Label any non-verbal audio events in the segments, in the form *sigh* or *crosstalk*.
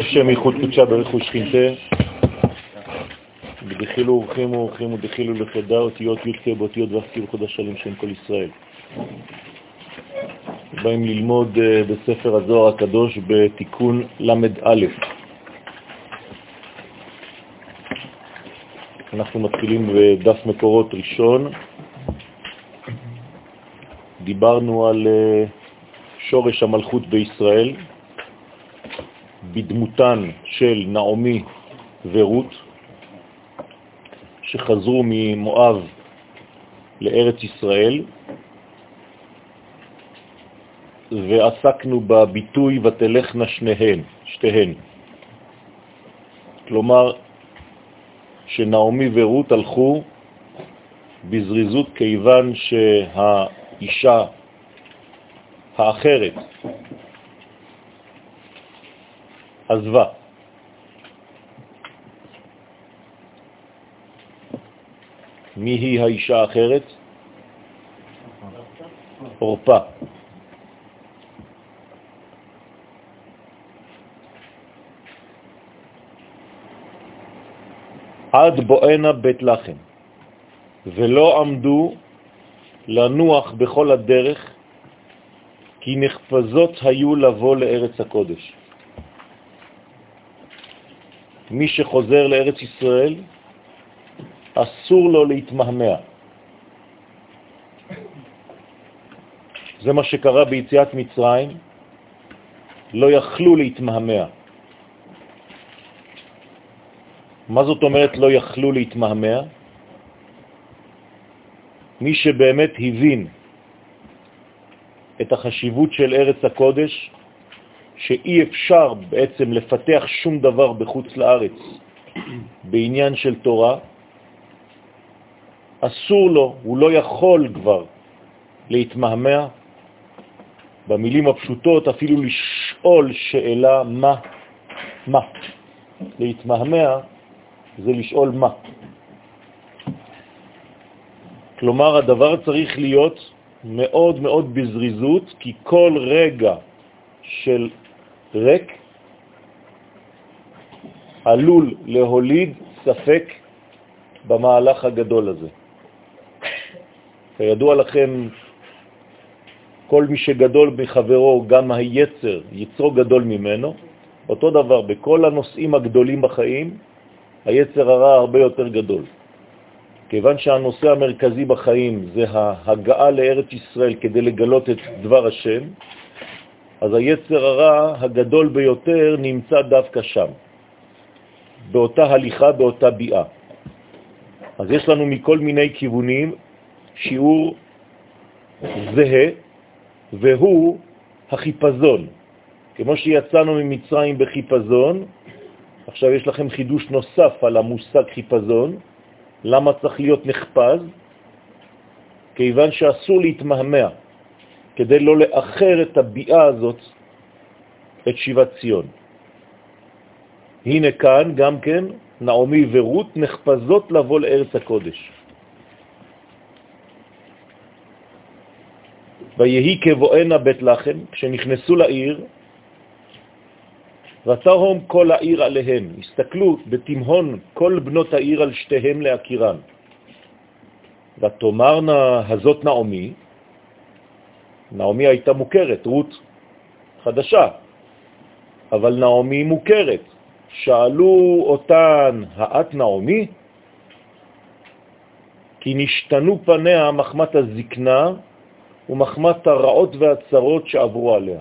שם ייחוד קודשה ברכוש בדחילו אורחים ואורחים ודחילו לחדה אותיות י"ק באותיות ואפקיר חודש שלם שם כל ישראל. באים ללמוד אה, בספר הזוהר הקדוש בתיקון ל"א. אנחנו מתחילים בדף מקורות ראשון. דיברנו על אה, שורש המלכות בישראל, בדמותן של נעמי ורות, שחזרו ממואב לארץ ישראל, ועסקנו בביטוי ותלכנה שניהן, שתיהן. כלומר, שנעמי ורות הלכו בזריזות כיוון שהאישה האחרת עזבה. מי היא האישה האחרת? אורפה. עד בואנה בית לחם, ולא עמדו לנוח בכל הדרך, כי נחפזות היו לבוא לארץ הקודש. מי שחוזר לארץ ישראל, אסור לו להתמהמה. זה מה שקרה ביציאת מצרים, לא יכלו להתמהמה. מה זאת אומרת לא יכלו להתמהמה? מי שבאמת הבין את החשיבות של ארץ הקודש, שאי אפשר בעצם לפתח שום דבר בחוץ לארץ בעניין של תורה, אסור לו, הוא לא יכול כבר להתמהמה, במילים הפשוטות אפילו לשאול שאלה מה, מה. להתמהמה זה לשאול מה. כלומר, הדבר צריך להיות מאוד מאוד בזריזות, כי כל רגע של ריק עלול להוליד ספק במהלך הגדול הזה. כידוע לכם, כל מי שגדול מחברו, גם היצר, יצרו גדול ממנו, אותו דבר, בכל הנושאים הגדולים בחיים, היצר הרע הרבה יותר גדול. כיוון שהנושא המרכזי בחיים זה ההגעה לארץ ישראל כדי לגלות את דבר השם, אז היצר הרע הגדול ביותר נמצא דווקא שם, באותה הליכה, באותה ביאה. אז יש לנו מכל מיני כיוונים שיעור זהה, והוא החיפזון. כמו שיצאנו ממצרים בחיפזון, עכשיו יש לכם חידוש נוסף על המושג חיפזון. למה צריך להיות נחפז? כיוון שאסור להתמהמה, כדי לא לאחר את הביאה הזאת, את שיבת ציון. הנה כאן גם כן נעמי ורות נחפזות לבוא לארץ הקודש. ויהי כבואנה בית לחם, כשנכנסו לעיר, ותרום כל העיר עליהם. הסתכלו בתמהון כל בנות העיר על שתיהם להכירן. ותאמרנה הזאת נעמי, נעמי הייתה מוכרת, רות חדשה, אבל נעמי מוכרת. שאלו אותן, האת נעמי? כי נשתנו פניה מחמת הזקנה ומחמת הרעות והצרות שעברו עליה.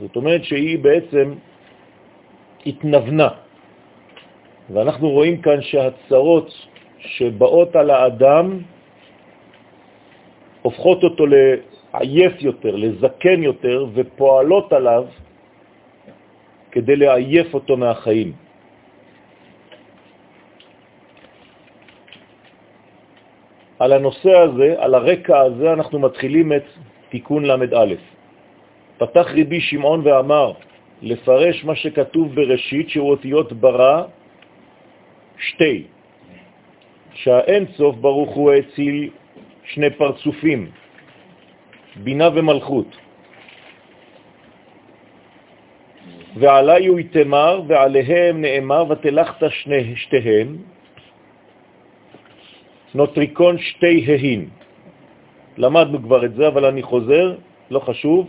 זאת אומרת שהיא בעצם התנבנה. ואנחנו רואים כאן שהצרות שבאות על האדם הופכות אותו לעייף יותר, לזקן יותר, ופועלות עליו כדי לעייף אותו מהחיים. על הנושא הזה, על הרקע הזה, אנחנו מתחילים את תיקון ל"א. פתח ריבי שמעון ואמר, לפרש מה שכתוב בראשית, שהוא אותיות ברא שתי, שהאין סוף ברוך הוא הציל שני פרצופים, בינה ומלכות. ועלי הוא יתמר, ועליהם נאמר, ותלכת שני, שתיהם, נוטריקון שתי ההין. למדנו כבר את זה, אבל אני חוזר, לא חשוב.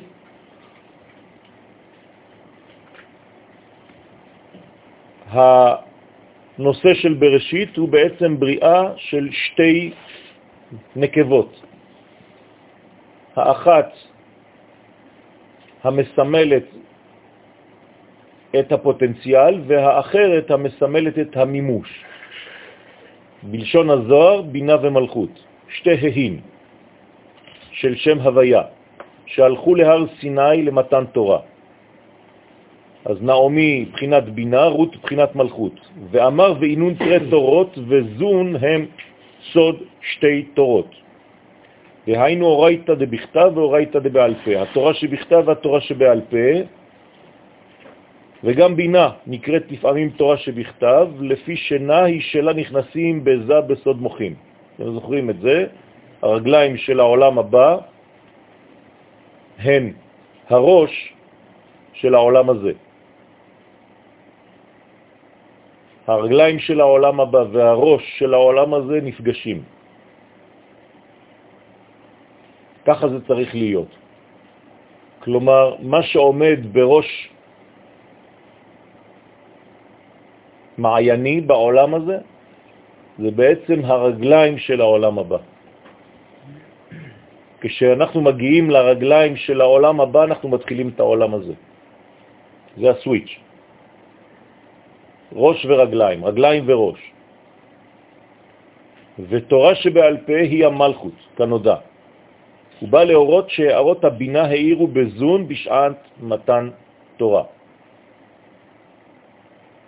הנושא של בראשית הוא בעצם בריאה של שתי נקבות. האחת המסמלת את הפוטנציאל והאחרת המסמלת את המימוש. בלשון הזוהר, בינה ומלכות, שתי ההין של שם הוויה, שהלכו להר סיני למתן תורה. אז נעמי בחינת בינה, רות בחינת מלכות. ואמר ואינון תרי תורות וזון הם סוד שתי תורות. והיינו אורייתא דבכתב ואורייתא דבעל פה. התורה שבכתב והתורה שבעל פה, וגם בינה נקראת לפעמים תורה שבכתב, לפי שנה היא שלה נכנסים בזה בסוד מוחים. אתם זוכרים את זה? הרגליים של העולם הבא הן הראש של העולם הזה. הרגליים של העולם הבא והראש של העולם הזה נפגשים. ככה זה צריך להיות. כלומר, מה שעומד בראש מעייני בעולם הזה, זה בעצם הרגליים של העולם הבא. כשאנחנו מגיעים לרגליים של העולם הבא, אנחנו מתחילים את העולם הזה. זה הסוויץ'. ראש ורגליים, רגליים וראש. ותורה שבעל פה היא המלכות, כנודע. הוא בא להורות שהערות הבינה העירו בזון בשעת מתן תורה.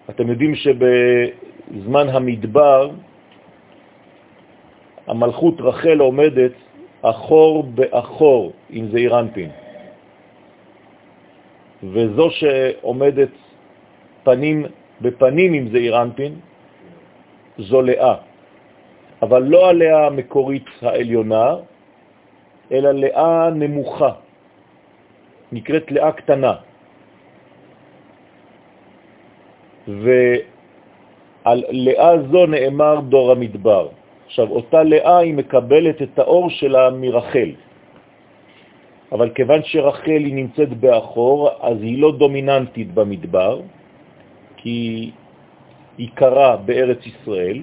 אתם יודעים שבזמן המדבר המלכות רחל עומדת אחור באחור עם זעיר אנפין, וזו שעומדת פנים בפנים עם זעיר אנפין זו לאה, אבל לא הלאה המקורית העליונה, אלא לאה נמוכה, נקראת לאה קטנה. ועל לאה זו נאמר דור המדבר. עכשיו, אותה לאה היא מקבלת את האור שלה מרחל. אבל כיוון שרחל היא נמצאת באחור, אז היא לא דומיננטית במדבר, כי היא קרה בארץ ישראל,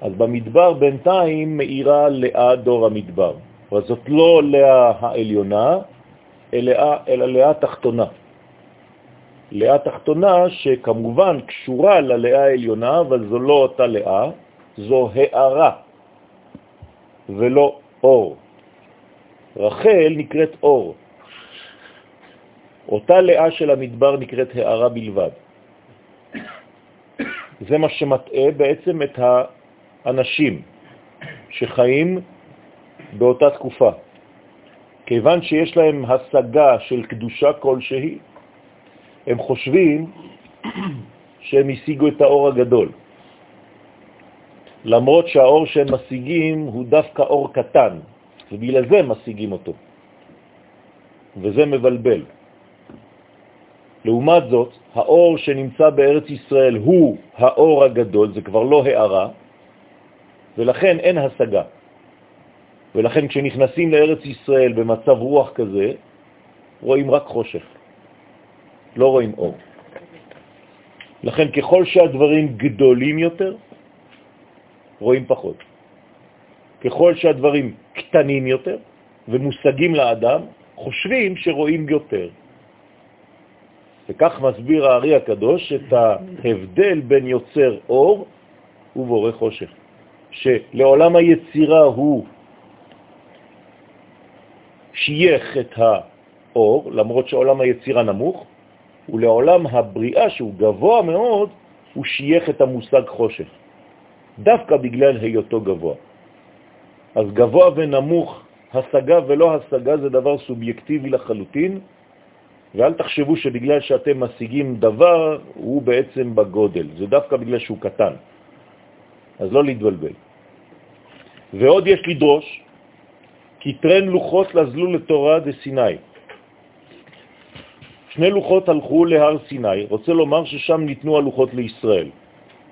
אז במדבר בינתיים מאירה לאה דור המדבר. אבל זאת לא לאה העליונה, אלא, לאה תחתונה. לאה תחתונה שכמובן קשורה ללאה העליונה, אבל זו לא אותה לאה, זו הערה ולא אור. רחל נקראת אור. אותה לאה של המדבר נקראת הערה בלבד. זה מה שמטעה בעצם את האנשים שחיים באותה תקופה. כיוון שיש להם השגה של קדושה כלשהי, הם חושבים שהם השיגו את האור הגדול. למרות שהאור שהם משיגים הוא דווקא אור קטן, ובגלל זה משיגים אותו. וזה מבלבל. לעומת זאת, האור שנמצא בארץ ישראל הוא האור הגדול, זה כבר לא הערה, ולכן אין השגה. ולכן כשנכנסים לארץ ישראל במצב רוח כזה, רואים רק חושך, לא רואים אור. לכן ככל שהדברים גדולים יותר, רואים פחות. ככל שהדברים קטנים יותר ומושגים לאדם, חושבים שרואים יותר. וכך מסביר הארי הקדוש את ההבדל בין יוצר אור ובורא חושך, שלעולם היצירה הוא שייך את האור, למרות שעולם היצירה נמוך, ולעולם הבריאה, שהוא גבוה מאוד, הוא שייך את המושג חושך, דווקא בגלל היותו גבוה. אז גבוה ונמוך, השגה ולא השגה זה דבר סובייקטיבי לחלוטין, ואל תחשבו שבגלל שאתם משיגים דבר, הוא בעצם בגודל. זה דווקא בגלל שהוא קטן. אז לא להתבלבל. ועוד יש לדרוש, כי טרן לוחות לזלו לתורה דסיני. שני לוחות הלכו להר סיני, רוצה לומר ששם ניתנו הלוחות לישראל.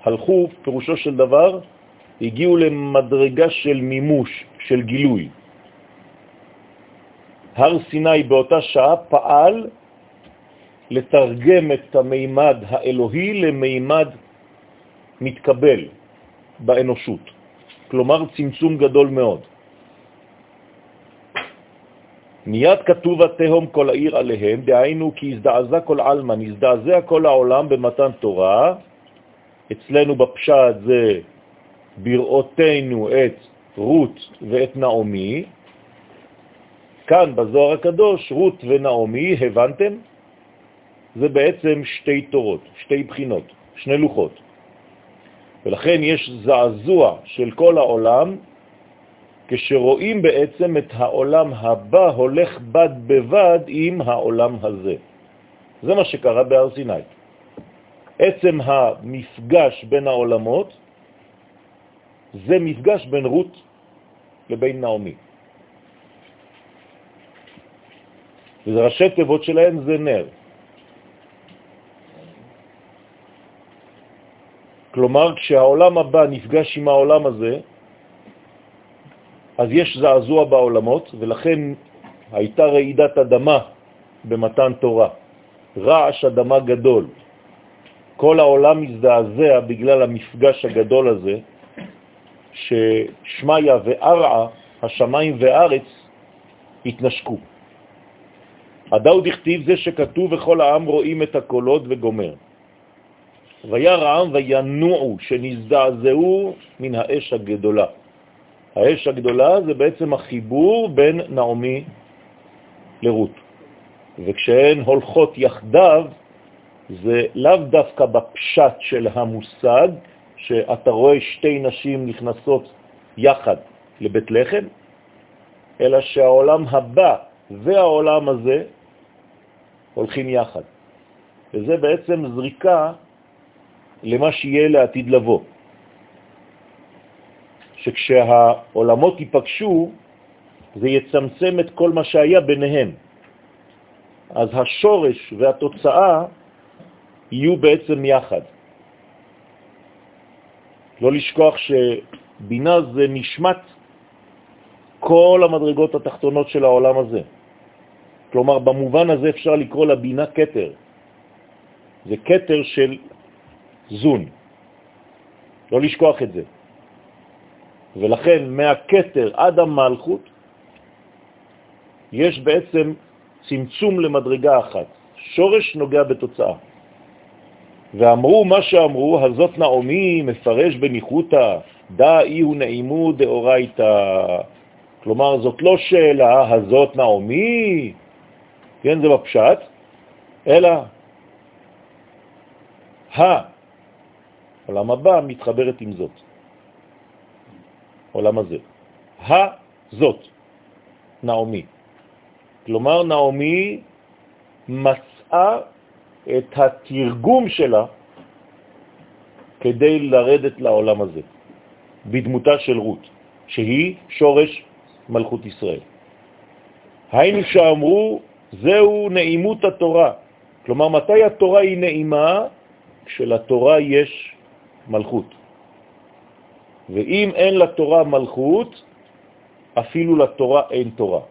הלכו, פירושו של דבר, הגיעו למדרגה של מימוש, של גילוי. הר סיני באותה שעה פעל לתרגם את המימד האלוהי למימד מתקבל באנושות, כלומר צמצום גדול מאוד. מיד כתוב התהום כל העיר עליהם, דהיינו כי הזדעזע כל עלמא, נזדעזע כל העולם במתן תורה, אצלנו בפשט זה בראותנו את רות ואת נעמי, כאן בזוהר הקדוש, רות ונעמי, הבנתם? זה בעצם שתי תורות, שתי בחינות, שני לוחות. ולכן יש זעזוע של כל העולם כשרואים בעצם את העולם הבא הולך בד בבד עם העולם הזה. זה מה שקרה בהר סיני. עצם המפגש בין העולמות זה מפגש בין רות לבין נעמי. וזה ראשי תיבות שלהם זה נר. כלומר, כשהעולם הבא נפגש עם העולם הזה, אז יש זעזוע בעולמות, ולכן הייתה רעידת אדמה במתן תורה, רעש אדמה גדול. כל העולם מזדעזע בגלל המפגש הגדול הזה, ששמיה וארעה, השמיים וארץ, התנשקו. הדאוד הכתיב זה שכתוב וכל העם רואים את הקולות וגומר. ויר העם וינועו, שנזדעזעו מן האש הגדולה. האש הגדולה זה בעצם החיבור בין נעמי לרות. וכשהן הולכות יחדיו, זה לאו דווקא בפשט של המושג, שאתה רואה שתי נשים נכנסות יחד לבית לחם, אלא שהעולם הבא והעולם הזה הולכים יחד. וזה בעצם זריקה למה שיהיה לעתיד לבוא. שכשהעולמות ייפגשו, זה יצמצם את כל מה שהיה ביניהם. אז השורש והתוצאה יהיו בעצם יחד. לא לשכוח שבינה זה נשמת כל המדרגות התחתונות של העולם הזה. כלומר, במובן הזה אפשר לקרוא לבינה קטר. זה קטר של זון. לא לשכוח את זה. ולכן מהקטר עד המלכות יש בעצם צמצום למדרגה אחת. שורש נוגע בתוצאה. ואמרו מה שאמרו, הזאת נעמי מפרש בניחותא, דא אי הוא נעימו דאורייתא. כלומר, זאת לא שאלה, הזאת נעמי, כן, זה בפשט, אלא העולם הבא מתחברת עם זאת. עולם הזה. הזאת, נעמי. כלומר, נעמי מצאה את התרגום שלה כדי לרדת לעולם הזה, בדמותה של רות, שהיא שורש מלכות ישראל. היינו שאמרו, זהו נעימות התורה. כלומר, מתי התורה היא נעימה? כשלתורה יש מלכות. ואם אין לתורה מלכות, אפילו לתורה אין תורה.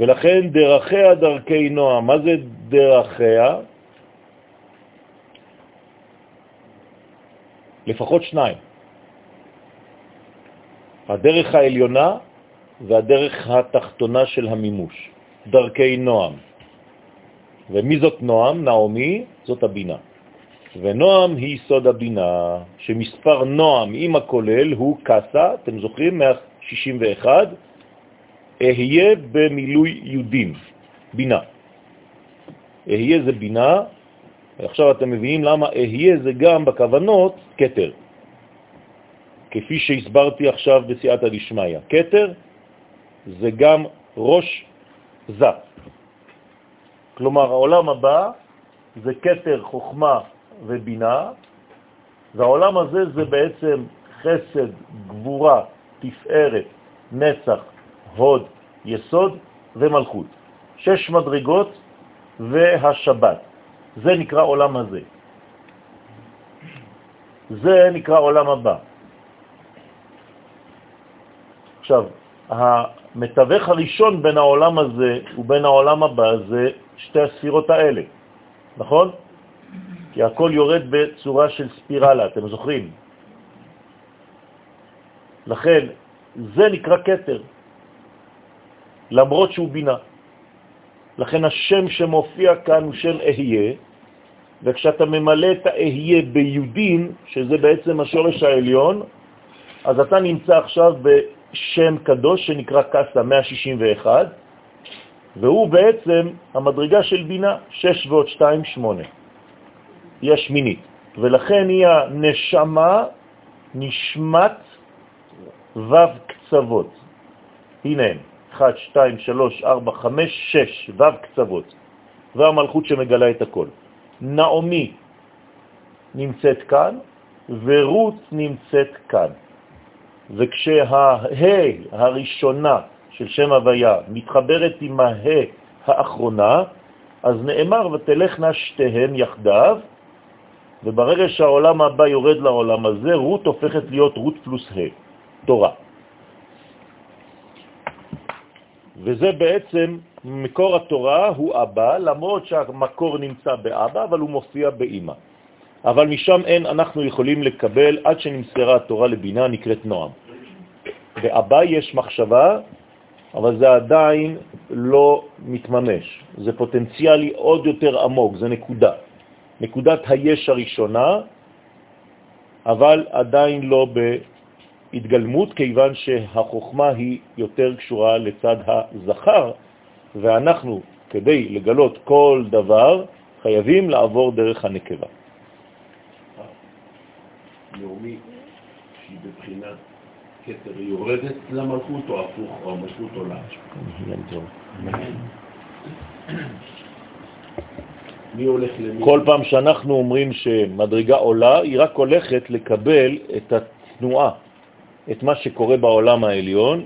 ולכן דרכיה דרכי נועם. מה זה דרכיה? לפחות שניים. הדרך העליונה והדרך התחתונה של המימוש, דרכי נועם. ומי זאת נועם? נעמי, זאת הבינה. ונועם היא סוד הבינה, שמספר נועם עם הכולל הוא קסה, אתם זוכרים? 161, אהיה במילוי יהודים, בינה. אהיה זה בינה, ועכשיו אתם מבינים למה אהיה זה גם בכוונות קטר, כפי שהסברתי עכשיו בסייעתא דשמיא. קטר זה גם ראש זה. כלומר, העולם הבא זה קטר חוכמה ובינה, והעולם הזה זה בעצם חסד, גבורה, תפארת, נצח, הוד, יסוד ומלכות. שש מדרגות והשבת. זה נקרא עולם הזה. זה נקרא עולם הבא. עכשיו, המתווך הראשון בין העולם הזה ובין העולם הבא זה שתי הספירות האלה, נכון? כי הכל יורד בצורה של ספירלה, אתם זוכרים? לכן, זה נקרא קטר, למרות שהוא בינה. לכן השם שמופיע כאן הוא שם אהיה, וכשאתה ממלא את האהיה ביודין, שזה בעצם השורש העליון, אז אתה נמצא עכשיו בשם קדוש שנקרא קסה 161, והוא בעצם המדרגה של בינה, 6 ועוד 2, 8. היא השמינית, ולכן היא הנשמה נשמת ו' קצוות. הנה הם, 1, 2, 3, 4, 5, 6, ו' קצוות. והמלכות שמגלה את הכל. נעמי נמצאת כאן, ורות נמצאת כאן. וכשה הראשונה של שם הוויה מתחברת עם הה האחרונה, אז נאמר ותלכנה שתיהן יחדיו, וברגע שהעולם הבא יורד לעולם הזה, רות הופכת להיות רות פלוס ה', תורה. וזה בעצם, מקור התורה הוא אבא, למרות שהמקור נמצא באבא, אבל הוא מופיע באמא. אבל משם אין אנחנו יכולים לקבל עד שנמסרה התורה לבינה נקראת נועם. באבא יש מחשבה, אבל זה עדיין לא מתממש. זה פוטנציאלי עוד יותר עמוק, זה נקודה. נקודת היש הראשונה, אבל עדיין לא בהתגלמות, כיוון שהחוכמה היא יותר קשורה לצד הזכר, ואנחנו, כדי לגלות כל דבר, חייבים לעבור דרך הנקבה. נעמי, שהיא בבחינת כתר, היא יורדת למלכות או הפוך, או המלכות עולה? מי הולך למי? כל פעם שאנחנו אומרים שמדרגה עולה, היא רק הולכת לקבל את התנועה, את מה שקורה בעולם העליון,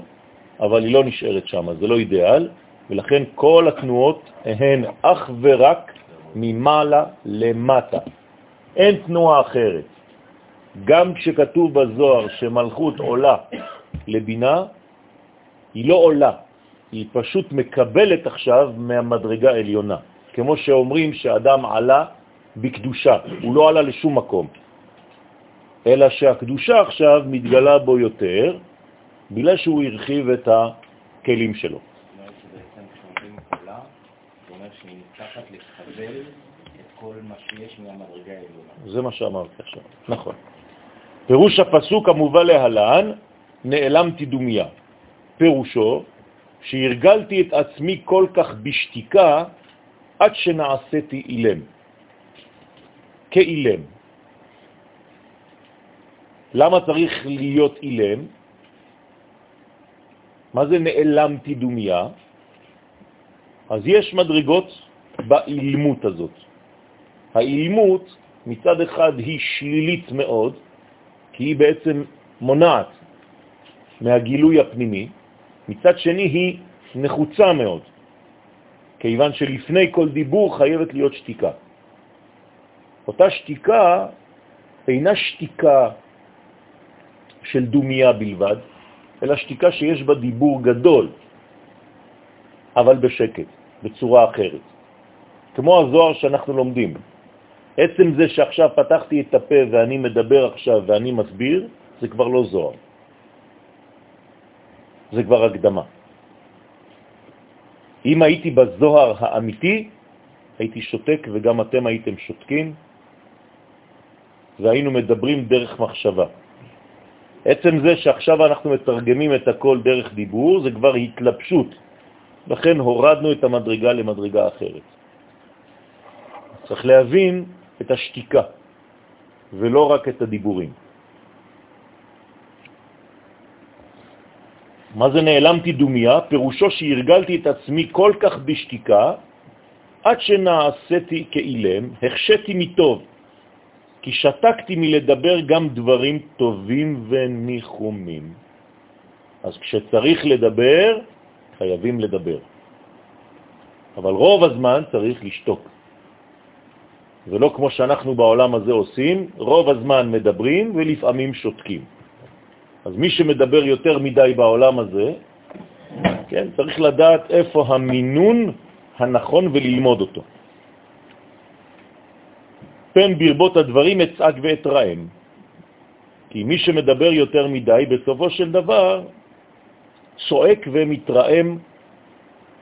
אבל היא לא נשארת שם, זה לא אידיאל, ולכן כל התנועות הן אך ורק ממעלה למטה. אין תנועה אחרת. גם כשכתוב בזוהר שמלכות עולה לבינה, היא לא עולה, היא פשוט מקבלת עכשיו מהמדרגה העליונה. כמו שאומרים שאדם עלה בקדושה, הוא לא עלה לשום מקום, אלא שהקדושה עכשיו מתגלה בו יותר, בגלל שהוא הרחיב את הכלים שלו. זה מה שאמרתי עכשיו, נכון. פירוש הפסוק המובא להלן, נעלמתי דומיה. פירושו שהרגלתי את עצמי כל כך בשתיקה עד שנעשיתי אילם. כאילם. למה צריך להיות אילם? מה זה נעלמתי דומיה? אז יש מדרגות באילמות הזאת. האילמות מצד אחד היא שלילית מאוד, כי היא בעצם מונעת מהגילוי הפנימי, מצד שני היא נחוצה מאוד, כיוון שלפני כל דיבור חייבת להיות שתיקה. אותה שתיקה אינה שתיקה של דומיה בלבד, אלא שתיקה שיש בה דיבור גדול, אבל בשקט, בצורה אחרת. כמו הזוהר שאנחנו לומדים. עצם זה שעכשיו פתחתי את הפה ואני מדבר עכשיו ואני מסביר, זה כבר לא זוהר. זה כבר הקדמה. אם הייתי בזוהר האמיתי, הייתי שותק וגם אתם הייתם שותקים, והיינו מדברים דרך מחשבה. עצם זה שעכשיו אנחנו מתרגמים את הכל דרך דיבור, זה כבר התלבשות. לכן הורדנו את המדרגה למדרגה אחרת. צריך להבין את השתיקה, ולא רק את הדיבורים. מה זה נעלמתי דומיה? פירושו שהרגלתי את עצמי כל כך בשתיקה, עד שנעשיתי כאילם, החשתי מטוב, כי שתקתי מלדבר גם דברים טובים וניחומים. אז כשצריך לדבר, חייבים לדבר. אבל רוב הזמן צריך לשתוק. ולא כמו שאנחנו בעולם הזה עושים, רוב הזמן מדברים ולפעמים שותקים. אז מי שמדבר יותר מדי בעולם הזה, כן, צריך לדעת איפה המינון הנכון וללמוד אותו. פן ברבות הדברים אצעק ואתרעם. כי מי שמדבר יותר מדי, בסופו של דבר צועק ומתרעם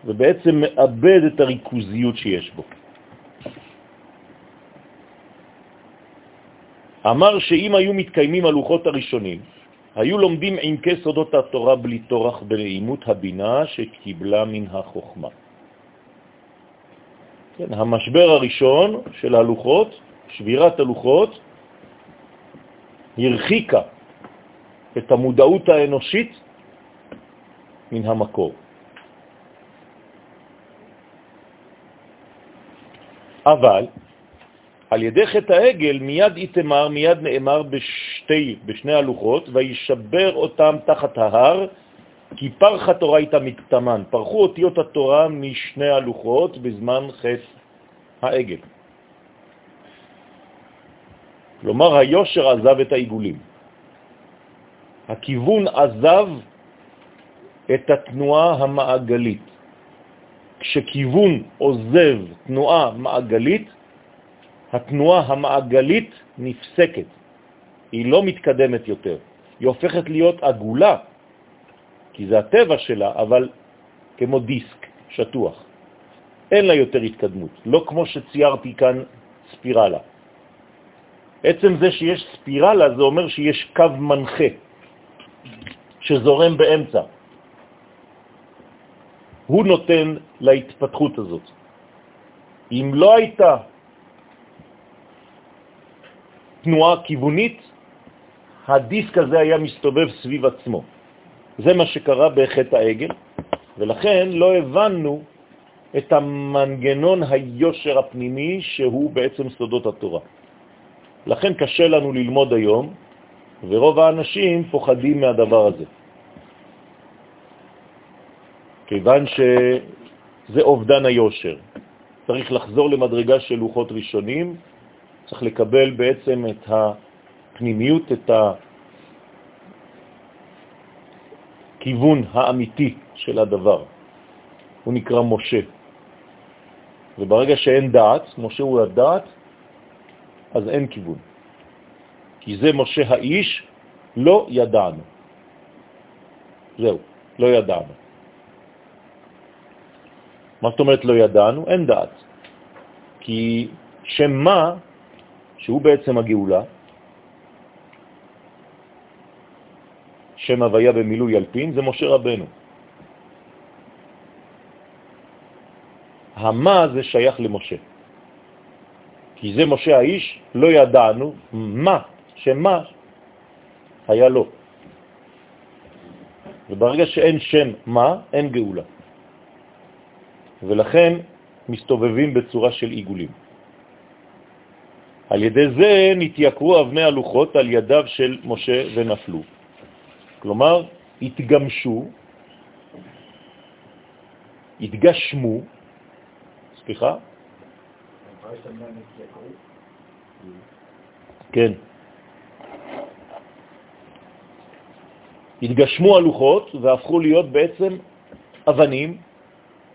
ובעצם מאבד את הריכוזיות שיש בו. אמר שאם היו מתקיימים הלוחות הראשונים, היו לומדים עמקי סודות התורה בלי תורח בנעימות הבינה שקיבלה מן החוכמה. כן, המשבר הראשון של הלוחות, שבירת הלוחות, הרחיקה את המודעות האנושית מן המקור. אבל על ידי חטא העגל מיד איתמר, מיד נאמר בשתי, בשני הלוחות, וישבר אותם תחת ההר, כי פרח התורה איתה מקטמן. פרחו אותיות התורה משני הלוחות בזמן חטא העגל. כלומר, היושר עזב את העיגולים. הכיוון עזב את התנועה המעגלית. כשכיוון עוזב תנועה מעגלית, התנועה המעגלית נפסקת, היא לא מתקדמת יותר, היא הופכת להיות עגולה, כי זה הטבע שלה, אבל כמו דיסק שטוח. אין לה יותר התקדמות, לא כמו שציירתי כאן ספירלה. עצם זה שיש ספירלה זה אומר שיש קו מנחה שזורם באמצע. הוא נותן להתפתחות הזאת. אם לא הייתה תנועה כיוונית, הדיסק הזה היה מסתובב סביב עצמו. זה מה שקרה בחטא העגל, ולכן לא הבנו את המנגנון היושר הפנימי שהוא בעצם סודות התורה. לכן קשה לנו ללמוד היום, ורוב האנשים פוחדים מהדבר הזה. כיוון שזה אובדן היושר. צריך לחזור למדרגה של לוחות ראשונים, צריך לקבל בעצם את הפנימיות, את הכיוון האמיתי של הדבר. הוא נקרא משה. וברגע שאין דעת, משה הוא הדעת, אז אין כיוון. כי זה משה האיש, לא ידענו. זהו, לא ידענו. מה זאת אומרת לא ידענו? אין דעת. כי שם מה, שהוא בעצם הגאולה, שם הוויה במילוי אלפין, זה משה רבנו. המה זה שייך למשה. כי זה משה האיש, לא ידענו מה, שמה היה לו. וברגע שאין שם מה, אין גאולה. ולכן מסתובבים בצורה של עיגולים. על ידי זה נתייקרו אבני הלוחות על ידיו של משה ונפלו. כלומר, התגמשו, התגשמו, סליחה? כן. התגשמו הלוחות והפכו להיות בעצם אבנים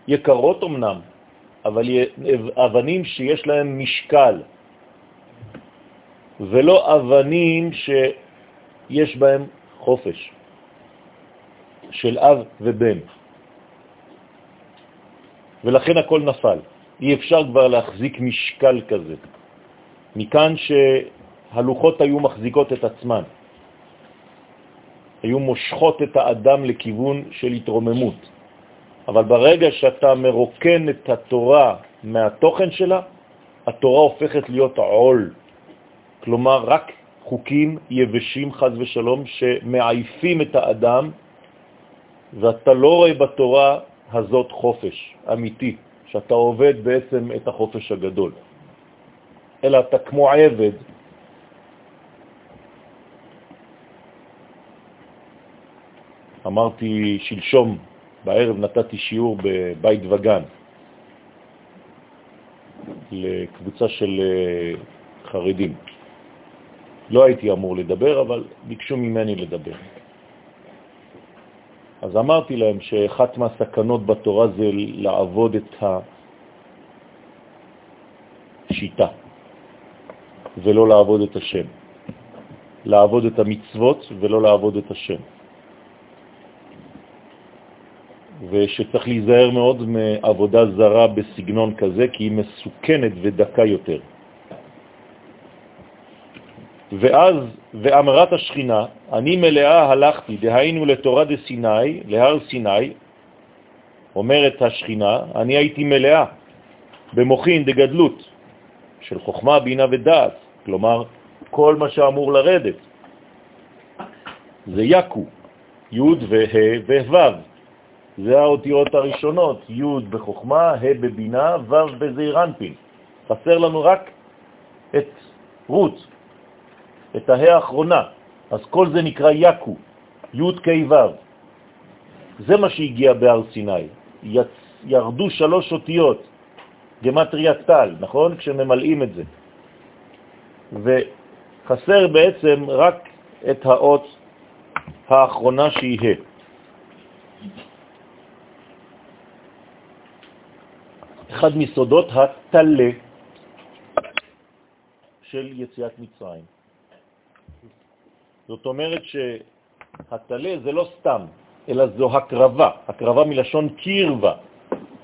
יקרות אמנם, אבל אבנים שיש להן משקל, ולא אבנים שיש בהן חופש, של אב ובן. ולכן הכל נפל. אי אפשר כבר להחזיק משקל כזה. מכאן שהלוחות היו מחזיקות את עצמן, היו מושכות את האדם לכיוון של התרוממות. אבל ברגע שאתה מרוקן את התורה מהתוכן שלה, התורה הופכת להיות עול. כלומר, רק חוקים יבשים, חז ושלום, שמעייפים את האדם, ואתה לא רואה בתורה הזאת חופש אמיתי, שאתה עובד בעצם את החופש הגדול, אלא אתה כמו עבד. אמרתי שלשום בערב נתתי שיעור בבית וגן, לקבוצה של אה, חרדים. לא הייתי אמור לדבר, אבל ביקשו ממני לדבר. אז אמרתי להם שאחת מהסכנות בתורה זה לעבוד את השיטה ולא לעבוד את השם. לעבוד את המצוות ולא לעבוד את השם. ושצריך להיזהר מאוד מעבודה זרה בסגנון כזה, כי היא מסוכנת ודקה יותר. ואז, ואמרת השכינה, אני מלאה הלכתי, דהיינו לתורה דסיני, להר סיני, אומרת השכינה, אני הייתי מלאה במוחין דגדלות של חוכמה, בינה ודעת, כלומר, כל מה שאמור לרדת. זה יקו, י' וה' וה'. זה האותיות הראשונות, י' בחוכמה, ה' בבינה, ו' בזעיר אנפין. חסר לנו רק את רות, את הה' האחרונה. אז כל זה נקרא יקו, י' כ' ו'. זה מה שהגיע בהר סיני. יצ... ירדו שלוש אותיות, גמטריה טל, נכון? כשממלאים את זה. וחסר בעצם רק את האות האחרונה שהיא ה'. אחד מסודות התלה של יציאת מצרים. זאת אומרת שהתלה זה לא סתם, אלא זו הקרבה, הקרבה מלשון קרבה,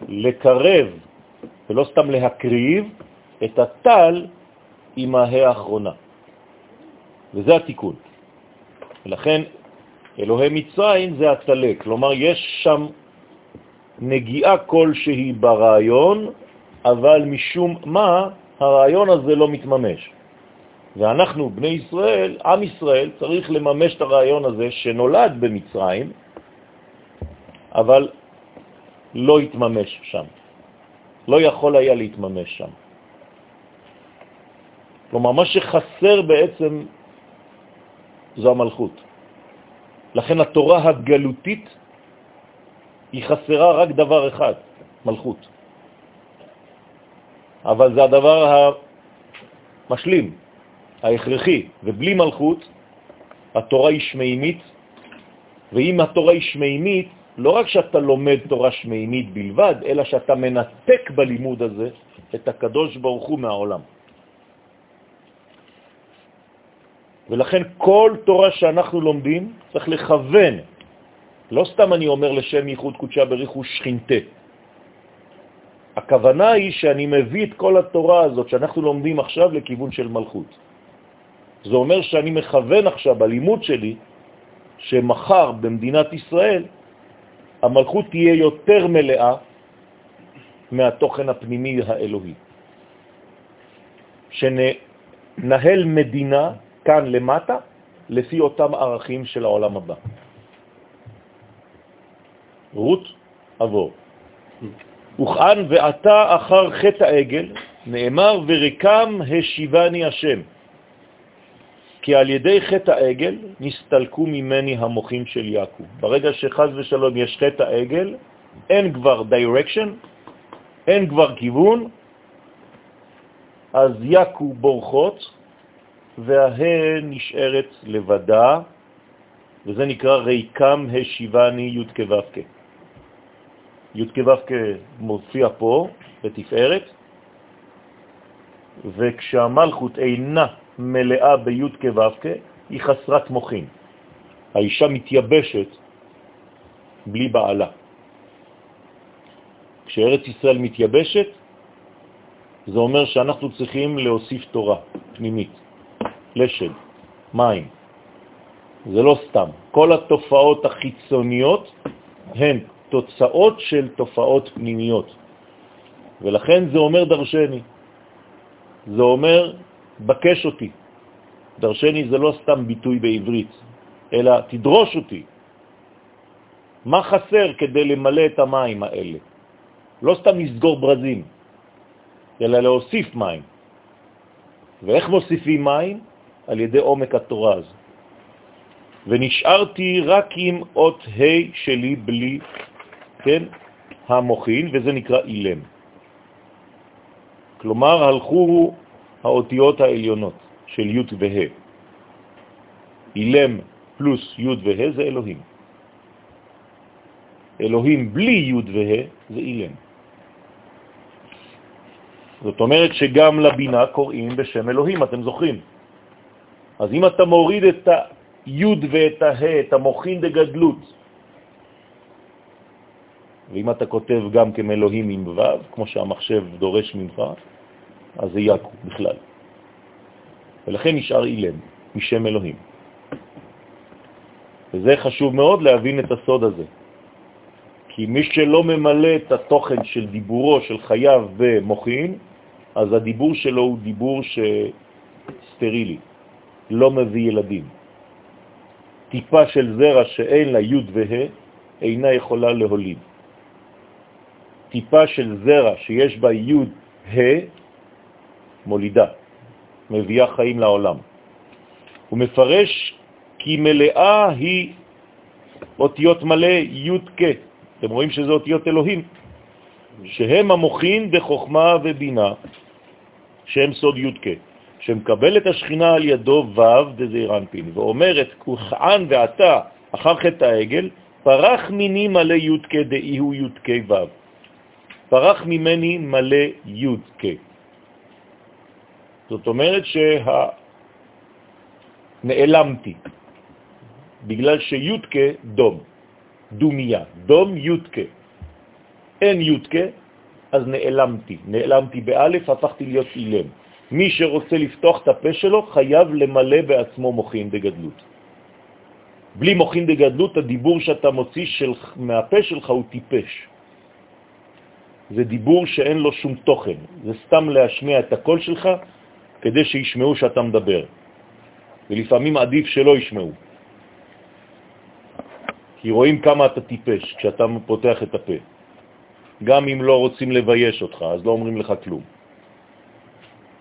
לקרב, ולא סתם להקריב, את הטל עם ההא האחרונה. וזה התיקון. ולכן אלוהי מצרים זה התלה, כלומר יש שם נגיעה כלשהי ברעיון, אבל משום מה הרעיון הזה לא מתממש. ואנחנו, בני ישראל, עם ישראל, צריך לממש את הרעיון הזה שנולד במצרים, אבל לא התממש שם. לא יכול היה להתממש שם. כלומר, מה שחסר בעצם זו המלכות. לכן התורה הגלותית היא חסרה רק דבר אחד, מלכות. אבל זה הדבר המשלים, ההכרחי, ובלי מלכות התורה היא שמימית, ואם התורה היא שמימית, לא רק שאתה לומד תורה שמימית בלבד, אלא שאתה מנתק בלימוד הזה את הקדוש ברוך הוא מהעולם. ולכן כל תורה שאנחנו לומדים צריך לכוון לא סתם אני אומר לשם ייחוד קודשה בריחו שכינתה. הכוונה היא שאני מביא את כל התורה הזאת שאנחנו לומדים עכשיו לכיוון של מלכות. זה אומר שאני מכוון עכשיו בלימוד שלי שמחר במדינת ישראל המלכות תהיה יותר מלאה מהתוכן הפנימי האלוהי. שנהל מדינה כאן למטה לפי אותם ערכים של העולם הבא. רות עבור. וכאן ועתה אחר חטא העגל, נאמר ורקם השיבני השם. כי על ידי חטא העגל נסתלקו ממני המוחים של יעקב. ברגע שחז ושלום יש חטא העגל, אין כבר direction, אין כבר כיוון, אז יעקב בורחות, והה נשארת לבדה, וזה נקרא ריקם השיבני י' כו' י' כו' מופיע פה בתפארת, וכשהמלכות אינה מלאה בי' כו' היא חסרת מוחין. האישה מתייבשת בלי בעלה. כשארץ ישראל מתייבשת, זה אומר שאנחנו צריכים להוסיף תורה פנימית, לשד, מים. זה לא סתם. כל התופעות החיצוניות הן תוצאות של תופעות פנימיות. ולכן זה אומר דרשני. זה אומר בקש אותי. דרשני זה לא סתם ביטוי בעברית, אלא תדרוש אותי. מה חסר כדי למלא את המים האלה? לא סתם לסגור ברזים, אלא להוסיף מים. ואיך מוסיפים מים? על ידי עומק התורה הזו. ונשארתי רק עם אות ה' שלי בלי כן, המוחין, וזה נקרא אילם. כלומר הלכו האותיות העליונות של י' וה'. אילם פלוס י' וה' זה אלוהים. אלוהים בלי י' וה' זה אילם. זאת אומרת שגם לבינה קוראים בשם אלוהים, אתם זוכרים. אז אם אתה מוריד את הי' ואת ה', את המוכין דגדלות, ואם אתה כותב גם אלוהים עם ו', כמו שהמחשב דורש ממך, אז זה יקו בכלל. ולכן נשאר אילם, משם אלוהים. וזה חשוב מאוד להבין את הסוד הזה. כי מי שלא ממלא את התוכן של דיבורו של חייו במוחין, אז הדיבור שלו הוא דיבור סטרילי, לא מביא ילדים. טיפה של זרע שאין לה י' וה' אינה יכולה להוליד. טיפה של זרע שיש בה י' ה' מולידה, מביאה חיים לעולם. הוא מפרש כי מלאה היא אותיות מלא י' כ'. אתם רואים שזה אותיות אלוהים, שהם המוחין בחוכמה ובינה, שהם סוד י' כ', שמקבל את השכינה על ידו ו' דזעיר אנפין, ואומרת, כוחען ועתה אחר חטא העגל, פרח מיני מלא י' כ' דאי הוא י' כ' ו'. פרח ממני מלא י' כ'. זאת אומרת שנעלמתי, בגלל שי' כ' דום, דומיה, דום י' כ'. אין י' כ', אז נעלמתי. נעלמתי באלף, הפכתי להיות אילם. מי שרוצה לפתוח את הפה שלו חייב למלא בעצמו מוכין בגדלות. בלי מוכין בגדלות, הדיבור שאתה מוציא של, מהפה שלך הוא טיפש. זה דיבור שאין לו שום תוכן, זה סתם להשמיע את הקול שלך כדי שישמעו שאתה מדבר. ולפעמים עדיף שלא ישמעו. כי רואים כמה אתה טיפש כשאתה פותח את הפה. גם אם לא רוצים לבייש אותך, אז לא אומרים לך כלום.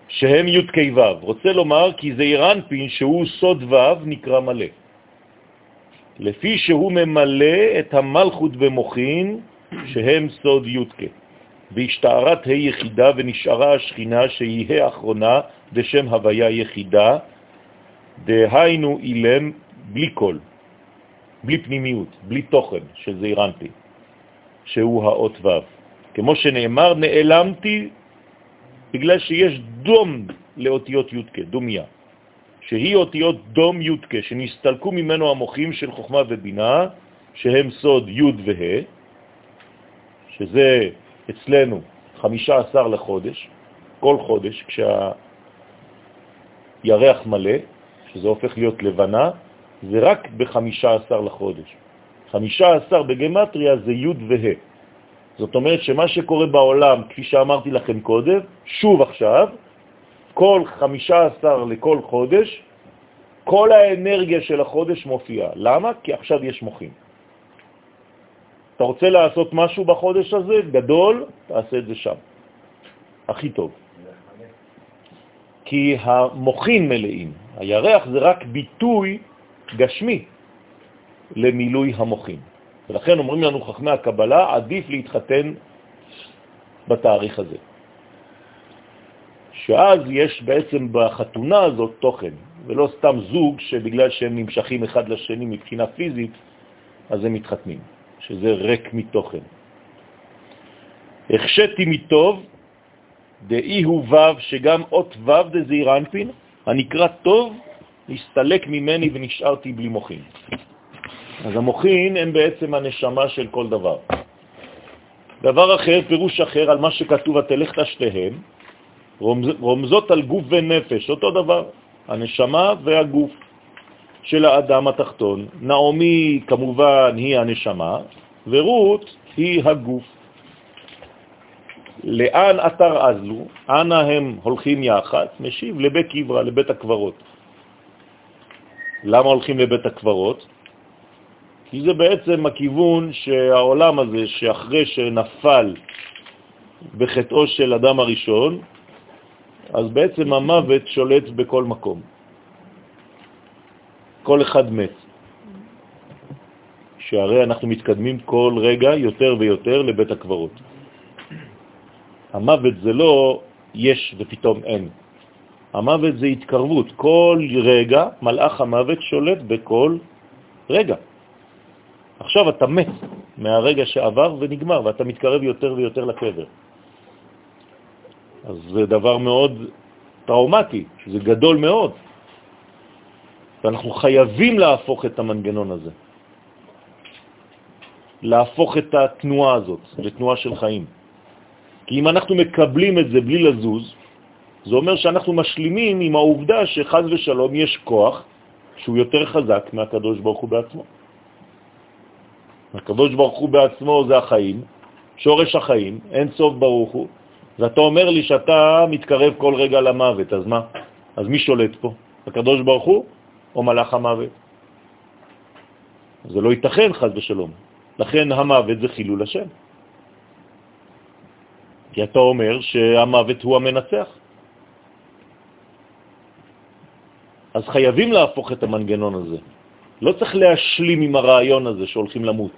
שהם י' כ' ו', רוצה לומר כי זה אירנפין שהוא סוד ו' נקרא מלא. לפי שהוא ממלא את המלכות במוחין שהם סוד י' כ'. והשתערת ה' יחידה ונשארה השכינה שהיא האחרונה בשם הוויה יחידה, דהיינו אילם בלי קול, בלי פנימיות, בלי תוכן של זעירנטי, שהוא האות ו'. כמו שנאמר, נעלמתי בגלל שיש דום לאותיות י' דומיה, שהיא אותיות דום י' שנסתלקו ממנו המוחים של חוכמה ובינה, שהם סוד י' וה', שזה אצלנו 15 לחודש, כל חודש, כשהירח מלא, שזה הופך להיות לבנה, זה רק ב-15 לחודש. 15 בגמטריה זה י' וה'. זאת אומרת שמה שקורה בעולם, כפי שאמרתי לכם קודם, שוב עכשיו, כל 15 לכל חודש, כל האנרגיה של החודש מופיעה. למה? כי עכשיו יש מוחים. אתה רוצה לעשות משהו בחודש הזה, גדול, תעשה את זה שם. הכי טוב. כי המוחים מלאים. הירח זה רק ביטוי גשמי למילוי המוחים. ולכן אומרים לנו חכמי הקבלה, עדיף להתחתן בתאריך הזה. שאז יש בעצם בחתונה הזאת תוכן, ולא סתם זוג שבגלל שהם נמשכים אחד לשני מבחינה פיזית, אז הם מתחתנים. שזה ריק מתוכן. החשתי מטוב, דאי הוא וו, שגם אות וו דזעיר אנפין, הנקרא טוב, הסתלק ממני ונשארתי בלי מוחין. אז המוחין הם בעצם הנשמה של כל דבר. דבר אחר, פירוש אחר על מה שכתוב, התלך תשתיהם, רומז, רומזות על גוף ונפש, אותו דבר, הנשמה והגוף. של האדם התחתון. נעמי כמובן היא הנשמה, ורות היא הגוף. לאן אתר אזלו? אנה הם הולכים יחד? משיב לבית קברה, לבית הקברות. למה הולכים לבית הקברות? כי זה בעצם הכיוון שהעולם הזה, שאחרי שנפל בחטאו של אדם הראשון, אז בעצם המוות שולט בכל מקום. כל אחד מת. שהרי אנחנו מתקדמים כל רגע יותר ויותר לבית הקברות. המוות זה לא יש ופתאום אין. המוות זה התקרבות. כל רגע מלאך המוות שולט בכל רגע. עכשיו אתה מת מהרגע שעבר ונגמר, ואתה מתקרב יותר ויותר לקבר. אז זה דבר מאוד טראומטי, זה גדול מאוד. ואנחנו חייבים להפוך את המנגנון הזה, להפוך את התנועה הזאת לתנועה של חיים. כי אם אנחנו מקבלים את זה בלי לזוז, זה אומר שאנחנו משלימים עם העובדה שחז ושלום יש כוח שהוא יותר חזק מהקדוש ברוך הוא בעצמו. הקדוש ברוך הוא בעצמו זה החיים, שורש החיים, אין סוף ברוך הוא, ואתה אומר לי שאתה מתקרב כל רגע למוות, אז מה? אז מי שולט פה? הקדוש ברוך הוא או מלאך המוות? זה לא ייתכן חז ושלום. לכן המוות זה חילול השם. כי אתה אומר שהמוות הוא המנצח. אז חייבים להפוך את המנגנון הזה. לא צריך להשלים עם הרעיון הזה שהולכים למות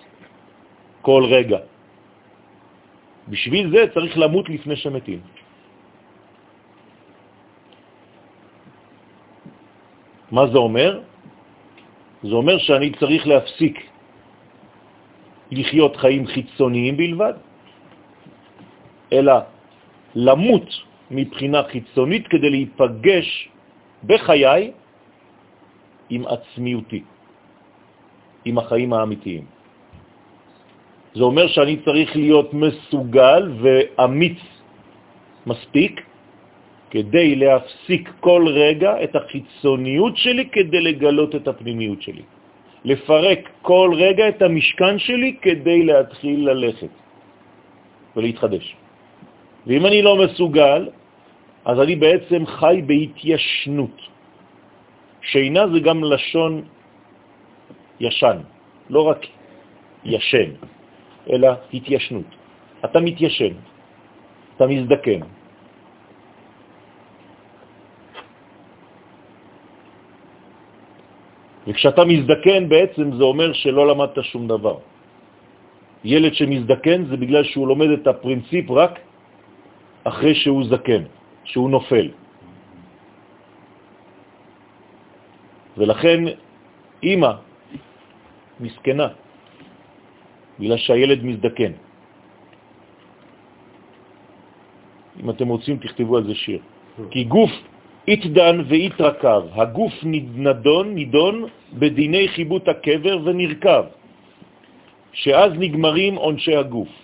כל רגע. בשביל זה צריך למות לפני שמתים. מה זה אומר? זה אומר שאני צריך להפסיק לחיות חיים חיצוניים בלבד, אלא למות מבחינה חיצונית כדי להיפגש בחיי עם עצמיותי, עם החיים האמיתיים. זה אומר שאני צריך להיות מסוגל ואמיץ מספיק כדי להפסיק כל רגע את החיצוניות שלי כדי לגלות את הפנימיות שלי. לפרק כל רגע את המשכן שלי כדי להתחיל ללכת ולהתחדש. ואם אני לא מסוגל, אז אני בעצם חי בהתיישנות. שינה זה גם לשון ישן, לא רק ישן, אלא התיישנות. אתה מתיישן, אתה מזדקן. וכשאתה מזדקן בעצם זה אומר שלא למדת שום דבר. ילד שמזדקן זה בגלל שהוא לומד את הפרינציפ רק אחרי שהוא זקן, שהוא נופל. ולכן אימא מסכנה, בגלל שהילד מזדקן. אם אתם רוצים, תכתבו על זה שיר. כי גוף התדן והתרכב, הגוף נדון, נידון בדיני חיבוט הקבר ונרכב, שאז נגמרים עונשי הגוף.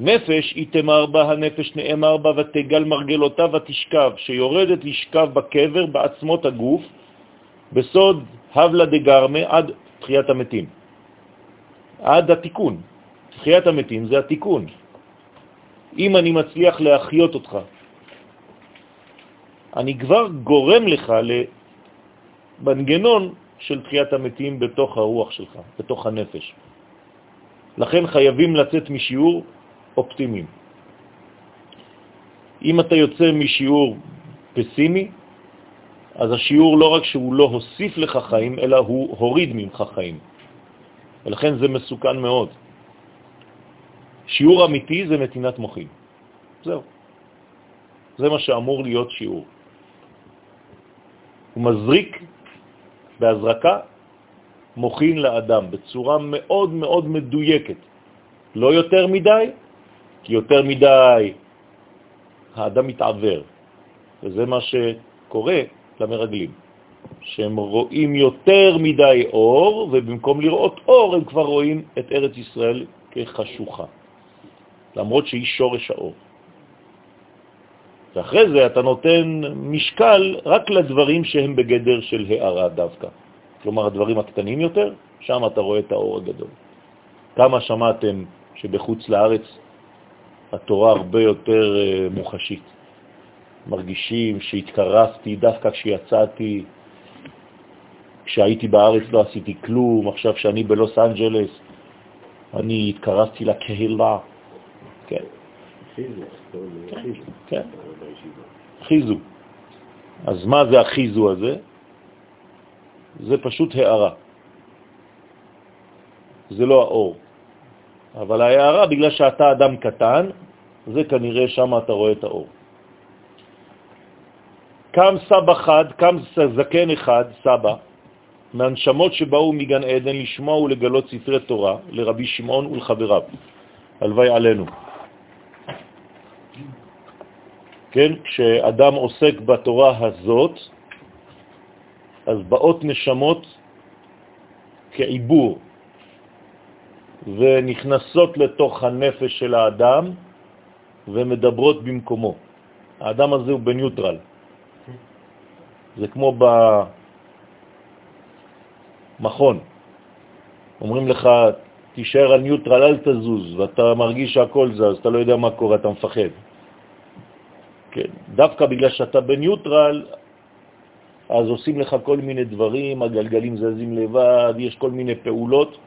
נפש תמר בה, הנפש נאמר בה, ותגל מרגלותה ותשכב, שיורדת לשכב בקבר בעצמות הגוף, בסוד הבלה דגרמה עד תחיית המתים. עד התיקון. תחיית המתים זה התיקון. אם אני מצליח להחיות אותך, אני כבר גורם לך למנגנון של תחיית המתים בתוך הרוח שלך, בתוך הנפש. לכן חייבים לצאת משיעור אופטימיים. אם אתה יוצא משיעור פסימי, אז השיעור לא רק שהוא לא הוסיף לך חיים, אלא הוא הוריד ממך חיים. ולכן זה מסוכן מאוד. שיעור אמיתי זה נתינת מוחים. זהו. זה מה שאמור להיות שיעור. הוא מזריק בהזרקה מוכין לאדם בצורה מאוד מאוד מדויקת. לא יותר מדי, כי יותר מדי האדם מתעבר, וזה מה שקורה למרגלים, שהם רואים יותר מדי אור, ובמקום לראות אור הם כבר רואים את ארץ ישראל כחשוכה, למרות שהיא שורש האור. ואחרי זה אתה נותן משקל רק לדברים שהם בגדר של הערה דווקא. כלומר, הדברים הקטנים יותר, שם אתה רואה את האור הגדול. כמה שמעתם שבחוץ לארץ התורה הרבה יותר אה, מוחשית. מרגישים שהתקרסתי דווקא כשיצאתי, כשהייתי בארץ לא עשיתי כלום, עכשיו שאני בלוס אנג'לס אני התקרסתי לקהילה. כן. כן. חיזו. אז מה זה החיזו הזה? זה פשוט הערה. זה לא האור. אבל ההערה, בגלל שאתה אדם קטן, זה כנראה שם אתה רואה את האור. קם סבא חד, קם זקן אחד, סבא, מהנשמות שבאו מגן עדן לשמוע ולגלות ספרי תורה לרבי שמעון ולחבריו. הלוואי עלינו. כן, כשאדם עוסק בתורה הזאת, אז באות נשמות כעיבור ונכנסות לתוך הנפש של האדם ומדברות במקומו. האדם הזה הוא בניוטרל. זה כמו במכון. אומרים לך, תישאר על ניוטרל, אל תזוז, ואתה מרגיש שהכל זז, אתה לא יודע מה קורה, אתה מפחד. כן, דווקא בגלל שאתה בניוטרל, אז עושים לך כל מיני דברים, הגלגלים זזים לבד, יש כל מיני פעולות,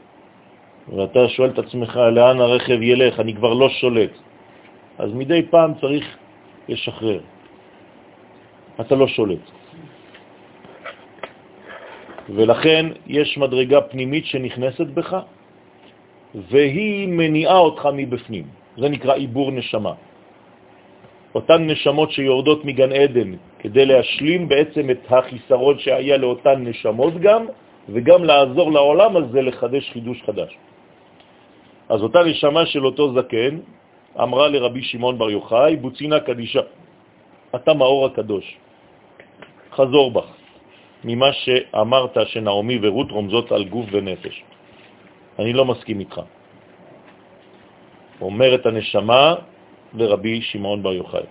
ואתה שואל את עצמך, לאן הרכב ילך, אני כבר לא שולט. אז מדי פעם צריך לשחרר. אתה לא שולט. ולכן יש מדרגה פנימית שנכנסת בך, והיא מניעה אותך מבפנים. זה נקרא עיבור נשמה. אותן נשמות שיורדות מגן עדן כדי להשלים בעצם את החיסרון שהיה לאותן נשמות גם, וגם לעזור לעולם הזה לחדש חידוש חדש. אז אותה נשמה של אותו זקן אמרה לרבי שמעון בר יוחאי, בוצינה קדישה, אתה מאור הקדוש, חזור בך ממה שאמרת שנעמי ורות רומזות על גוף ונפש. אני לא מסכים איתך. אומרת הנשמה לרבי שמעון בר יוחאי.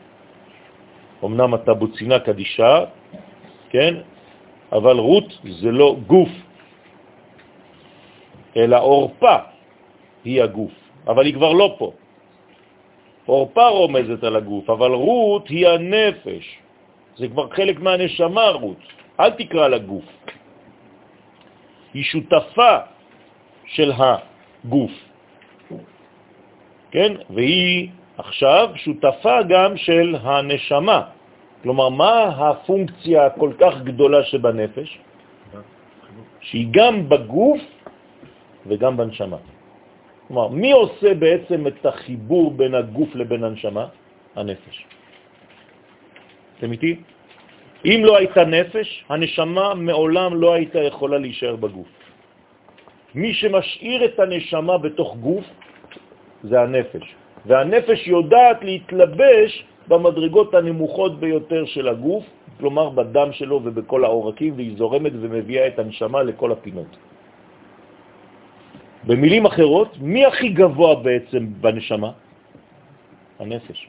אמנם אתה בוצינה קדישה, כן, אבל רות זה לא גוף, אלא אורפה היא הגוף, אבל היא כבר לא פה. אורפה רומזת על הגוף, אבל רות היא הנפש. זה כבר חלק מהנשמה, רות. אל תקרא לגוף. היא שותפה של הגוף, כן? והיא עכשיו שותפה גם של הנשמה. כלומר, מה הפונקציה הכל כך גדולה שבנפש? שהיא גם בגוף וגם בנשמה. כלומר, מי עושה בעצם את החיבור בין הגוף לבין הנשמה? הנפש. אתם איתי? אם לא הייתה נפש, הנשמה מעולם לא הייתה יכולה להישאר בגוף. מי שמשאיר את הנשמה בתוך גוף זה הנפש, והנפש יודעת להתלבש במדרגות הנמוכות ביותר של הגוף, כלומר בדם שלו ובכל העורקים, והיא זורמת ומביאה את הנשמה לכל הפינות. במילים אחרות, מי הכי גבוה בעצם בנשמה? הנפש.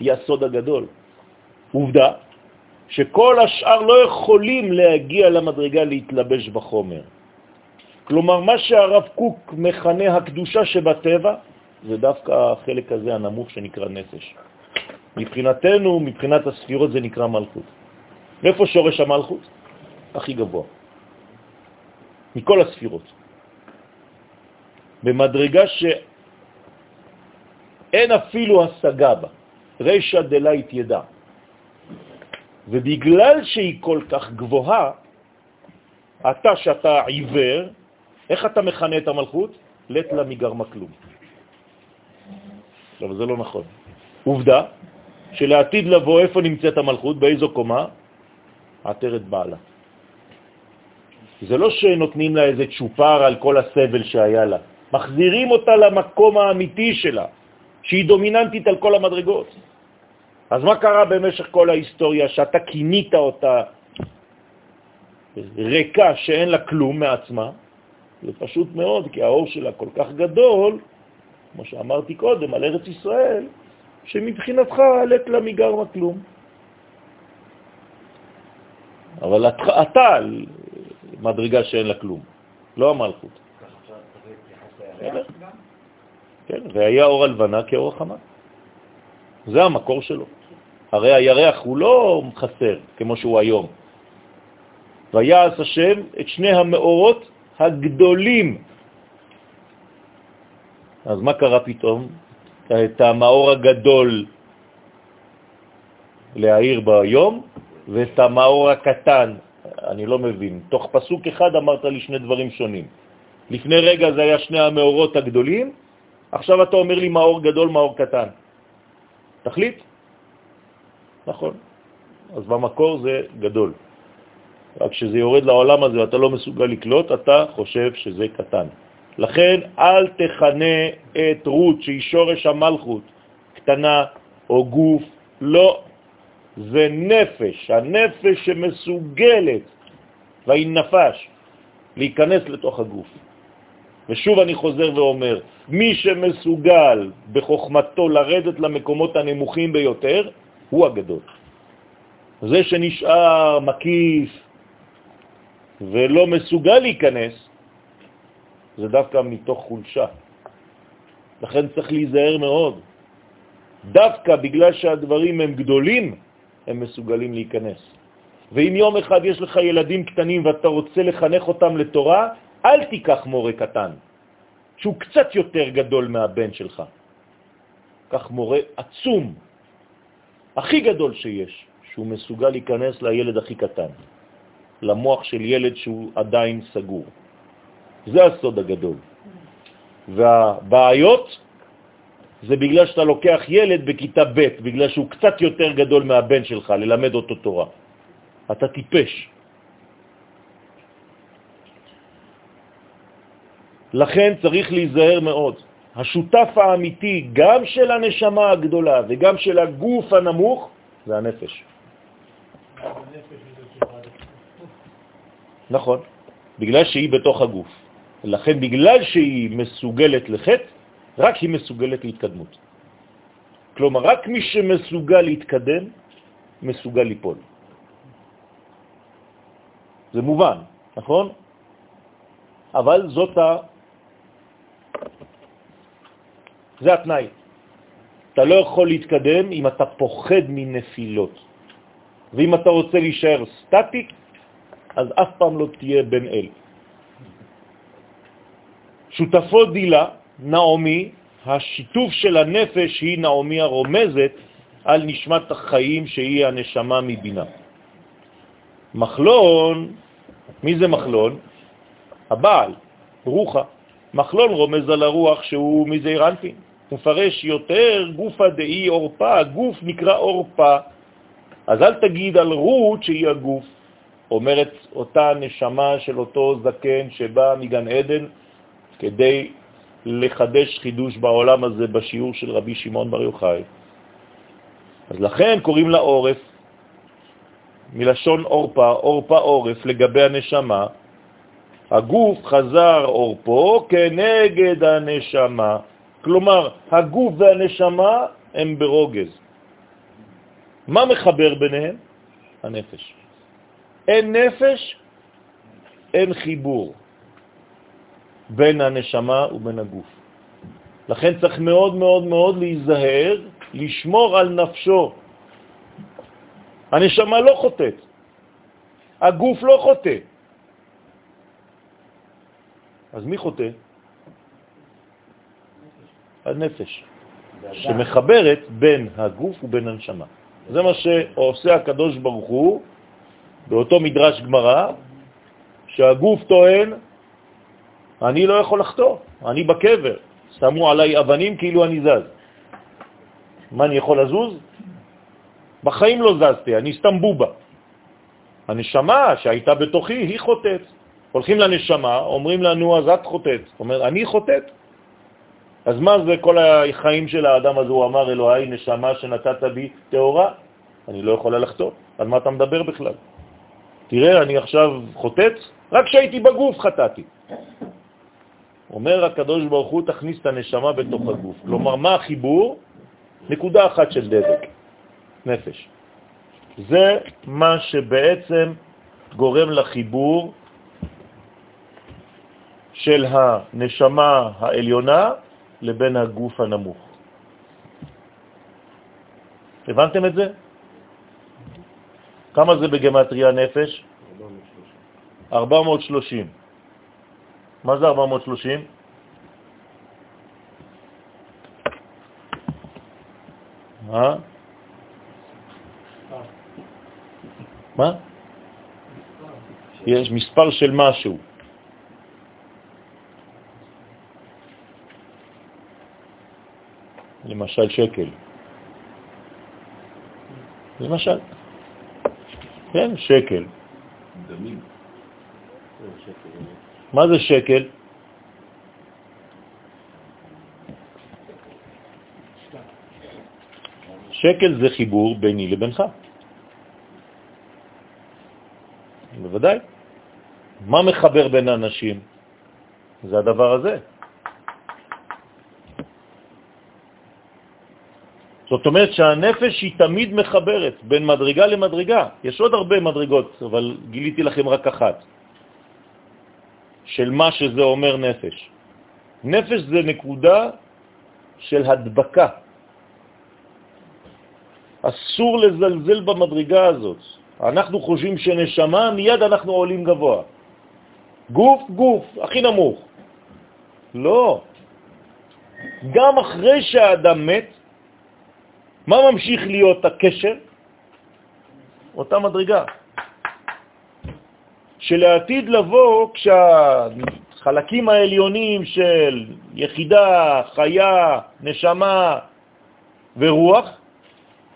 היא הסוד הגדול. עובדה שכל השאר לא יכולים להגיע למדרגה להתלבש בחומר. כלומר, מה שהרב קוק מכנה הקדושה שבטבע, זה דווקא החלק הזה הנמוך שנקרא נפש. מבחינתנו, מבחינת הספירות זה נקרא מלכות. מאיפה שורש המלכות? הכי גבוה. מכל הספירות. במדרגה שאין אפילו השגה בה, רשע דלית ידע. ובגלל שהיא כל כך גבוהה, אתה שאתה עיוור, איך אתה מכנה את המלכות? לט לה מגרמה כלום. אבל זה לא נכון. עובדה שלעתיד לבוא, איפה נמצאת המלכות? באיזו קומה? עטרת בעלה. זה לא שנותנים לה איזה צ'ופר על כל הסבל שהיה לה. מחזירים אותה למקום האמיתי שלה, שהיא דומיננטית על כל המדרגות. אז מה קרה במשך כל ההיסטוריה שאתה כינית אותה ריקה שאין לה כלום מעצמה? זה פשוט מאוד, כי האור שלה כל כך גדול, כמו שאמרתי קודם, על ארץ ישראל, שמבחינתך עלת לה מגרמה כלום. אבל אתה על מדרגה שאין לה כלום, לא המלכות. כן, והיה אור הלבנה כאור החמה. זה המקור שלו. הרי הירח הוא לא חסר כמו שהוא היום. ויעש השם את שני המאורות הגדולים. אז מה קרה פתאום? את המאור הגדול להעיר ביום ואת המאור הקטן, אני לא מבין. תוך פסוק אחד אמרת לי שני דברים שונים. לפני רגע זה היה שני המאורות הגדולים, עכשיו אתה אומר לי מאור גדול, מאור קטן. תחליט. נכון. אז במקור זה גדול. רק כשזה יורד לעולם הזה ואתה לא מסוגל לקלוט, אתה חושב שזה קטן. לכן אל תכנה את רות, שהיא שורש המלכות, קטנה או גוף, לא. זה נפש, הנפש שמסוגלת, והיא נפש, להיכנס לתוך הגוף. ושוב אני חוזר ואומר, מי שמסוגל בחוכמתו לרדת למקומות הנמוכים ביותר, הוא הגדול. זה שנשאר מקיף ולא מסוגל להיכנס, זה דווקא מתוך חולשה. לכן צריך להיזהר מאוד. דווקא בגלל שהדברים הם גדולים, הם מסוגלים להיכנס. ואם יום אחד יש לך ילדים קטנים ואתה רוצה לחנך אותם לתורה, אל תיקח מורה קטן, שהוא קצת יותר גדול מהבן שלך. קח מורה עצום, הכי גדול שיש, שהוא מסוגל להיכנס לילד הכי קטן, למוח של ילד שהוא עדיין סגור. זה הסוד הגדול. והבעיות זה בגלל שאתה לוקח ילד בכיתה ב', בגלל שהוא קצת יותר גדול מהבן שלך, ללמד אותו תורה. אתה טיפש. לכן צריך להיזהר מאוד. השותף האמיתי, גם של הנשמה הגדולה וגם של הגוף הנמוך, זה הנפש. נכון, בגלל שהיא בתוך הגוף. לכן בגלל שהיא מסוגלת לחטא, רק היא מסוגלת להתקדמות. כלומר, רק מי שמסוגל להתקדם, מסוגל ליפול. זה מובן, נכון? אבל זאת. זה התנאי. אתה לא יכול להתקדם אם אתה פוחד מנפילות. ואם אתה רוצה להישאר סטטיק, אז אף פעם לא תהיה בן אל. שותפו דילה, נעמי, השיתוף של הנפש היא נעמי הרומזת על נשמת החיים שהיא הנשמה מבינה. מחלון, מי זה מחלון? הבעל, רוחה. מחלון רומז על הרוח שהוא מזעיר אנפין. מפרש יותר גופה דאי אורפה, הגוף נקרא אורפה. אז אל תגיד על רות שהיא הגוף. אומרת אותה נשמה של אותו זקן שבא מגן עדן כדי לחדש חידוש בעולם הזה בשיעור של רבי שמעון בר יוחאי. אז לכן קוראים לה עורף, מלשון אורפה, אורפה עורף לגבי הנשמה. הגוף חזר אורפו כנגד הנשמה. כלומר, הגוף והנשמה הם ברוגז. מה מחבר ביניהם? הנפש. אין נפש, אין חיבור. בין הנשמה ובין הגוף. לכן צריך מאוד מאוד מאוד להיזהר, לשמור על נפשו. הנשמה לא חוטאת, הגוף לא חוטא. אז מי חוטא? הנפש, שמחברת בין הגוף ובין הנשמה. זה מה שעושה הקדוש ברוך הוא באותו מדרש גמרא, שהגוף טוען אני לא יכול לחתור, אני בקבר, שמו עליי אבנים כאילו אני זז. מה, אני יכול לזוז? בחיים לא זזתי, אני סתם בובה. הנשמה שהייתה בתוכי היא חוטאת. הולכים לנשמה, אומרים לנו, אז את חוטאת. אומר, אני חוטאת? אז מה זה כל החיים של האדם הזה? הוא אמר, אלוהי, נשמה שנתת בי תאורה, אני לא יכולה לחטוא. על מה אתה מדבר בכלל? תראה, אני עכשיו חוטאת, רק כשהייתי בגוף חטאתי. אומר הקדוש ברוך הוא, תכניס את הנשמה בתוך הגוף. כלומר, מה החיבור? נקודה אחת של דבק, נפש. זה מה שבעצם גורם לחיבור של הנשמה העליונה לבין הגוף הנמוך. הבנתם את זה? כמה זה בגמטריה נפש? 430. 430. מה זה 430? מה? מה? יש מספר של משהו. למשל שקל. למשל. כן, שקל. דמים. מה זה שקל? שקל זה חיבור ביני לבינך. בוודאי. מה מחבר בין האנשים? זה הדבר הזה. זאת אומרת שהנפש היא תמיד מחברת בין מדרגה למדרגה. יש עוד הרבה מדרגות, אבל גיליתי לכם רק אחת, של מה שזה אומר נפש. נפש זה נקודה של הדבקה. אסור לזלזל במדרגה הזאת. אנחנו חושבים שנשמה, מיד אנחנו עולים גבוה. גוף, גוף, הכי נמוך. לא. גם אחרי שהאדם מת, מה ממשיך להיות הקשר? אותה מדרגה. שלעתיד לבוא, כשהחלקים העליונים של יחידה, חיה, נשמה ורוח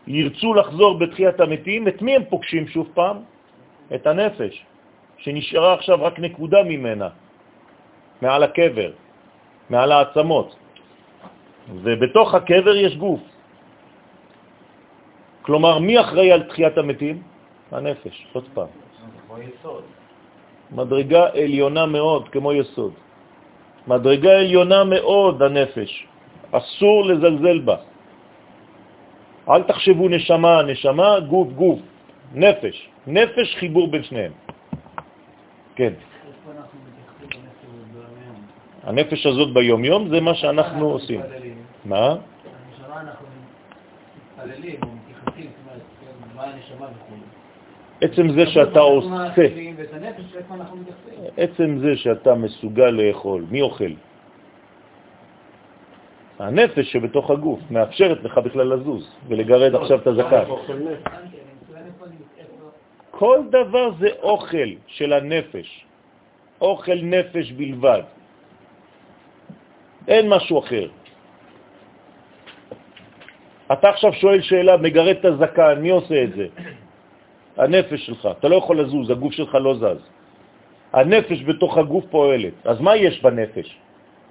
ירצו לחזור בתחיית המתים, את מי הם פוגשים שוב פעם? את הנפש, שנשארה עכשיו רק נקודה ממנה, מעל הקבר, מעל העצמות. ובתוך הקבר יש גוף. כלומר, מי אחראי על תחיית המתים? הנפש, עוד פעם. מדרגה עליונה מאוד, כמו יסוד. מדרגה עליונה מאוד, הנפש. אסור לזלזל בה. אל תחשבו נשמה, נשמה, גוף, גוף, נפש. נפש, חיבור בין שניהם. כן. הנפש הזאת ביום-יום זה מה שאנחנו עושים. מה? עצם זה שאתה עושה, עצם זה שאתה מסוגל לאכול, מי אוכל? הנפש שבתוך הגוף מאפשרת לך בכלל לזוז ולגרד עכשיו את הזקן. כל דבר זה אוכל של הנפש, אוכל נפש בלבד. אין משהו אחר. אתה עכשיו שואל שאלה, מגרד את הזקן, מי עושה את זה? הנפש שלך. אתה לא יכול לזוז, הגוף שלך לא זז. הנפש בתוך הגוף פועלת. אז מה יש בנפש?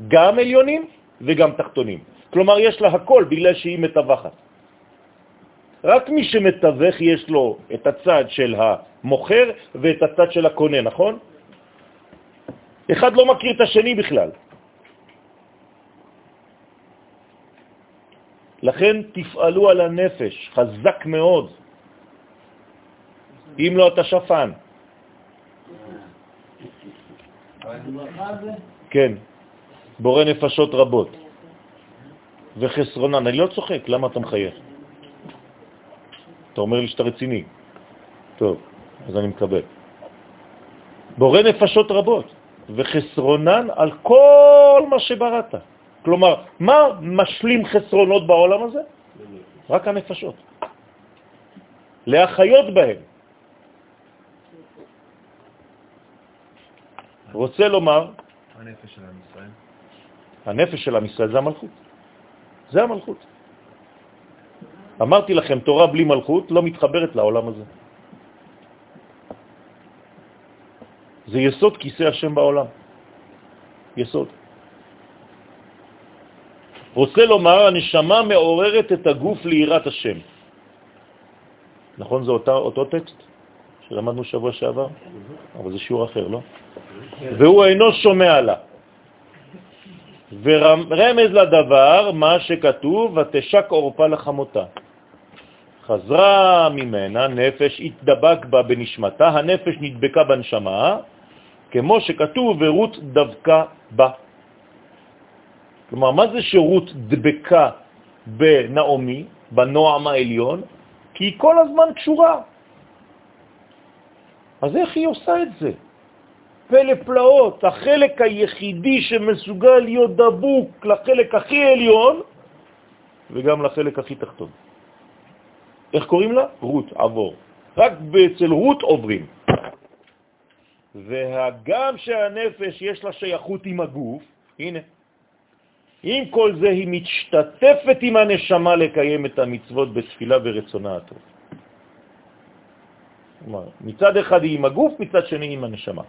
גם עליונים וגם תחתונים. כלומר, יש לה הכל בגלל שהיא מתווכת. רק מי שמתווך יש לו את הצד של המוכר ואת הצד של הקונה, נכון? אחד לא מכיר את השני בכלל. לכן תפעלו על הנפש, חזק מאוד. אם לא אתה שפן. כן, בורא נפשות רבות. וחסרונן, אני לא צוחק, למה אתה מחייך? אתה אומר לי שאתה רציני. טוב, אז אני מקבל. בורא נפשות רבות, וחסרונן על כל מה שבראת. כלומר, מה משלים חסרונות בעולם הזה? רק הנפשות. להחיות בהם. רוצה לומר... הנפש של עם ישראל? הנפש של עם ישראל זה המלכות. זה המלכות. אמרתי לכם, תורה בלי מלכות לא מתחברת לעולם הזה. זה יסוד כיסא השם בעולם. יסוד. רוצה לומר, הנשמה מעוררת את הגוף ליראת השם. נכון, זה אותה, אותו טקסט שלמדנו שבוע שעבר? אבל זה שיעור אחר, לא? והוא אינו שומע לה. ורמז לדבר מה שכתוב, ותשק עורפה לחמותה. חזרה ממנה, נפש התדבק בה בנשמתה, הנפש נדבקה בנשמה, כמו שכתוב, ורות דבקה בה. כלומר, מה זה שרות דבקה בנעמי, בנועם העליון? כי היא כל הזמן קשורה. אז איך היא עושה את זה? פלא פלאות, החלק היחידי שמסוגל להיות דבוק לחלק הכי עליון וגם לחלק הכי תחתון. איך קוראים לה? רות, עבור. רק אצל רות עוברים. והגם שהנפש יש לה שייכות עם הגוף, הנה, עם כל זה היא משתתפת עם הנשמה לקיים את המצוות בתפילה ורצונה הטוב. מצד אחד היא עם הגוף, מצד שני עם הנשמה.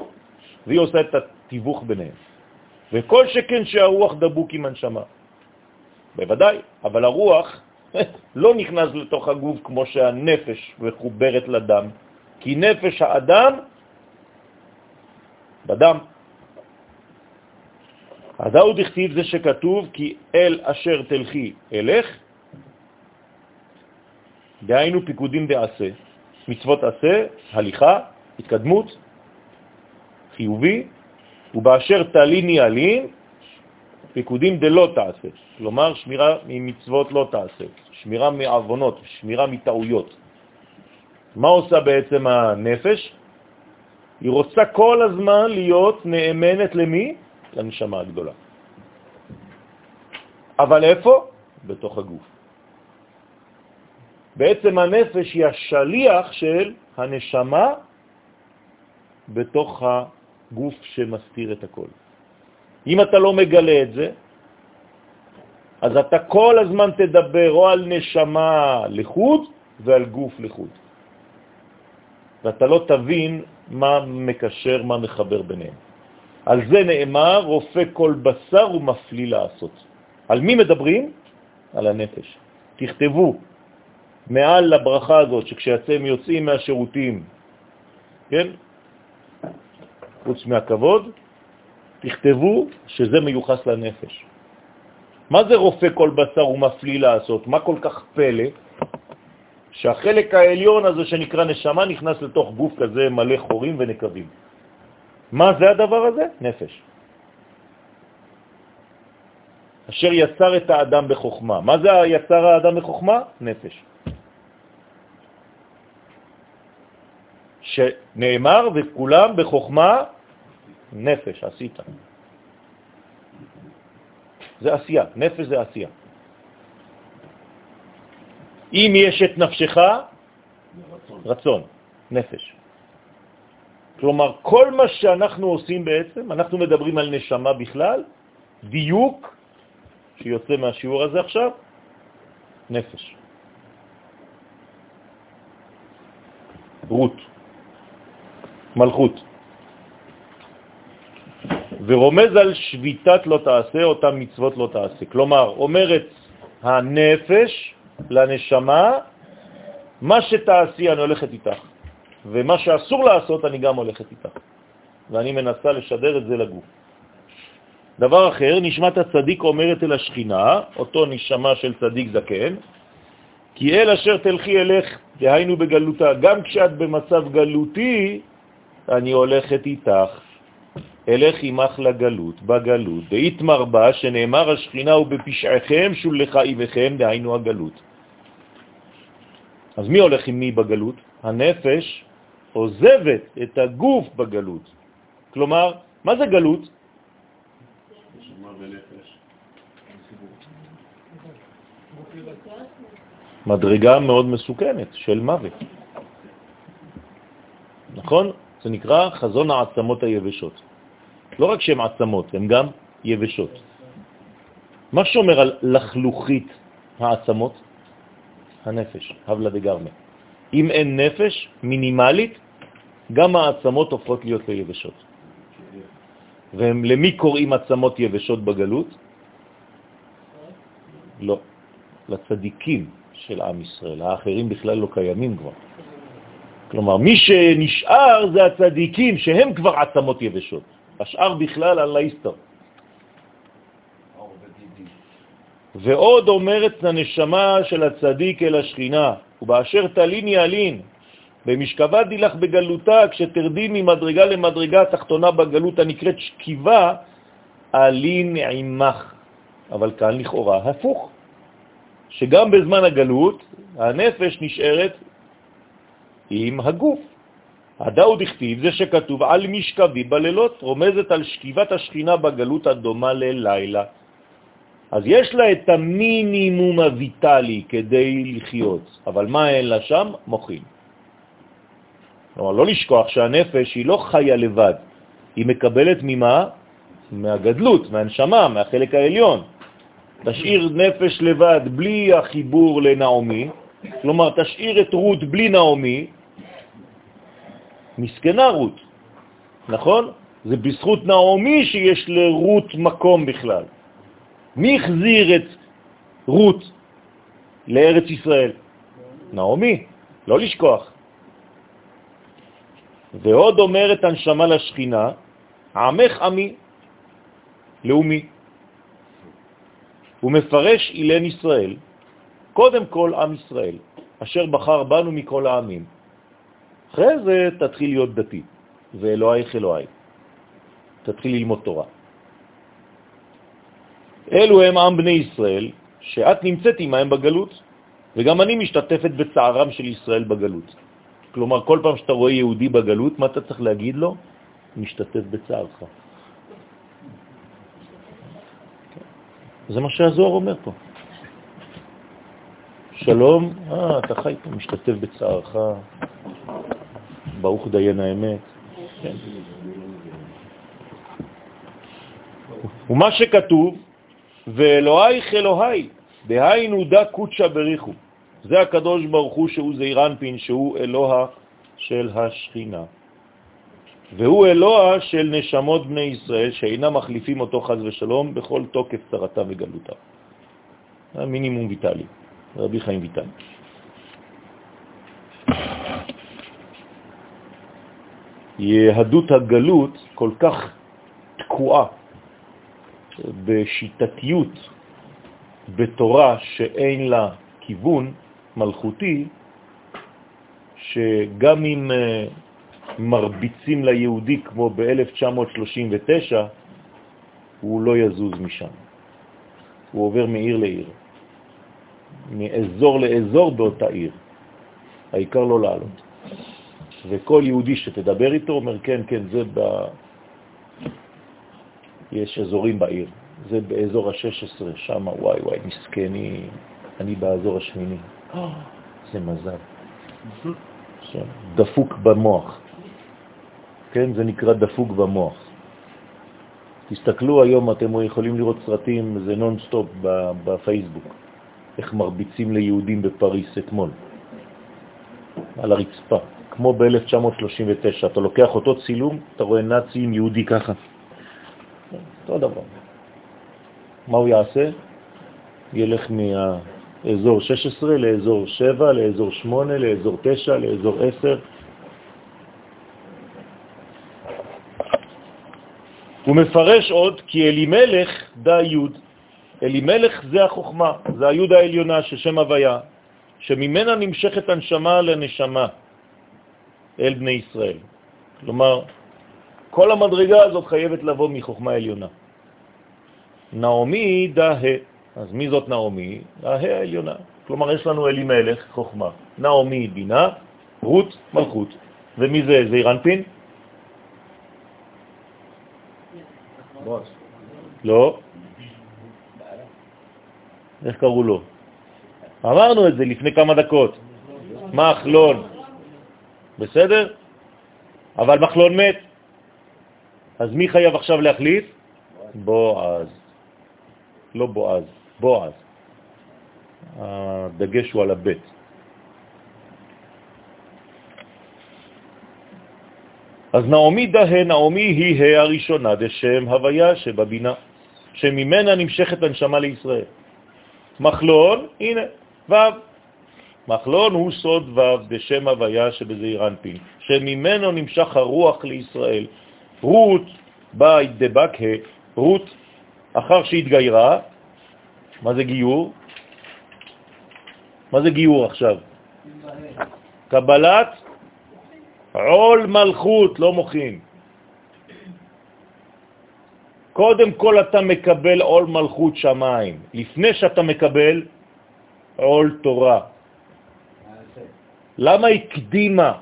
והיא עושה את התיווך ביניהם. וכל שכן שהרוח דבוק עם הנשמה. בוודאי, אבל הרוח *laughs* לא נכנס לתוך הגוף כמו שהנפש מחוברת לדם, כי נפש האדם בדם. אז ההוא דכתיב זה שכתוב כי אל אשר תלכי אלך, דהיינו פיקודים דעשה, מצוות עשה, הליכה, התקדמות, חיובי, ובאשר תליני עלין, פיקודים דלא תעשה, כלומר שמירה ממצוות לא תעשה, שמירה מעוונות, שמירה מטעויות. מה עושה בעצם הנפש? היא רוצה כל הזמן להיות נאמנת למי? לנשמה הגדולה. אבל איפה? בתוך הגוף. בעצם הנפש היא השליח של הנשמה בתוך הגוף שמסתיר את הכל. אם אתה לא מגלה את זה, אז אתה כל הזמן תדבר או על נשמה לחוד ועל גוף לחוד. ואתה לא תבין מה מקשר, מה מחבר ביניהם. על זה נאמר, רופא כל בשר ומפליא לעשות. על מי מדברים? על הנפש. תכתבו מעל לברכה הזאת, שכשאתם יוצאים מהשירותים, כן? חוץ מהכבוד, תכתבו שזה מיוחס לנפש. מה זה רופא כל בשר ומפליא לעשות? מה כל כך פלא שהחלק העליון הזה שנקרא נשמה נכנס לתוך גוף כזה מלא חורים ונקבים? מה זה הדבר הזה? נפש. אשר יצר את האדם בחוכמה. מה זה יצר האדם בחוכמה? נפש. שנאמר וכולם בחוכמה נפש, עשית. זה עשייה, נפש זה עשייה. אם יש את נפשך, רצון, רצון נפש. כלומר, כל מה שאנחנו עושים בעצם, אנחנו מדברים על נשמה בכלל, דיוק שיוצא מהשיעור הזה עכשיו, נפש. רות, מלכות. ורומז על שביתת לא תעשה, אותם מצוות לא תעשה. כלומר, אומרת הנפש לנשמה, מה שתעשי אני הולכת איתך, ומה שאסור לעשות אני גם הולכת איתך. ואני מנסה לשדר את זה לגוף. דבר אחר, נשמת הצדיק אומרת אל השכינה, אותו נשמה של צדיק זקן, כי אל אשר תלכי אלך, דהיינו בגלותה, גם כשאת במצב גלותי, אני הולכת איתך. אלך עמך לגלות, בגלות, דאית מרבה, שנאמר השכינה ובפשעיכם שולך איבכם, דהיינו הגלות. אז מי הולך עם מי בגלות? הנפש עוזבת את הגוף בגלות. כלומר, מה זה גלות? מדרגה מאוד מסוכנת של מוות. נכון? זה נקרא חזון העצמות היבשות. לא רק שהן עצמות, הן גם יבשות. מה שומר על לחלוכית העצמות? הנפש, הבלה דגרמה. אם אין נפש מינימלית, גם העצמות הופכות להיות ליבשות. ולמי קוראים עצמות יבשות בגלות? לא, לצדיקים של עם ישראל. האחרים בכלל לא קיימים כבר. כלומר, מי שנשאר זה הצדיקים, שהם כבר עצמות יבשות. השאר בכלל על להיסטור. ועוד אומרת הנשמה של הצדיק אל השכינה, ובאשר תליני אלין, במשכבה דילך בגלותה, כשתרדי ממדרגה למדרגה תחתונה בגלות הנקראת שכיבה, אלין עמך. אבל כאן לכאורה הפוך, שגם בזמן הגלות הנפש נשארת עם הגוף. הדאוד הכתיב זה שכתוב על משכבי בלילות, רומזת על שכיבת השכינה בגלות הדומה ללילה. אז יש לה את המינימום הויטלי כדי לחיות, אבל מה אין לה שם? מוחים. כלומר, לא לשכוח שהנפש היא לא חיה לבד, היא מקבלת ממה? מהגדלות, מהנשמה, מהחלק העליון. תשאיר נפש לבד בלי החיבור לנעמי, כלומר, תשאיר את רות בלי נעמי, מסכנה רות, נכון? זה בזכות נעמי שיש לרות מקום בכלל. מי החזיר את רות לארץ ישראל? נעמי, לא לשכוח. ועוד אומרת הנשמה לשכינה, עמך עמי, לאומי. הוא מפרש אילן ישראל, קודם כל עם ישראל, אשר בחר בנו מכל העמים. אחרי זה תתחיל להיות דתי, ואלוהיך אלוהי. תתחיל ללמוד תורה. אלו הם עם בני ישראל, שאת נמצאת עמהם בגלות, וגם אני משתתפת בצערם של ישראל בגלות. כלומר, כל פעם שאתה רואה יהודי בגלות, מה אתה צריך להגיד לו? משתתף בצערך. זה מה שהזוהר אומר פה. שלום, אה, אתה חי פה, משתתף בצערך, ברוך דיין האמת. כן. ומה שכתוב, ואלוהיך אלוהי, דהיינו דה קודשא בריחו. זה הקדוש ברוך הוא שהוא זעירנפין, שהוא אלוה של השכינה. והוא אלוה של נשמות בני ישראל, שאינם מחליפים אותו חז ושלום בכל תוקף צרתם וגלותם. זה מינימום ויטלי, רבי חיים ויטלי. יהדות הגלות כל כך תקועה בשיטתיות בתורה שאין לה כיוון מלכותי, שגם אם אה, מרביצים ליהודי כמו ב-1939, הוא לא יזוז משם. הוא עובר מעיר לעיר, מאזור לאזור באותה עיר. העיקר לא לעלות. וכל יהודי שתדבר איתו אומר, כן, כן, זה ב... יש אזורים בעיר. זה באזור ה-16, שם, וואי וואי, מסכני, אני באזור השמיני. *gasps* זה מזל. דפוק במוח. כן, זה נקרא דפוק במוח. תסתכלו היום, אתם יכולים לראות סרטים, זה נונסטופ בפייסבוק, איך מרביצים ליהודים בפריס אתמול, על הרצפה, כמו ב-1939. אתה לוקח אותו צילום, אתה רואה נאצי עם יהודי ככה. אותו דבר. מה הוא יעשה? ילך מהאזור 16 לאזור 7, לאזור 8, לאזור 9, לאזור 10. הוא מפרש עוד כי אלימלך דה יוד. אלימלך זה החוכמה, זה היוד העליונה ששם הוויה, שממנה נמשכת הנשמה לנשמה אל בני ישראל. כלומר, כל המדרגה הזאת חייבת לבוא מחוכמה עליונה. נעמי דה אז מי זאת נעמי? דה העליונה. כלומר, יש לנו אלימלך, חוכמה, נעמי בינה, רות מלכות. ומי זה? זה אירנפין? לא. איך קראו לו? אמרנו את זה לפני כמה דקות. מחלון. בסדר? אבל מחלון מת. אז מי חייב עכשיו להחליף? בועז. לא בועז, בועז. הדגש הוא על הבית. אז נעמי דה, נעמי היא ה' הראשונה דשם הוויה שבבינה, שממנה נמשכת הנשמה לישראל. מחלון, הנה, ו'. מחלון הוא סוד ו' דשם הוויה שבזעיר אנפין, שממנו נמשך הרוח לישראל. רות בית דבקה, רות אחר שהתגיירה, מה זה גיור? מה זה גיור עכשיו? קבלת עול מלכות, לא מוכין. קודם כל אתה מקבל עול מלכות שמיים, לפני שאתה מקבל עול תורה. למה הקדימה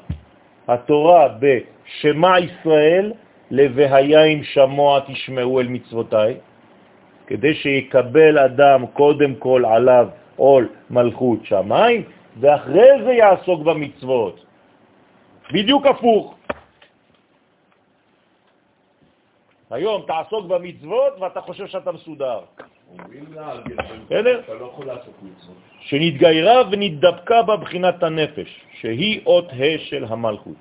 התורה בשמה ישראל ל"והיה אם שמוע תשמעו אל מצוותיי"? כדי שיקבל אדם קודם כל עליו עול מלכות שמיים, ואחרי זה יעסוק במצוות. בדיוק הפוך. היום תעסוק במצוות ואתה חושב שאתה מסודר. בסדר? לא. שנתגיירה ונתדבקה בבחינת הנפש, שהיא אות ה' של המלכות.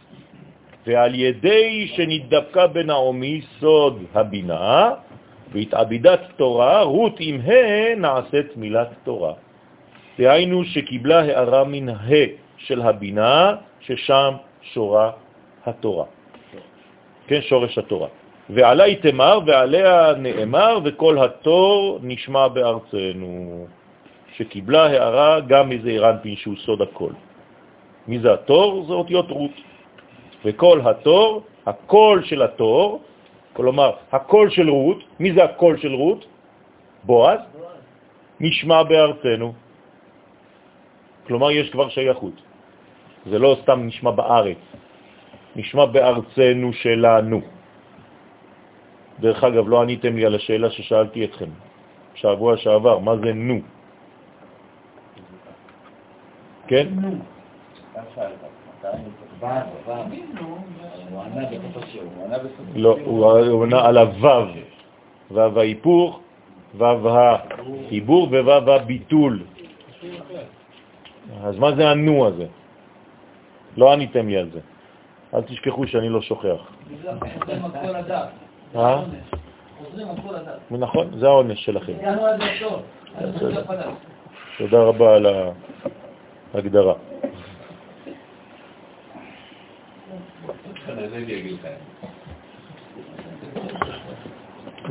ועל ידי שנדבקה בנעמי סוד הבינה, והתעבידת תורה, רות עם ה' נעשית מילת תורה. דהיינו שקיבלה הערה מן ה' של הבינה, ששם שורה התורה. כן, שורש התורה. ועלי תמר ועליה נאמר, וכל התור נשמע בארצנו, שקיבלה הערה גם מזעיר אנפין שהוא סוד הכל. מי זה התור? זה אותיות רות. וכל התור, הקול של התור, כלומר, הקול של רות, מי זה הקול של רות? בועז, נשמע בארצנו. כלומר, יש כבר שייכות. זה לא סתם נשמע בארץ, נשמע בארצנו שלנו. דרך אגב, לא עניתם לי על השאלה ששאלתי אתכם, שבוע שעבר, מה זה נו? כן? לא, הוא ענה על הוו, וו ההיפוך, וו החיבור ווו הביטול. אז מה זה הנו הזה? לא עניתם לי על זה. אל תשכחו שאני לא שוכח. אה? נכון, זה העונש שלכם. תודה רבה על ההגדרה.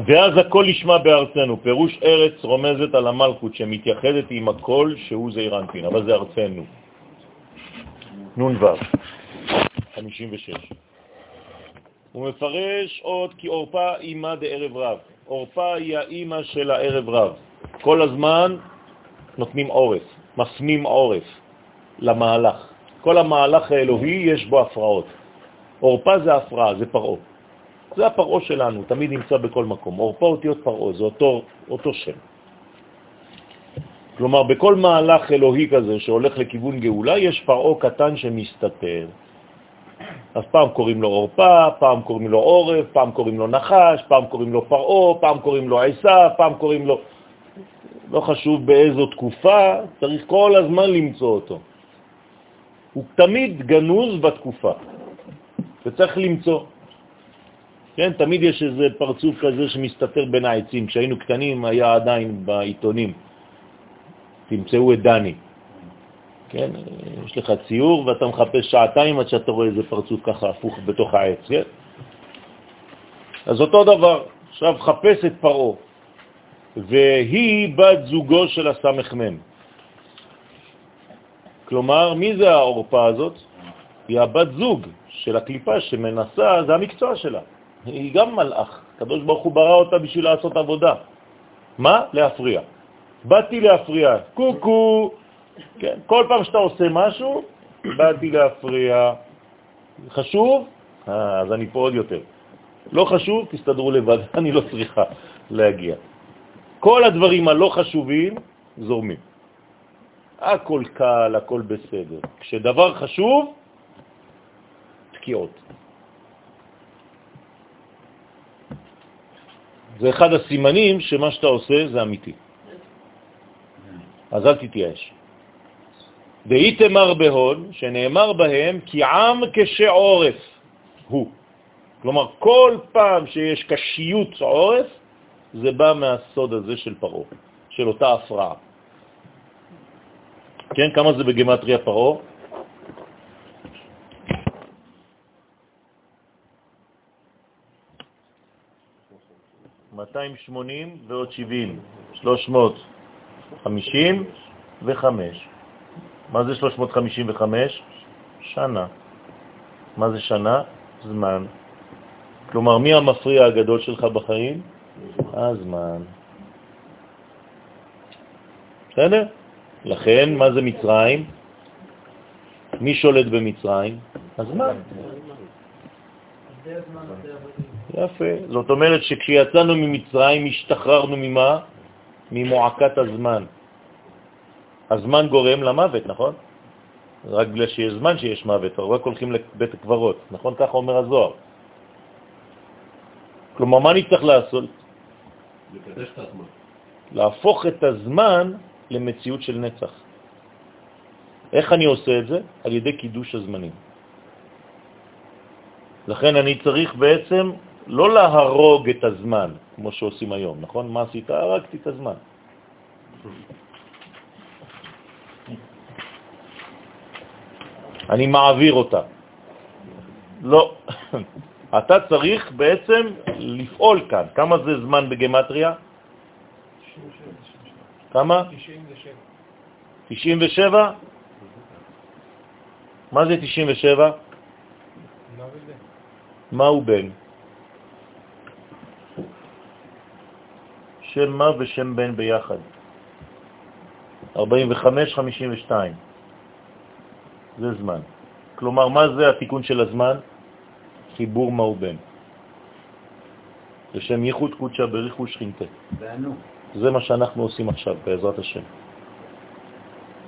ואז הכל נשמע בארצנו, פירוש ארץ רומזת על המלכות שמתייחדת עם הכל שהוא זעיר אנפין, אבל זה ארצנו. נון ו', 56. הוא מפרש עוד כי אורפה אימה דערב רב. אורפה היא האימא של הערב רב. כל הזמן נותנים עורף, מסמים עורף למהלך. כל המהלך האלוהי יש בו הפרעות. אורפה זה הפרעה, זה פרעו. זה הפרעו שלנו, תמיד נמצא בכל מקום. אורפה אותיות פרעו, זה אותו, אותו שם. כלומר, בכל מהלך אלוהי כזה שהולך לכיוון גאולה, יש פרעו קטן שמסתתר. אז פעם קוראים לו אורפה, פעם קוראים לו עורף, פעם קוראים לו נחש, פעם קוראים לו פרעו, פעם קוראים לו עיסה, פעם קוראים לו... לא חשוב באיזו תקופה, צריך כל הזמן למצוא אותו. הוא תמיד גנוז בתקופה, וצריך למצוא. כן, תמיד יש איזה פרצוף כזה שמסתתר בין העצים. כשהיינו קטנים היה עדיין בעיתונים, תמצאו את דני. כן, יש לך ציור ואתה מחפש שעתיים עד שאתה רואה איזה פרצוף ככה הפוך בתוך העץ, כן? אז אותו דבר, עכשיו חפש את פרעה, והיא בת זוגו של הסמ"ם. כלומר, מי זה העורפה הזאת? היא הבת זוג של הקליפה שמנסה, זה המקצוע שלה. היא גם מלאך, הקדוש ברוך הוא ברא אותה בשביל לעשות עבודה. מה? להפריע. באתי להפריע, קוקו, כן, כל פעם שאתה עושה משהו, באתי להפריע. חשוב? אה, אז אני פה עוד יותר. לא חשוב, תסתדרו לבד, *laughs* אני לא צריכה להגיע. כל הדברים הלא חשובים זורמים. הכל קל, הכל בסדר. כשדבר חשוב, תקיעות. זה אחד הסימנים שמה שאתה עושה זה אמיתי. אז אל תתייאש. ואיתמר בהון, שנאמר בהם, כי עם כשעורף הוא. כלומר, כל פעם שיש קשיות עורף, זה בא מהסוד הזה של פרעה, של אותה הפרעה. כן, כמה זה בגמטריה פרעה? מאתיים שמונים ועוד שבעים, שלוש מאות חמישים וחמש. מה זה 355? שנה. מה זה שנה? זמן. כלומר, מי המפריע הגדול שלך בחיים? הזמן. בסדר? לכן, מה זה מצרים? מי שולט במצרים? הזמן. יפה. זאת אומרת שכשיצאנו ממצרים השתחררנו ממה? ממועקת הזמן. הזמן גורם למוות, נכון? רק בגלל שיש זמן שיש מוות, רק הולכים לבית הקברות, נכון? ככה אומר הזוהר. כלומר, מה אני צריך לעשות? לקדש את הזמן. להפוך את הזמן למציאות של נצח. איך אני עושה את זה? על ידי קידוש הזמנים. לכן אני צריך בעצם לא להרוג את הזמן, כמו שעושים היום, נכון? מה עשית? הרגתי את הזמן. אני מעביר אותה. לא. אתה צריך בעצם לפעול כאן. כמה זה זמן בגמטריה? כמה? 97. 97? מה זה 97? מה הוא בן? שם מה ושם בן ביחד. 45-52. זה זמן. כלומר, מה זה התיקון של הזמן? חיבור מהו בן. לשם ייחוד קודשה בריחו שכינתה. זה מה שאנחנו עושים עכשיו, בעזרת השם.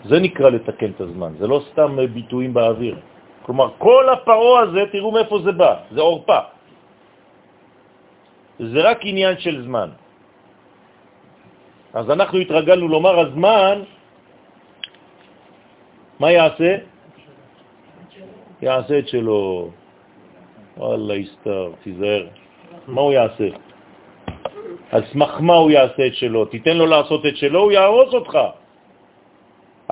זה נקרא לתקן את הזמן, זה לא סתם ביטויים באוויר. כלומר, כל הפרו הזה, תראו מאיפה זה בא, זה אורפה. זה רק עניין של זמן. אז אנחנו התרגלנו לומר, הזמן, מה יעשה? יעשה את שלו. וואלה, יסתר, תיזהר. מה הוא יעשה? על סמך מה הוא יעשה את שלו? תיתן לו לעשות את שלו, הוא יהרוס אותך.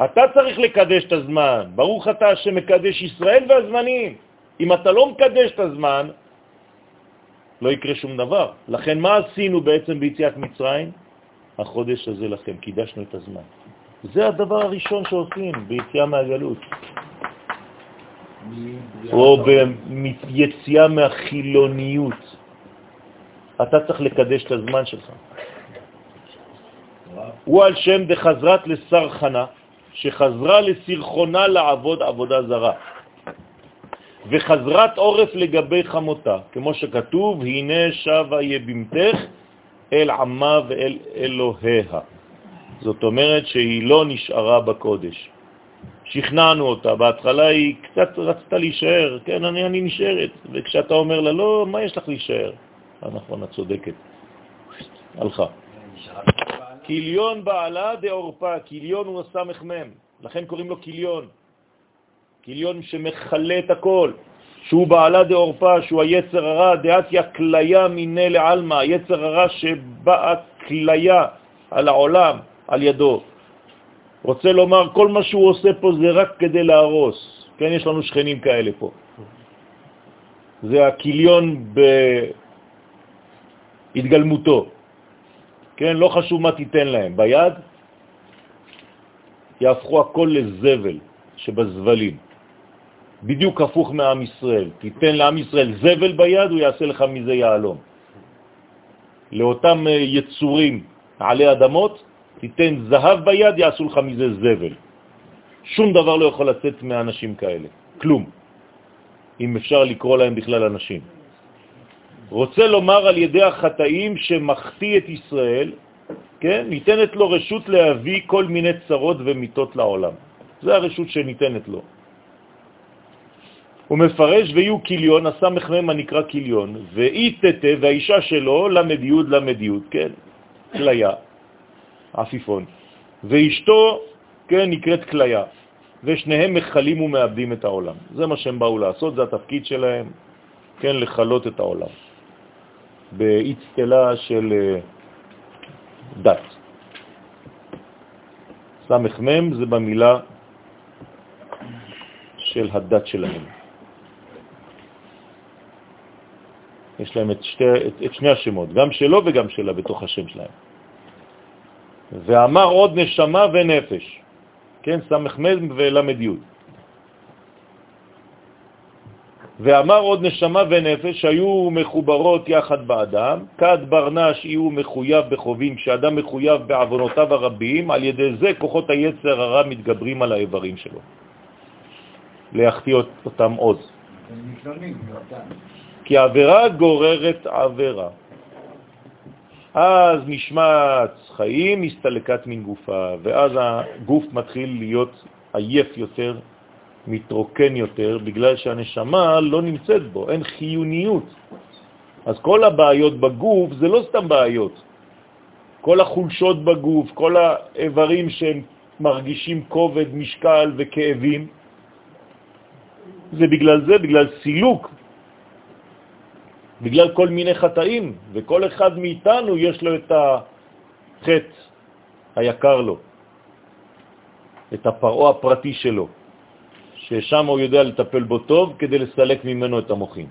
אתה צריך לקדש את הזמן. ברוך אתה שמקדש ישראל והזמנים. אם אתה לא מקדש את הזמן, לא יקרה שום דבר. לכן מה עשינו בעצם ביציאת מצרים? החודש הזה לכם, קידשנו את הזמן. זה הדבר הראשון שעושים ביציאה מהגלות. או ביציאה מהחילוניות. אתה צריך לקדש את הזמן שלך. הוא על שם דחזרת לסרחנה, שחזרה לסרחונה לעבוד עבודה זרה. וחזרת עורף לגבי חמותה, כמו שכתוב, הנה שבה יבימתך אל עמה ואל אלוהיה. זאת אומרת שהיא לא נשארה בקודש. שכנענו אותה, בהתחלה היא קצת רצתה להישאר, כן, אני, אני נשארת, וכשאתה אומר לה, לא, מה יש לך להישאר? אה, נכון, את צודקת. הלכה. קיליון בעלה דאורפה, קיליון הוא הסמך מם, לכן קוראים לו קיליון. קיליון שמחלה את הכל, שהוא בעלה דאורפה, שהוא היצר הרע, דעתיה כליה מיני לעלמא, היצר הרע שבאה כליה על העולם, על ידו. רוצה לומר, כל מה שהוא עושה פה זה רק כדי להרוס. כן, יש לנו שכנים כאלה פה. זה הקיליון בהתגלמותו. כן, לא חשוב מה תיתן להם. ביד יהפכו הכל לזבל שבזבלים. בדיוק הפוך מעם ישראל. תיתן לעם ישראל זבל ביד, הוא יעשה לך מזה יעלום. לאותם יצורים עלי אדמות, תיתן זהב ביד, יעשו לך מזה זבל. שום דבר לא יכול לצאת מאנשים כאלה, כלום, אם אפשר לקרוא להם בכלל אנשים. רוצה לומר על ידי החטאים שמחטיא את ישראל, כן, ניתנת לו רשות להביא כל מיני צרות ומיטות לעולם. זה הרשות שניתנת לו. הוא מפרש ויהיו קיליון, הסמך מם הנקרא קיליון, ואי תתה והאישה שלו למד יוד למד יוד, כן, כליה, עפיפון, ואשתו, כן, נקראת כליה, ושניהם מחלים ומאבדים את העולם. זה מה שהם באו לעשות, זה התפקיד שלהם, כן, לחלות את העולם. באצטלה של אה, דת. סמך מם זה במילה של הדת שלהם. יש להם את, שתי, את, את שני השמות, גם שלו וגם שלה בתוך השם שלהם. ואמר עוד נשמה ונפש, כן, סמ"ם ולמד י'. ואמר עוד נשמה ונפש שהיו מחוברות יחד באדם, כד ברנש יהיו מחויב בחובים, כשאדם מחויב בעוונותיו הרבים, על ידי זה כוחות היצר הרע מתגברים על האיברים שלו. להחטיא אותם עוד. כי עבירה גוררת עבירה. אז נשמעת חיים, מסתלקת מן גופה, ואז הגוף מתחיל להיות עייף יותר, מתרוקן יותר, בגלל שהנשמה לא נמצאת בו, אין חיוניות. אז כל הבעיות בגוף זה לא סתם בעיות. כל החולשות בגוף, כל האיברים שהם מרגישים כובד, משקל וכאבים, זה בגלל זה, בגלל סילוק בגלל כל מיני חטאים, וכל אחד מאיתנו יש לו את החטא היקר לו, את הפרעה הפרטי שלו, ששם הוא יודע לטפל בו טוב כדי לסלק ממנו את המוחים.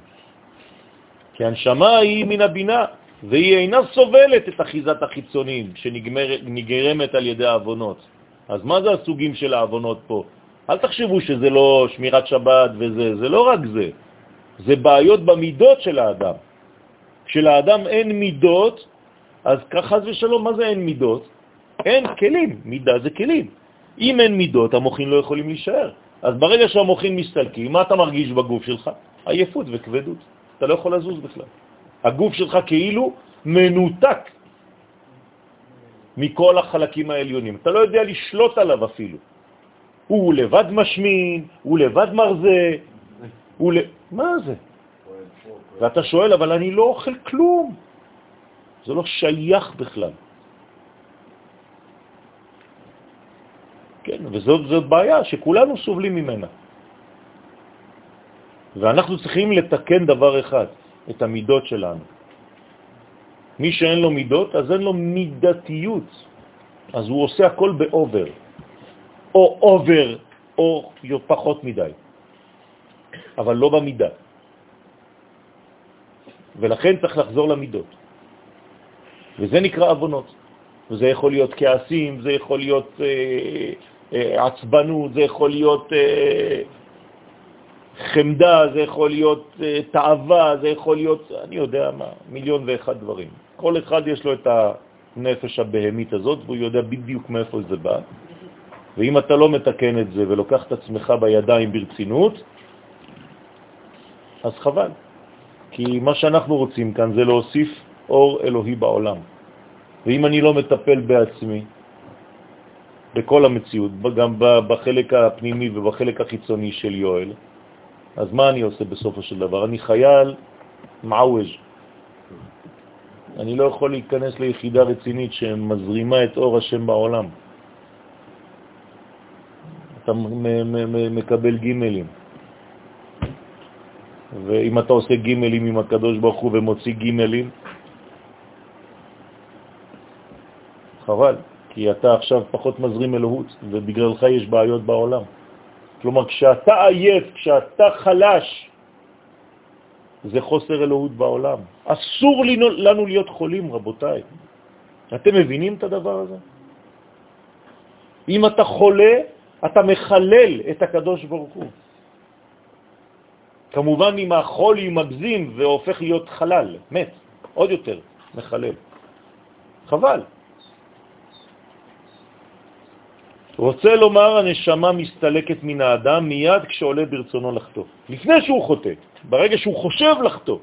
כי הנשמה היא מן הבינה, והיא אינה סובלת את אחיזת החיצונים שנגרמת על ידי האבונות. אז מה זה הסוגים של האבונות פה? אל תחשבו שזה לא שמירת שבת וזה, זה לא רק זה. זה בעיות במידות של האדם. כשלאדם אין מידות, אז ככה ושלום, מה זה אין מידות? אין כלים, מידה זה כלים. אם אין מידות, המוחים לא יכולים להישאר. אז ברגע שהמוחים מסתלקים, מה אתה מרגיש בגוף שלך? עייפות וכבדות. אתה לא יכול לזוז בכלל. הגוף שלך כאילו מנותק מכל החלקים העליונים. אתה לא יודע לשלוט עליו אפילו. הוא לבד משמין, הוא לבד מרזה, הוא ל... מה זה? ואתה שואל, אבל אני לא אוכל כלום. זה לא שייך בכלל. כן, וזאת בעיה שכולנו סובלים ממנה. ואנחנו צריכים לתקן דבר אחד, את המידות שלנו. מי שאין לו מידות, אז אין לו מידתיות. אז הוא עושה הכל באובר, או אובר, או פחות מדי, אבל לא במידה. ולכן צריך לחזור למידות. וזה נקרא אבונות. וזה יכול להיות כעסים, זה יכול להיות אה, אה, עצבנות, זה יכול להיות אה, חמדה, זה יכול להיות אה, תאווה, זה יכול להיות, אני יודע מה, מיליון ואחד דברים. כל אחד יש לו את הנפש הבהמית הזאת, והוא יודע בדיוק מאיפה זה בא. ואם אתה לא מתקן את זה ולוקח את עצמך בידיים ברצינות, אז חבל. כי מה שאנחנו רוצים כאן זה להוסיף אור אלוהי בעולם. ואם אני לא מטפל בעצמי, בכל המציאות, גם בחלק הפנימי ובחלק החיצוני של יואל, אז מה אני עושה בסופו של דבר? אני חייל מעוויז. אני לא יכול להיכנס ליחידה רצינית שמזרימה את אור השם בעולם. אתה מקבל גימלים. ואם אתה עושה גימלים עם הקדוש ברוך הוא ומוציא גימלים, חבל, כי אתה עכשיו פחות מזרים אלוהות, ובגללך יש בעיות בעולם. כלומר, כשאתה עייף, כשאתה חלש, זה חוסר אלוהות בעולם. אסור לנו להיות חולים, רבותיי. אתם מבינים את הדבר הזה? אם אתה חולה, אתה מחלל את הקדוש ברוך הוא. כמובן אם החולי מגזים והופך להיות חלל, מת, עוד יותר מחלל. חבל. רוצה לומר, הנשמה מסתלקת מן האדם מיד כשעולה ברצונו לחטוא. לפני שהוא חוטא, ברגע שהוא חושב לחטוא,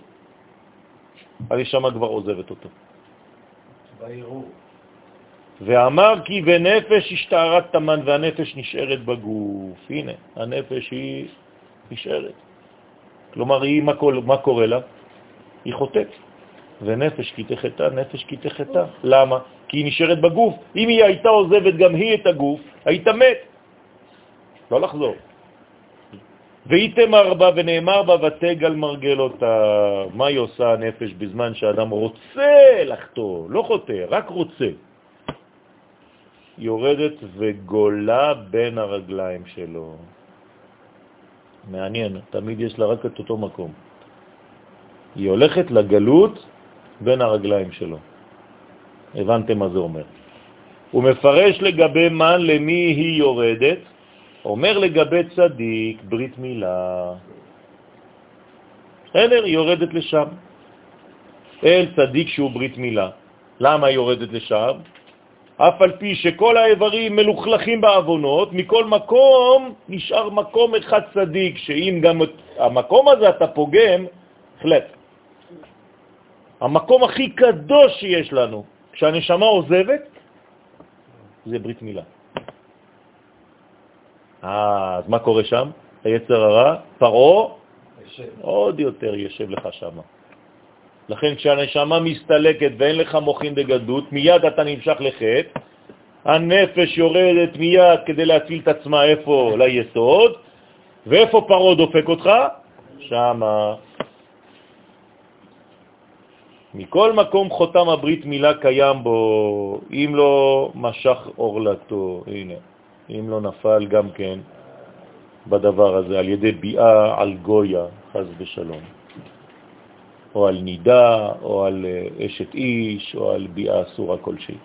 הנשמה כבר עוזבת אותו. ואמר כי בנפש השתערת תמן והנפש נשארת בגוף. הנה, הנפש היא נשארת. כלומר, היא, מה, כל, מה קורה לה? היא חוטאת. ונפש כי תחתה, נפש כי תחתה. למה? כי היא נשארת בגוף. אם היא הייתה עוזבת גם היא את הגוף, היית מת. לא לחזור. והייתם ארבע ונאמר בה ותגל מרגל אותה. מה היא עושה הנפש בזמן שאדם רוצה לחתור, לא חותר, רק רוצה? יורדת וגולה בין הרגליים שלו. מעניין, תמיד יש לה רק את אותו מקום. היא הולכת לגלות בין הרגליים שלו. הבנתם מה זה אומר. הוא מפרש לגבי מן למי היא יורדת, אומר לגבי צדיק ברית מילה. בסדר, היא יורדת לשם. אל צדיק שהוא ברית מילה. למה היא יורדת לשם? אף על פי שכל האיברים מלוכלכים בעוונות, מכל מקום נשאר מקום אחד צדיק, שאם גם המקום הזה אתה פוגם, חלט. המקום הכי קדוש שיש לנו, כשהנשמה עוזבת, זה ברית מילה. אה, אז מה קורה שם? היצר הרע, פרעה, עוד יותר יושב לך שם. לכן כשהנשמה מסתלקת ואין לך מוכין בגדות, מיד אתה נמשך לחטא, הנפש יורדת מיד כדי להציל את עצמה איפה? ליסוד, ואיפה פרעה דופק אותך? שמה. מכל מקום חותם הברית מילה קיים בו, אם לא משך אורלתו, הנה, אם לא נפל גם כן בדבר הזה על ידי ביאה על גויה, חז ושלום, או על נידה, או על אה, אשת איש, או על ביאה אסורה כלשהי.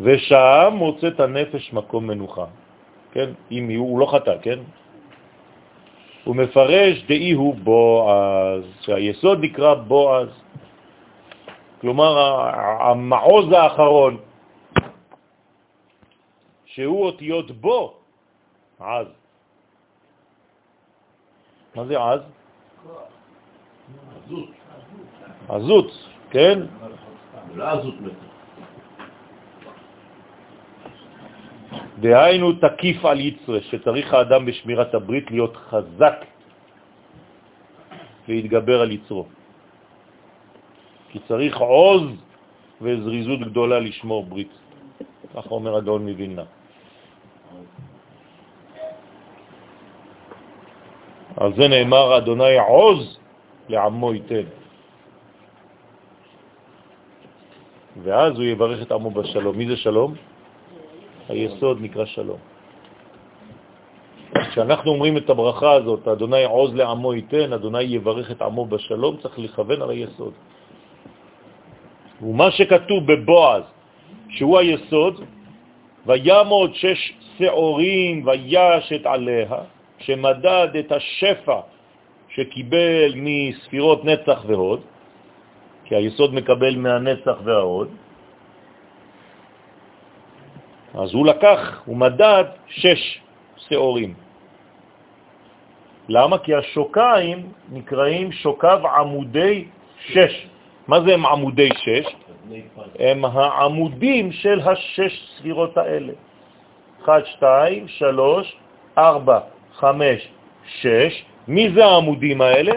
ושם מוצאת הנפש מקום מנוחה, כן? אם הוא לא חטא, כן? הוא מפרש דאי הוא בועז, שהיסוד נקרא בועז, כלומר המעוז האחרון, שהוא אותיות בו, עז. מה זה עז? עזות, כן? לא. דהיינו תקיף על יצרה, שצריך האדם בשמירת הברית להיות חזק להתגבר על יצרו. כי צריך עוז וזריזות גדולה לשמור ברית. כך אומר הגאון מווילנה. על זה נאמר, אדוני עוז לעמו ייתן. ואז הוא יברך את עמו בשלום. מי זה שלום? היסוד נקרא שלום. כשאנחנו אומרים את הברכה הזאת, אדוני עוז לעמו ייתן, אדוני יברך את עמו בשלום, צריך לכוון על היסוד. ומה שכתוב בבועז, שהוא היסוד, וימוד שש שעורים וישת עליה, שמדד את השפע שקיבל מספירות נצח והוד, כי היסוד מקבל מהנצח וההוד, אז הוא לקח, הוא מדד שש שעורים. למה? כי השוקיים נקראים שוקיו עמודי שש. מה זה הם עמודי שש? הם העמודים של השש ספירות האלה. 1, 2, 3, 4, 5, 6. מי זה העמודים האלה?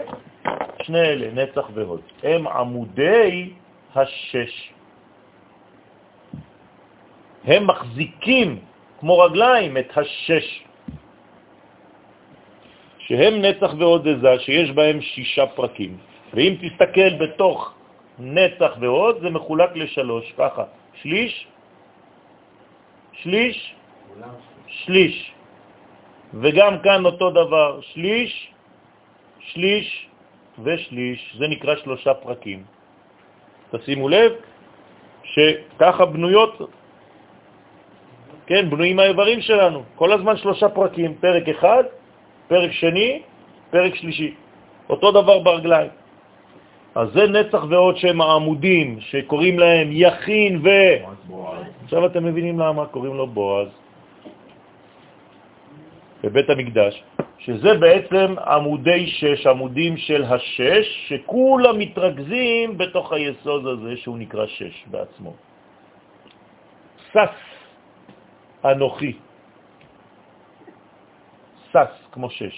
שני אלה, נצח והוד. הם עמודי השש. הם מחזיקים כמו רגליים את השש, שהם נצח ועוד עזה, שיש בהם שישה פרקים. ואם תסתכל בתוך נצח ועוד, זה מחולק לשלוש, ככה, שליש, שליש, שליש. וגם כאן אותו דבר, שליש, שליש ושליש, זה נקרא שלושה פרקים. תשימו לב שככה בנויות כן, בנויים האיברים שלנו. כל הזמן שלושה פרקים, פרק אחד, פרק שני, פרק שלישי. אותו דבר ברגליים. אז זה נצח ועוד שהם העמודים, שקוראים להם יכין ו... עכשיו אתם מבינים למה קוראים לו בועז. בבית המקדש, שזה בעצם עמודי שש, עמודים של השש, שכולם מתרכזים בתוך היסוד הזה שהוא נקרא שש בעצמו. סס אנוכי. סס, כמו שש.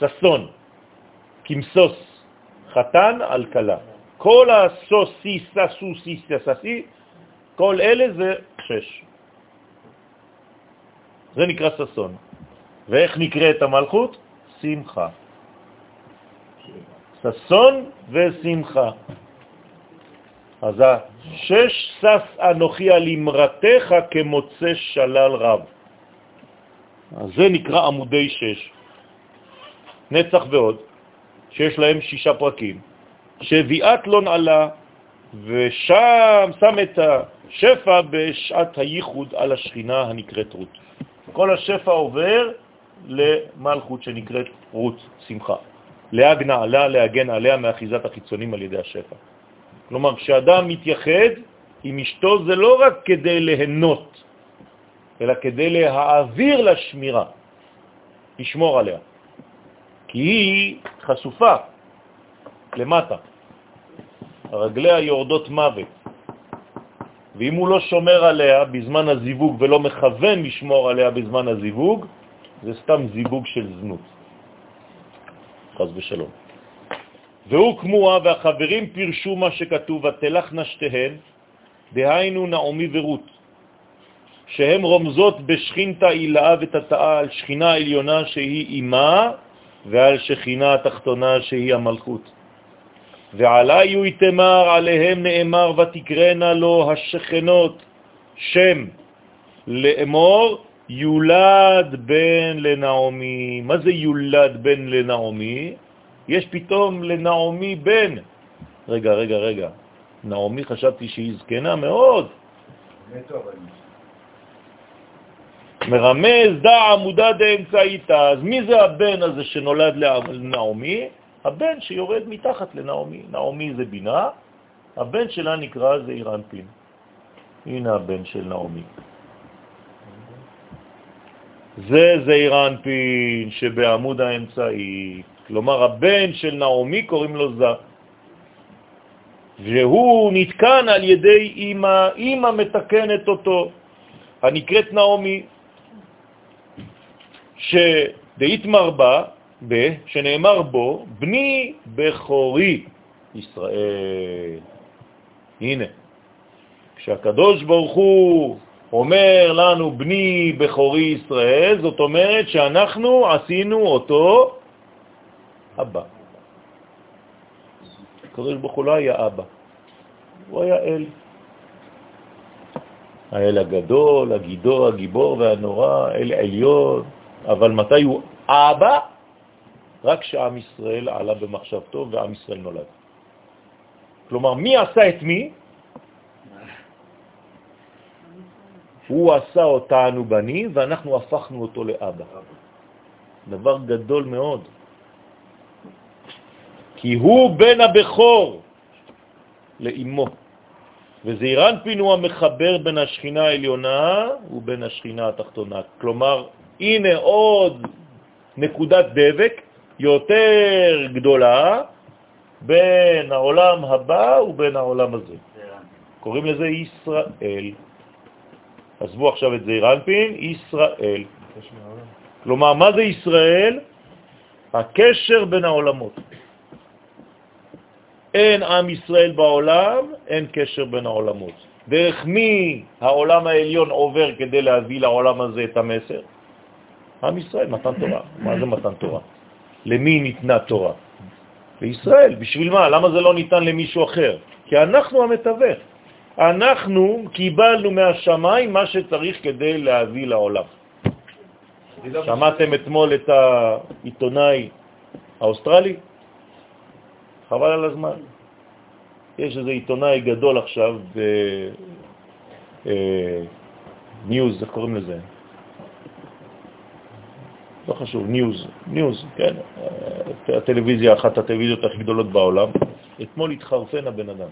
ססון, כמסוס, חתן על כלה. כל הסוסי, ססו, סיסי, ססי, כל אלה זה שש. זה נקרא ססון. ואיך נקראת המלכות? שמחה. ססון ושמחה. אז השש סס אנוכי על אמרתך כמוצא שלל רב. אז זה נקרא עמודי שש. נצח ועוד, שיש להם שישה פרקים, שביאת לא נעלה, ושם שם את השפע בשעת הייחוד על השכינה הנקראת רות. כל השפע עובר למלכות שנקראת רות, שמחה. להג נעלה, להגן עליה מאחיזת החיצונים על ידי השפע. כלומר, כשאדם מתייחד עם אשתו זה לא רק כדי להנות, אלא כדי להעביר לשמירה, לשמור עליה. כי היא חשופה למטה, רגליה יורדות מוות. ואם הוא לא שומר עליה בזמן הזיווג ולא מכוון לשמור עליה בזמן הזיווג, זה סתם זיווג של זנות. חס ושלום. והוא כמוה, והחברים פירשו מה שכתוב, ותלכנה שתיהן, דהיינו נעמי ורות, שהם רומזות בשכינתה אילאה ותתאה על שכינה העליונה שהיא אימה, ועל שכינה התחתונה שהיא המלכות. ועלי הוא יתמר, עליהם נאמר ותקרנה לו השכנות שם לאמור יולד בן לנעמי. מה זה יולד בן לנעמי? יש פתאום לנעמי בן. רגע, רגע, רגע. נעמי חשבתי שהיא זקנה מאוד. מרמז דע עמודה דאמצעיתא. אז מי זה הבן הזה שנולד לנעמי? הבן שיורד מתחת לנעמי. נעמי זה בינה, הבן שלה נקרא זעיר אנפין. הנה הבן של נעמי. זה זעיר אנפין שבעמוד האמצעי. כלומר, הבן של נעמי קוראים לו זה. והוא נתקן על ידי אמא, אמא מתקנת אותו, הנקראת נעמי, שדאיתמר בה, ב, שנאמר בו, בני בכורי ישראל. הנה, כשהקדוש ברוך הוא אומר לנו בני בכורי ישראל, זאת אומרת שאנחנו עשינו אותו אבא. הקדוש ברוך הוא לא היה אבא, הוא היה אל. האל הגדול, הגידור, הגיבור והנורא, אל עליון, אבל מתי הוא אבא? רק כשעם ישראל עלה במחשבתו ועם ישראל נולד. כלומר, מי עשה את מי? הוא עשה אותנו בנים ואנחנו הפכנו אותו לאבא. דבר גדול מאוד. כי הוא בן הבכור לאמו. וזעירן פינו המחבר בין השכינה העליונה ובין השכינה התחתונה. כלומר, הנה עוד נקודת דבק יותר גדולה בין העולם הבא ובין העולם הזה. קוראים לזה ישראל. עזבו עכשיו את זעיר אנפין, ישראל. כלומר, מה זה ישראל? הקשר בין העולמות. אין עם ישראל בעולם, אין קשר בין העולמות. דרך מי העולם העליון עובר כדי להביא לעולם הזה את המסר? עם ישראל, מתן תורה. מה זה מתן תורה? למי ניתנה תורה? לישראל. בשביל מה? למה זה לא ניתן למישהו אחר? כי אנחנו המתווך. אנחנו קיבלנו מהשמיים מה שצריך כדי להביא לעולם. שמעתם אתמול את העיתונאי האוסטרלי? חבל על הזמן. יש איזה עיתונאי גדול עכשיו אה, איך קוראים לזה? לא חשוב, news, news, כן, הטלוויזיה, אחת הטלוויזיות הכי גדולות בעולם. אתמול התחרפן הבן אדם.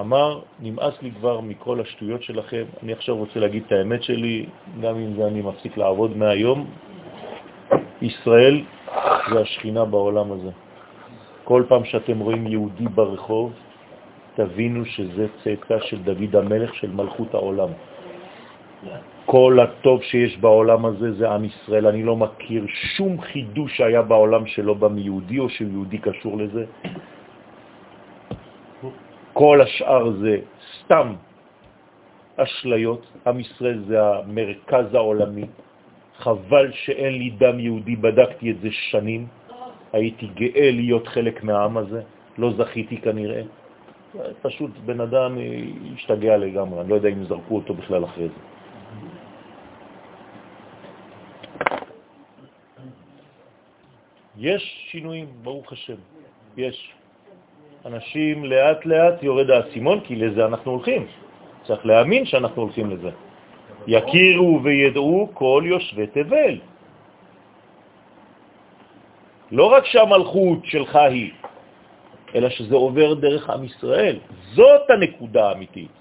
אמר, נמאס לי כבר מכל השטויות שלכם, אני עכשיו רוצה להגיד את האמת שלי, גם אם זה אני מפסיק לעבוד מהיום. ישראל זה השכינה בעולם הזה. כל פעם שאתם רואים יהודי ברחוב, תבינו שזה צאצא של דוד המלך של מלכות העולם. כל הטוב שיש בעולם הזה זה עם ישראל. אני לא מכיר שום חידוש שהיה בעולם שלא בא מיהודי או שיהודי קשור לזה. כל השאר זה סתם אשליות. עם ישראל זה המרכז העולמי. חבל שאין לי דם יהודי, בדקתי את זה שנים. הייתי גאה להיות חלק מהעם הזה, לא זכיתי כנראה. פשוט בן אדם השתגע לגמרי, אני לא יודע אם זרקו אותו בכלל אחרי זה. יש שינויים, ברוך השם, יש. אנשים לאט לאט יורד האסימון, כי לזה אנחנו הולכים. צריך להאמין שאנחנו הולכים לזה. יכירו וידעו כל יושבי תבל. לא רק שהמלכות שלך היא, אלא שזה עובר דרך עם ישראל. זאת הנקודה האמיתית.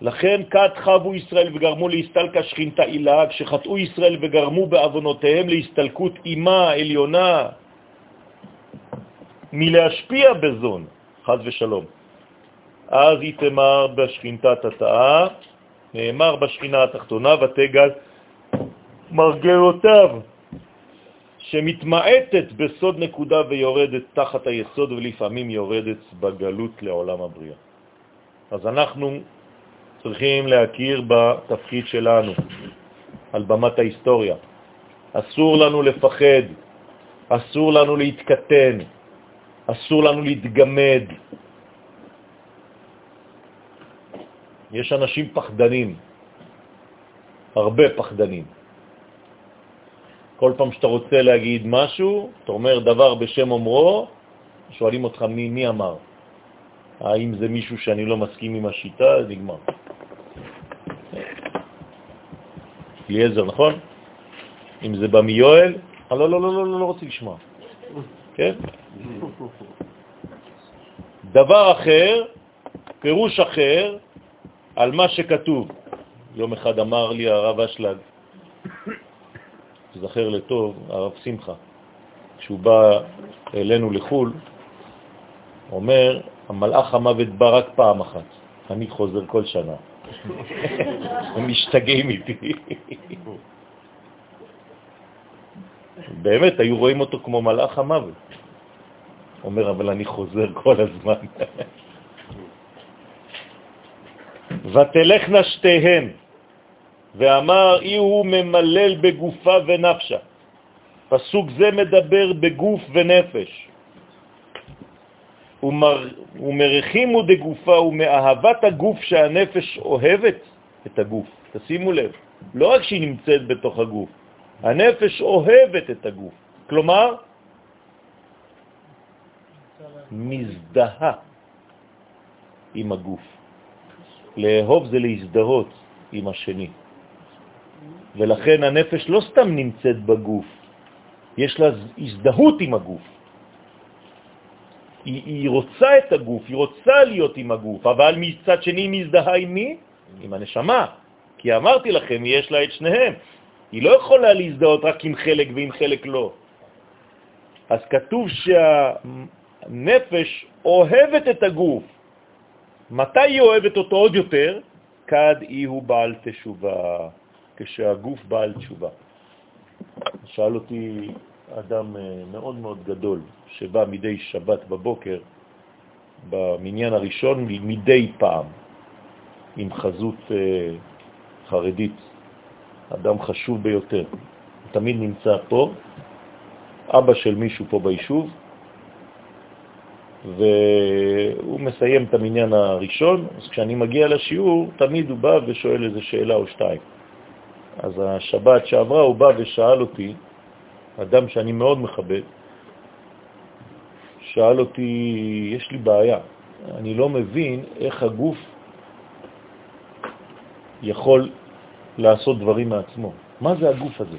לכן כת חבו ישראל וגרמו להסתלקה שכינתה אילה, כשחטאו ישראל וגרמו בעוונותיהם להסתלקות אימה עליונה מלהשפיע בזון, חז ושלום. אז היא תמר בשכינתה תתאה, נאמר בשכינה התחתונה ותגל מרגלותיו, שמתמעטת בסוד נקודה ויורדת תחת היסוד ולפעמים יורדת בגלות לעולם הבריאה. אז אנחנו צריכים להכיר בתפקיד שלנו על במת ההיסטוריה. אסור לנו לפחד אסור לנו להתקטן, אסור לנו להתגמד. יש אנשים פחדנים, הרבה פחדנים. כל פעם שאתה רוצה להגיד משהו, אתה אומר דבר בשם אומרו, שואלים אותך מי, מי אמר. האם זה מישהו שאני לא מסכים עם השיטה? נגמר. אליעזר, נכון? אם זה בא מיואל, אה, לא, לא, לא, לא, לא, לא רוצה לשמוע. כן? דבר אחר, פירוש אחר, על מה שכתוב. יום אחד אמר לי הרב אשלג, תזכר לטוב, הרב שמחה, כשהוא בא אלינו לחול, אומר, המלאך המוות בא רק פעם אחת, אני חוזר כל שנה. *laughs* הם משתגעים איתי. *laughs* באמת, היו רואים אותו כמו מלאך המוות. אומר, אבל אני חוזר כל הזמן. ותלכנה שתיהן, ואמר, אי הוא ממלל בגופה ונפשה. פסוק זה מדבר בגוף ונפש. ומרחימו דגופה ומאהבת הגוף שהנפש אוהבת את הגוף. תשימו לב, לא רק שהיא נמצאת בתוך הגוף, הנפש אוהבת את הגוף. כלומר, מזדהה עם הגוף. לאהוב זה להזדהות עם השני. ולכן הנפש לא סתם נמצאת בגוף, יש לה הזדהות עם הגוף. היא, היא רוצה את הגוף, היא רוצה להיות עם הגוף, אבל מצד שני היא מזדהה עם מי? עם הנשמה. כי אמרתי לכם, יש לה את שניהם. היא לא יכולה להזדהות רק עם חלק ועם חלק לא. אז כתוב שהנפש אוהבת את הגוף. מתי היא אוהבת אותו עוד יותר? כד אי הוא בעל תשובה, כשהגוף בעל תשובה. שאל אותי אדם אה, מאוד מאוד גדול, שבא מדי שבת בבוקר, במניין הראשון, מדי פעם, עם חזות אה, חרדית, אדם חשוב ביותר. תמיד נמצא פה, אבא של מישהו פה ביישוב, והוא מסיים את המניין הראשון, אז כשאני מגיע לשיעור, תמיד הוא בא ושואל איזה שאלה או שתיים. אז השבת שעברה הוא בא ושאל אותי, אדם שאני מאוד מכבד, שאל אותי, יש לי בעיה, אני לא מבין איך הגוף יכול לעשות דברים מעצמו. מה זה הגוף הזה?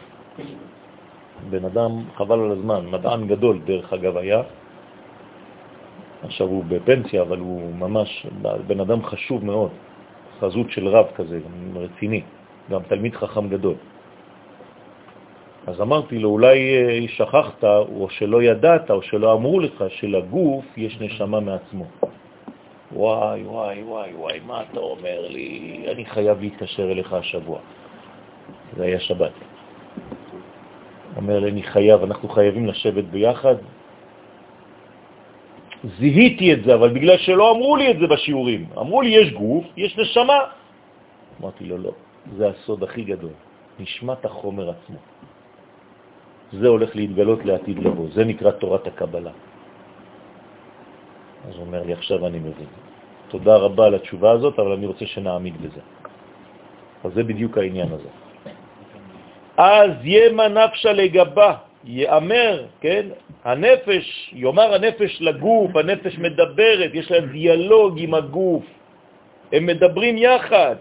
בן אדם, חבל על הזמן, מדען גדול דרך אגב היה, עכשיו הוא בפנסיה, אבל הוא ממש בן אדם חשוב מאוד, חזות של רב כזה, רציני, גם תלמיד חכם גדול. אז אמרתי לו, אולי אה, שכחת, או שלא ידעת, או שלא אמרו לך, שלגוף יש נשמה מעצמו. וואי, וואי, וואי, וואי, מה אתה אומר לי? אני חייב להתקשר אליך השבוע. זה היה שבת. אומר לי, אני חייב, אנחנו חייבים לשבת ביחד. זיהיתי את זה, אבל בגלל שלא אמרו לי את זה בשיעורים. אמרו לי, יש גוף, יש נשמה. אמרתי לו, לא, זה הסוד הכי גדול, נשמת החומר עצמו. זה הולך להתגלות לעתיד לבוא, זה נקרא תורת הקבלה. אז הוא אומר לי, עכשיו אני מבין. תודה רבה על התשובה הזאת, אבל אני רוצה שנעמיד בזה. אז זה בדיוק העניין הזה. אז ימה נפשה לגבה, יאמר, כן? הנפש, יאמר הנפש לגוף, הנפש מדברת, יש לה דיאלוג עם הגוף, הם מדברים יחד.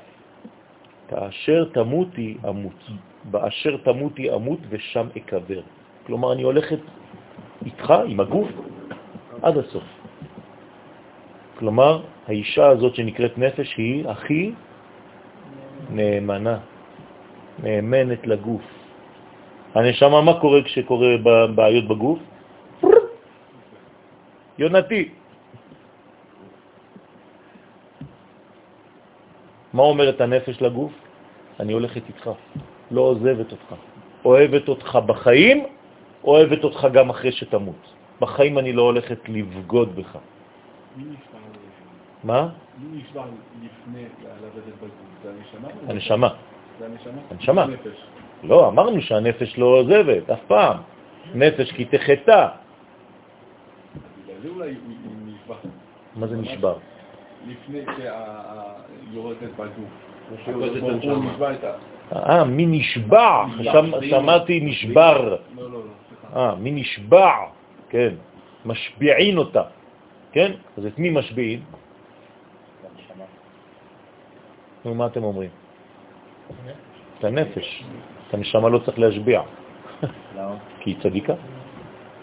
כאשר תמותי אמות, באשר תמותי אמות ושם אקבר. כלומר, אני הולכת איתך, עם הגוף, עד הסוף. כלומר, האישה הזאת שנקראת נפש היא הכי נאמנה, נאמנת לגוף. הנשמה, מה קורה כשקורה בעיות בגוף? יונתי. מה אומרת הנפש לגוף? אני הולכת איתך, לא עוזבת אותך. אוהבת אותך בחיים, אוהבת אותך גם אחרי שתמות. בחיים אני לא הולכת לבגוד בך. מה? מי נשבע לפני לרדת בגוף? זה הנשמה? הנשמה. זה הנשמה? הנשמה. לא, אמרנו שהנפש לא עוזבת, אף פעם. נפש כי תחטא. מה זה נשבר? לפני בגוף. ה... אה, מי נשבע? שמ- שמעתי נשבר. לא, לא, לא. אה, מי נשבע? כן, משביעין אותה. כן? אז את מי משביעין? נו, מה אתם אומרים? את הנפש. את הנשמה לא צריך להשביע, למה? כי היא צדיקה.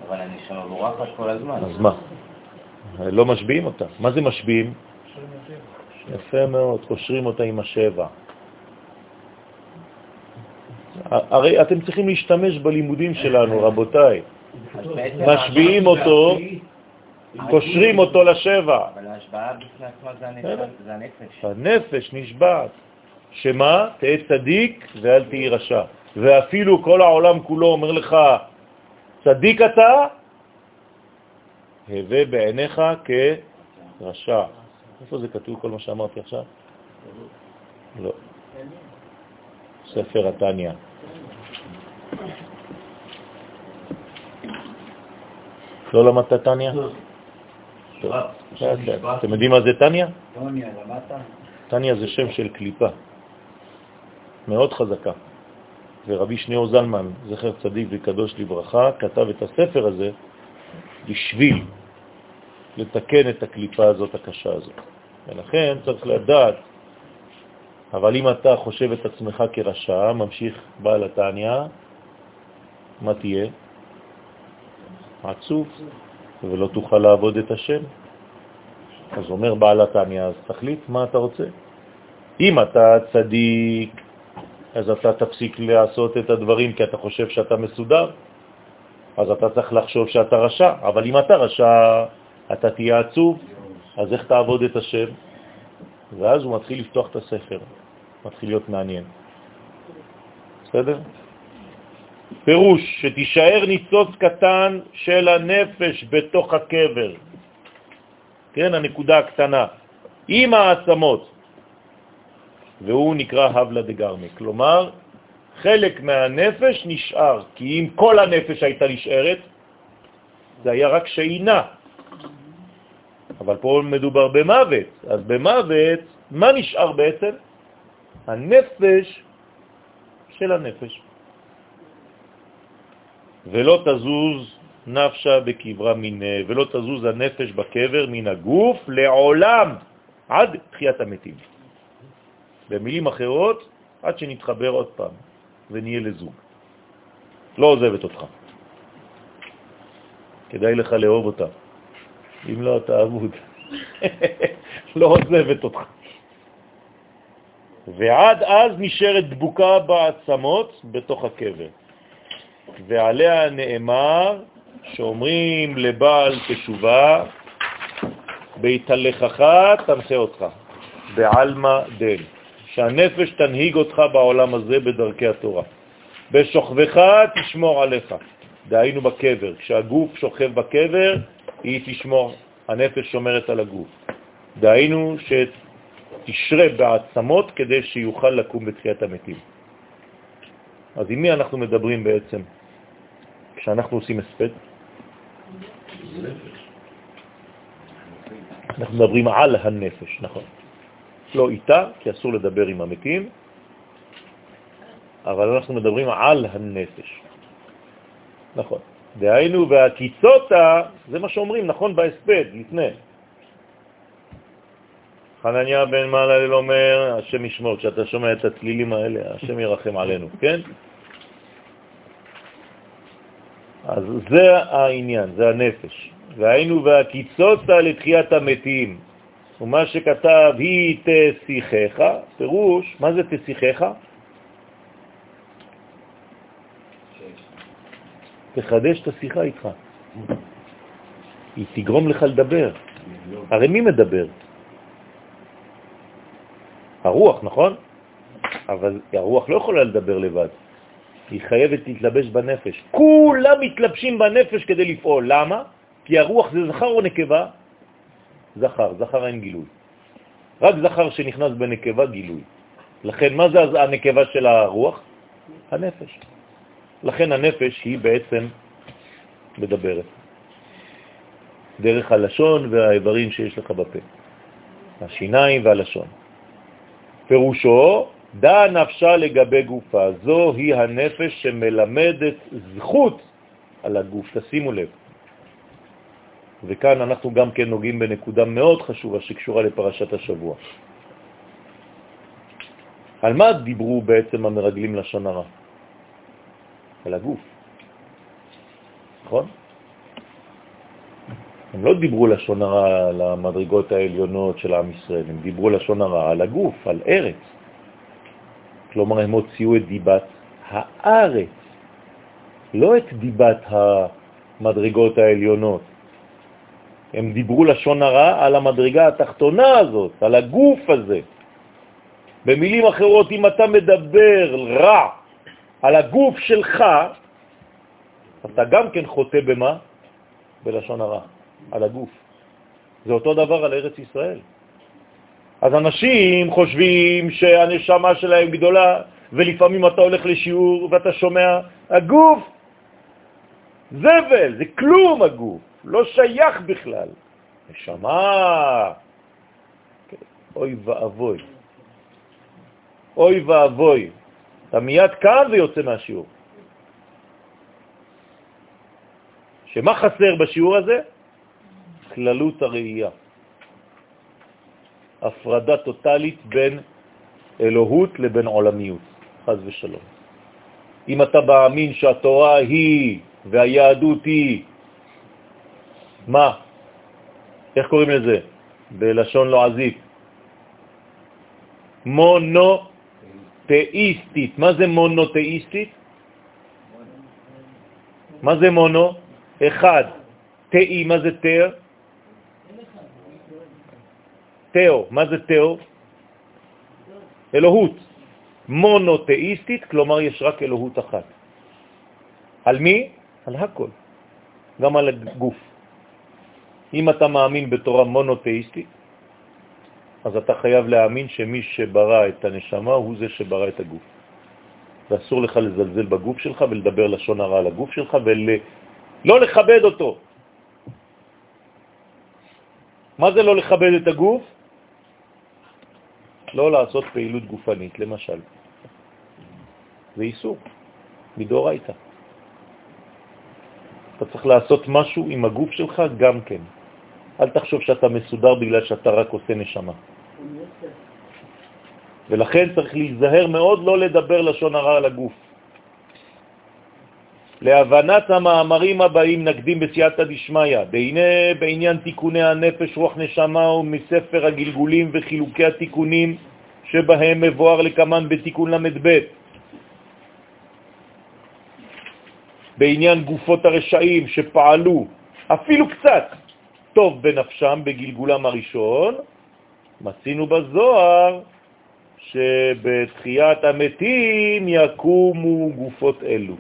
אבל שם בורחת כל הזמן. אז מה? לא משביעים אותה. מה זה משביעים? יפה מאוד, קושרים אותה עם השבע. הרי אתם צריכים להשתמש בלימודים שלנו, רבותיי. משביעים אותו, קושרים אותו לשבע. אבל ההשבעה בפני עצמה זה. הנפש. זה הנפש. הנפש נשבעת. שמה? תהיה צדיק ואל תהי רשע. ואפילו כל העולם כולו אומר לך, צדיק אתה, הווה בעיניך כרשע. איפה זה כתוב כל מה שאמרתי עכשיו? לא. ספר התניא. לא למדת תניא? בסדר. אתם יודעים מה זה תניא? טניה זה שם של קליפה, מאוד חזקה. ורבי שניאור זלמן, זכר צדיק וקדוש לברכה, כתב את הספר הזה בשביל לתקן את הקליפה הזאת הקשה הזאת. ולכן צריך לדעת, אבל אם אתה חושב את עצמך כרשע, ממשיך בעל התניא, מה תהיה? עצוב, ולא תוכל לעבוד את השם. אז אומר בעל התניא, אז תחליט מה אתה רוצה. אם אתה צדיק, אז אתה תפסיק לעשות את הדברים כי אתה חושב שאתה מסודר, אז אתה צריך לחשוב שאתה רשע. אבל אם אתה רשע, אתה תהיה עצוב, אז איך תעבוד את השם? ואז הוא מתחיל לפתוח את הספר, מתחיל להיות מעניין. בסדר? פירוש, שתישאר ניצוץ קטן של הנפש בתוך הקבר. כן, הנקודה הקטנה, עם העצמות, והוא נקרא הבלה דגרמי. כלומר, חלק מהנפש נשאר, כי אם כל הנפש הייתה נשארת, זה היה רק שינה. אבל פה מדובר במוות. אז במוות, מה נשאר בעצם? הנפש של הנפש. ולא תזוז נפשה בקברה מיני, ולא תזוז הנפש בקבר מן הגוף לעולם, עד תחיית המתים. במילים אחרות, עד שנתחבר עוד פעם ונהיה לזוג. לא עוזבת אותך. כדאי לך לאהוב אותה. אם לא, אתה אבוד. *laughs* לא עוזבת אותך. ועד אז נשארת דבוקה בעצמות בתוך הקבר. ועליה נאמר שאומרים לבעל תשובה, בהתהלכך תנחה אותך, בעלמא דן, שהנפש תנהיג אותך בעולם הזה בדרכי התורה. בשוכבך תשמור עליך, דהיינו בקבר. כשהגוף שוכב בקבר, היא תשמור, הנפש שומרת על הגוף. דהיינו שתשרה בעצמות כדי שיוכל לקום בתחיית המתים. אז עם מי אנחנו מדברים בעצם כשאנחנו עושים הספד? אנחנו מדברים על הנפש, נכון. לא איתה, כי אסור לדבר עם המתים, אבל אנחנו מדברים על הנפש. נכון. דהיינו, והקיצותה, זה מה שאומרים, נכון, בהספד, לפני. חנניה בן מעלל אומר, השם ישמור, כשאתה שומע את הצלילים האלה, השם ירחם עלינו, כן? אז זה העניין, זה הנפש. והיינו והקיצוצה לתחיית המתים. ומה שכתב, היא תשיחך, פירוש, מה זה תשיחך? תחדש את השיחה איתך. היא תגרום לך לדבר. הרי מי מדבר? הרוח, נכון? אבל הרוח לא יכולה לדבר לבד. היא חייבת להתלבש בנפש. כולם מתלבשים בנפש כדי לפעול. למה? כי הרוח זה זכר או נקבה? זכר, זכר אין גילוי. רק זכר שנכנס בנקבה גילוי. לכן, מה זה הנקבה של הרוח? הנפש. לכן הנפש היא בעצם מדברת. דרך הלשון והאיברים שיש לך בפה, השיניים והלשון. פירושו, דע נפשה לגבי גופה, זו היא הנפש שמלמדת זכות על הגוף, תשימו לב. וכאן אנחנו גם כן נוגעים בנקודה מאוד חשובה שקשורה לפרשת השבוע. על מה דיברו בעצם המרגלים לשון הרע? על הגוף, נכון? הם לא דיברו לשון הרע על המדרגות העליונות של עם ישראל, הם דיברו לשון הרע על הגוף, על ארץ. כלומר, הם הוציאו את דיבת הארץ, לא את דיבת המדרגות העליונות. הם דיברו לשון הרע על המדרגה התחתונה הזאת, על הגוף הזה. במילים אחרות, אם אתה מדבר רע על הגוף שלך, אתה גם כן חוטא במה? בלשון הרע, על הגוף. זה אותו דבר על ארץ ישראל. אז אנשים חושבים שהנשמה שלהם גדולה, ולפעמים אתה הולך לשיעור ואתה שומע, הגוף זבל, זה כלום הגוף, לא שייך בכלל. נשמה, אוי ואבוי. אוי ואבוי. אתה מיד קם ויוצא מהשיעור. שמה חסר בשיעור הזה? כללות הראייה. הפרדה טוטלית בין אלוהות לבין עולמיות, חז ושלום. אם אתה מאמין שהתורה היא והיהדות היא, מה? איך קוראים לזה? בלשון לועזית. מונותאיסטית. מה זה מונותאיסטית? מה זה מונו? אחד. תאי, מה זה תר? תאו, מה זה תאו? אלוהות. מונותאיסטית, כלומר יש רק אלוהות אחת. על מי? על הכל, גם על הגוף. אם אתה מאמין בתורה מונותאיסטית, אז אתה חייב להאמין שמי שברא את הנשמה הוא זה שברא את הגוף. ואסור לך לזלזל בגוף שלך ולדבר לשון הרע על הגוף שלך ולא לא לכבד אותו. מה זה לא לכבד את הגוף? לא לעשות פעילות גופנית, למשל. זה איסור, מדאורייתא. אתה צריך לעשות משהו עם הגוף שלך גם כן. אל תחשוב שאתה מסודר בגלל שאתה רק עושה נשמה. ולכן צריך להיזהר מאוד לא לדבר לשון הרע על הגוף. להבנת המאמרים הבאים נקדים בסייעתא דשמיא, והנה בעניין תיקוני הנפש, רוח נשמה ומספר הגלגולים וחילוקי התיקונים שבהם מבואר לקמן בתיקון ל"ב. בעניין גופות הרשעים שפעלו אפילו קצת טוב בנפשם בגלגולם הראשון, מצינו בזוהר שבתחיית המתים יקומו גופות אלו.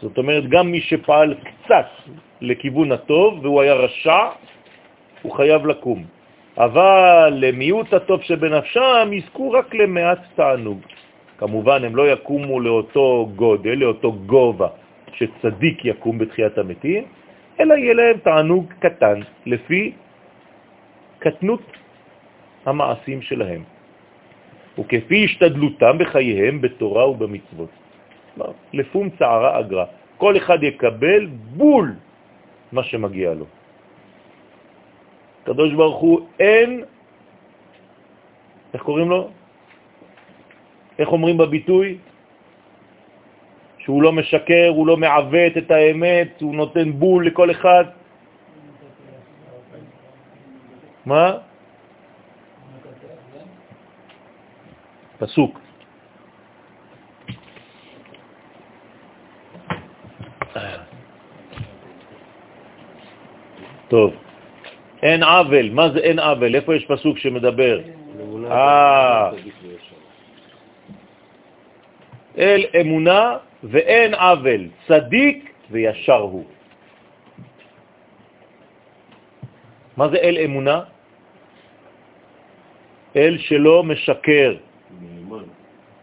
זאת אומרת, גם מי שפעל קצת לכיוון הטוב והוא היה רשע, הוא חייב לקום. אבל למיעוט הטוב שבנפשם יזכו רק למעט תענוג. כמובן, הם לא יקומו לאותו גודל, לאותו גובה שצדיק יקום בתחיית המתים, אלא יהיה להם תענוג קטן, לפי קטנות המעשים שלהם, וכפי השתדלותם בחייהם בתורה ובמצוות. לפום צערה אגרה. כל אחד יקבל בול מה שמגיע לו. קדוש ברוך הוא אין, איך קוראים לו? איך אומרים בביטוי? שהוא לא משקר, הוא לא מעוות את האמת, הוא נותן בול לכל אחד. מה? פסוק. טוב, אין עוול, מה זה אין עוול? איפה יש פסוק שמדבר? אה, אל אמונה ואין עוול, צדיק וישר הוא. מה זה אל אמונה? אל שלא משקר, נאמן,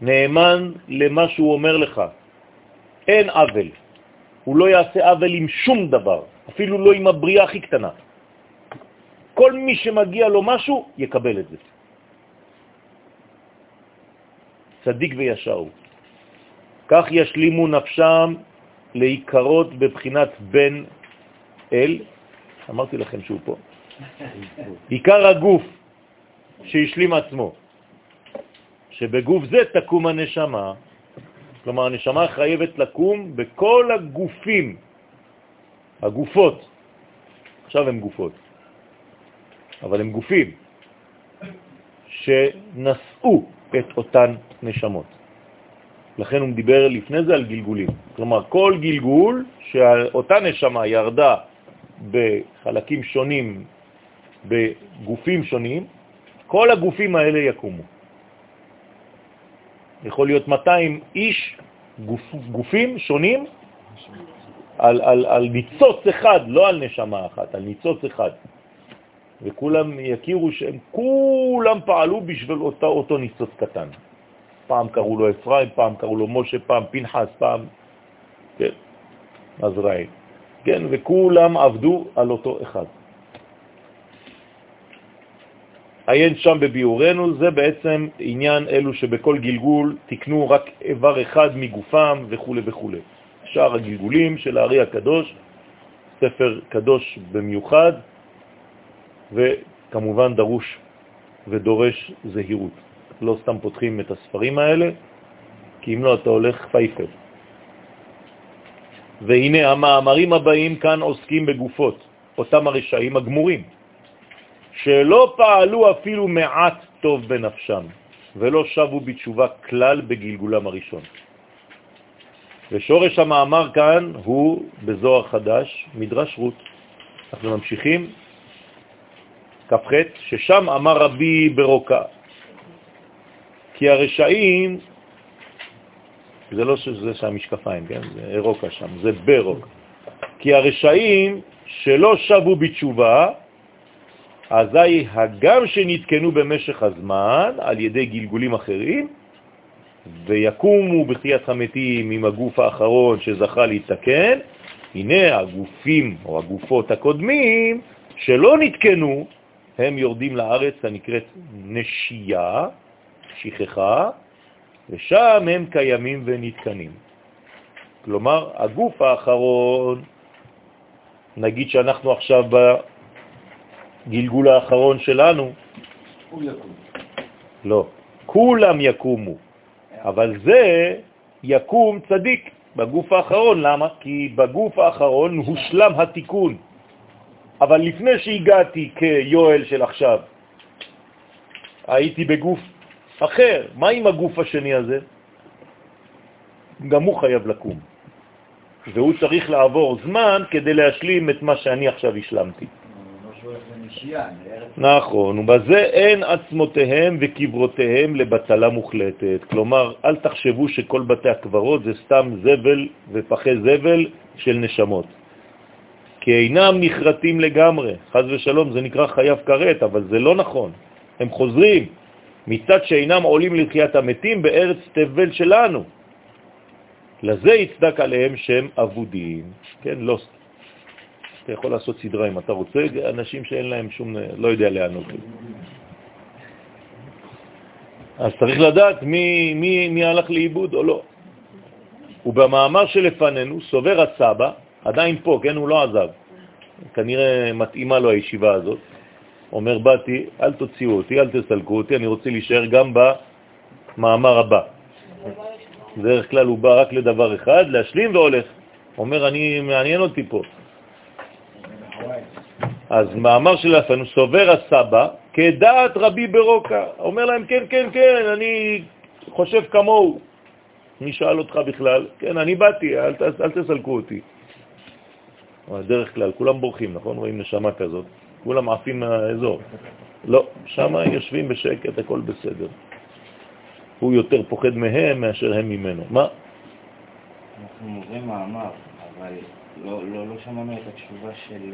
נאמן למה שהוא אומר לך. אין עוול. הוא לא יעשה עוול עם שום דבר, אפילו לא עם הבריאה הכי קטנה. כל מי שמגיע לו משהו, יקבל את זה. צדיק וישר הוא. כך ישלימו נפשם להיקרות בבחינת בן אל, אמרתי לכם שהוא פה, *laughs* עיקר הגוף שהשלים עצמו, שבגוף זה תקום הנשמה, כלומר הנשמה חייבת לקום בכל הגופים, הגופות, עכשיו הם גופות, אבל הם גופים שנשאו את אותן נשמות. לכן הוא דיבר לפני זה על גלגולים. כלומר, כל גלגול שאותה נשמה ירדה בחלקים שונים, בגופים שונים, כל הגופים האלה יקומו. יכול להיות 200 איש, גופ, גופים שונים, על, על, על ניצוץ אחד, לא על נשמה אחת, על ניצוץ אחד. וכולם יכירו שהם כולם פעלו בשביל אותו, אותו ניצוץ קטן. פעם קראו לו אפרים, פעם קראו לו משה, פעם פנחס, פעם, כן, עזראי. כן, וכולם עבדו על אותו אחד. עיין שם בביורנו, זה בעצם עניין אלו שבכל גלגול תקנו רק איבר אחד מגופם וכו' וכו'. שאר הגלגולים של הארי הקדוש, ספר קדוש במיוחד, וכמובן דרוש ודורש זהירות. לא סתם פותחים את הספרים האלה, כי אם לא אתה הולך פייפל. והנה המאמרים הבאים כאן עוסקים בגופות, אותם הרשעים הגמורים, שלא פעלו אפילו מעט טוב בנפשם, ולא שבו בתשובה כלל בגלגולם הראשון. ושורש המאמר כאן הוא בזוהר חדש, מדרש רות. אנחנו ממשיכים, כ"ח, ששם אמר רבי ברוקה, כי הרשעים, זה לא שזה שהמשקפיים, כן? זה אירוקה שם, זה ברוק. כי הרשעים שלא שבו בתשובה, אזי הגם שנתקנו במשך הזמן על ידי גלגולים אחרים, ויקומו בחיית המתים עם הגוף האחרון שזכה להתקן, הנה הגופים או הגופות הקודמים שלא נתקנו, הם יורדים לארץ הנקראת נשייה, שכחה, ושם הם קיימים ונתקנים. כלומר, הגוף האחרון, נגיד שאנחנו עכשיו בגלגול האחרון שלנו. לא, כולם יקומו, אבל זה יקום צדיק בגוף האחרון. למה? כי בגוף האחרון הושלם התיקון. אבל לפני שהגעתי כיואל של עכשיו, הייתי בגוף אחר. מה עם הגוף השני הזה? גם הוא חייב לקום. והוא צריך לעבור זמן כדי להשלים את מה שאני עכשיו השלמתי. נכון, ובזה אין עצמותיהם וקברותיהם לבטלה מוחלטת. כלומר, אל תחשבו שכל בתי הקברות זה סתם זבל ופחי זבל של נשמות. כי אינם נחרטים לגמרי. חז ושלום, זה נקרא חייב כרת, אבל זה לא נכון. הם חוזרים, מצד שאינם עולים לתחיית המתים בארץ תבל שלנו. לזה יצדק עליהם שהם אבודים, כן? לא, אתה יכול לעשות סדרה אם אתה רוצה, אנשים שאין להם שום, לא יודע לאן הולכים. אז צריך לדעת מי, מי, מי הלך לאיבוד או לא. ובמאמר שלפנינו, סובר הסבא, עדיין פה, כן, הוא לא עזב, כנראה מתאימה לו הישיבה הזאת, אומר, באתי, אל תוציאו אותי, אל תסלקו אותי, אני רוצה להישאר גם במאמר הבא. בדרך כלל הוא בא רק לדבר אחד, להשלים והולך. אומר, אני מעניין אותי פה. אז מאמר שלפנו, סובר הסבא, כדעת רבי ברוקה. אומר להם, כן, כן, כן, אני חושב כמוהו. מי שאל אותך בכלל? כן, אני באתי, אל, אל תסלקו אותי. בדרך כלל, כולם בורחים, נכון? רואים נשמה כזאת. כולם עפים מהאזור. לא, שם יושבים בשקט, הכל בסדר. הוא יותר פוחד מהם מאשר הם ממנו. מה? אנחנו מורים מאמר, אבל לא, לא, לא שמענו את התשובה של,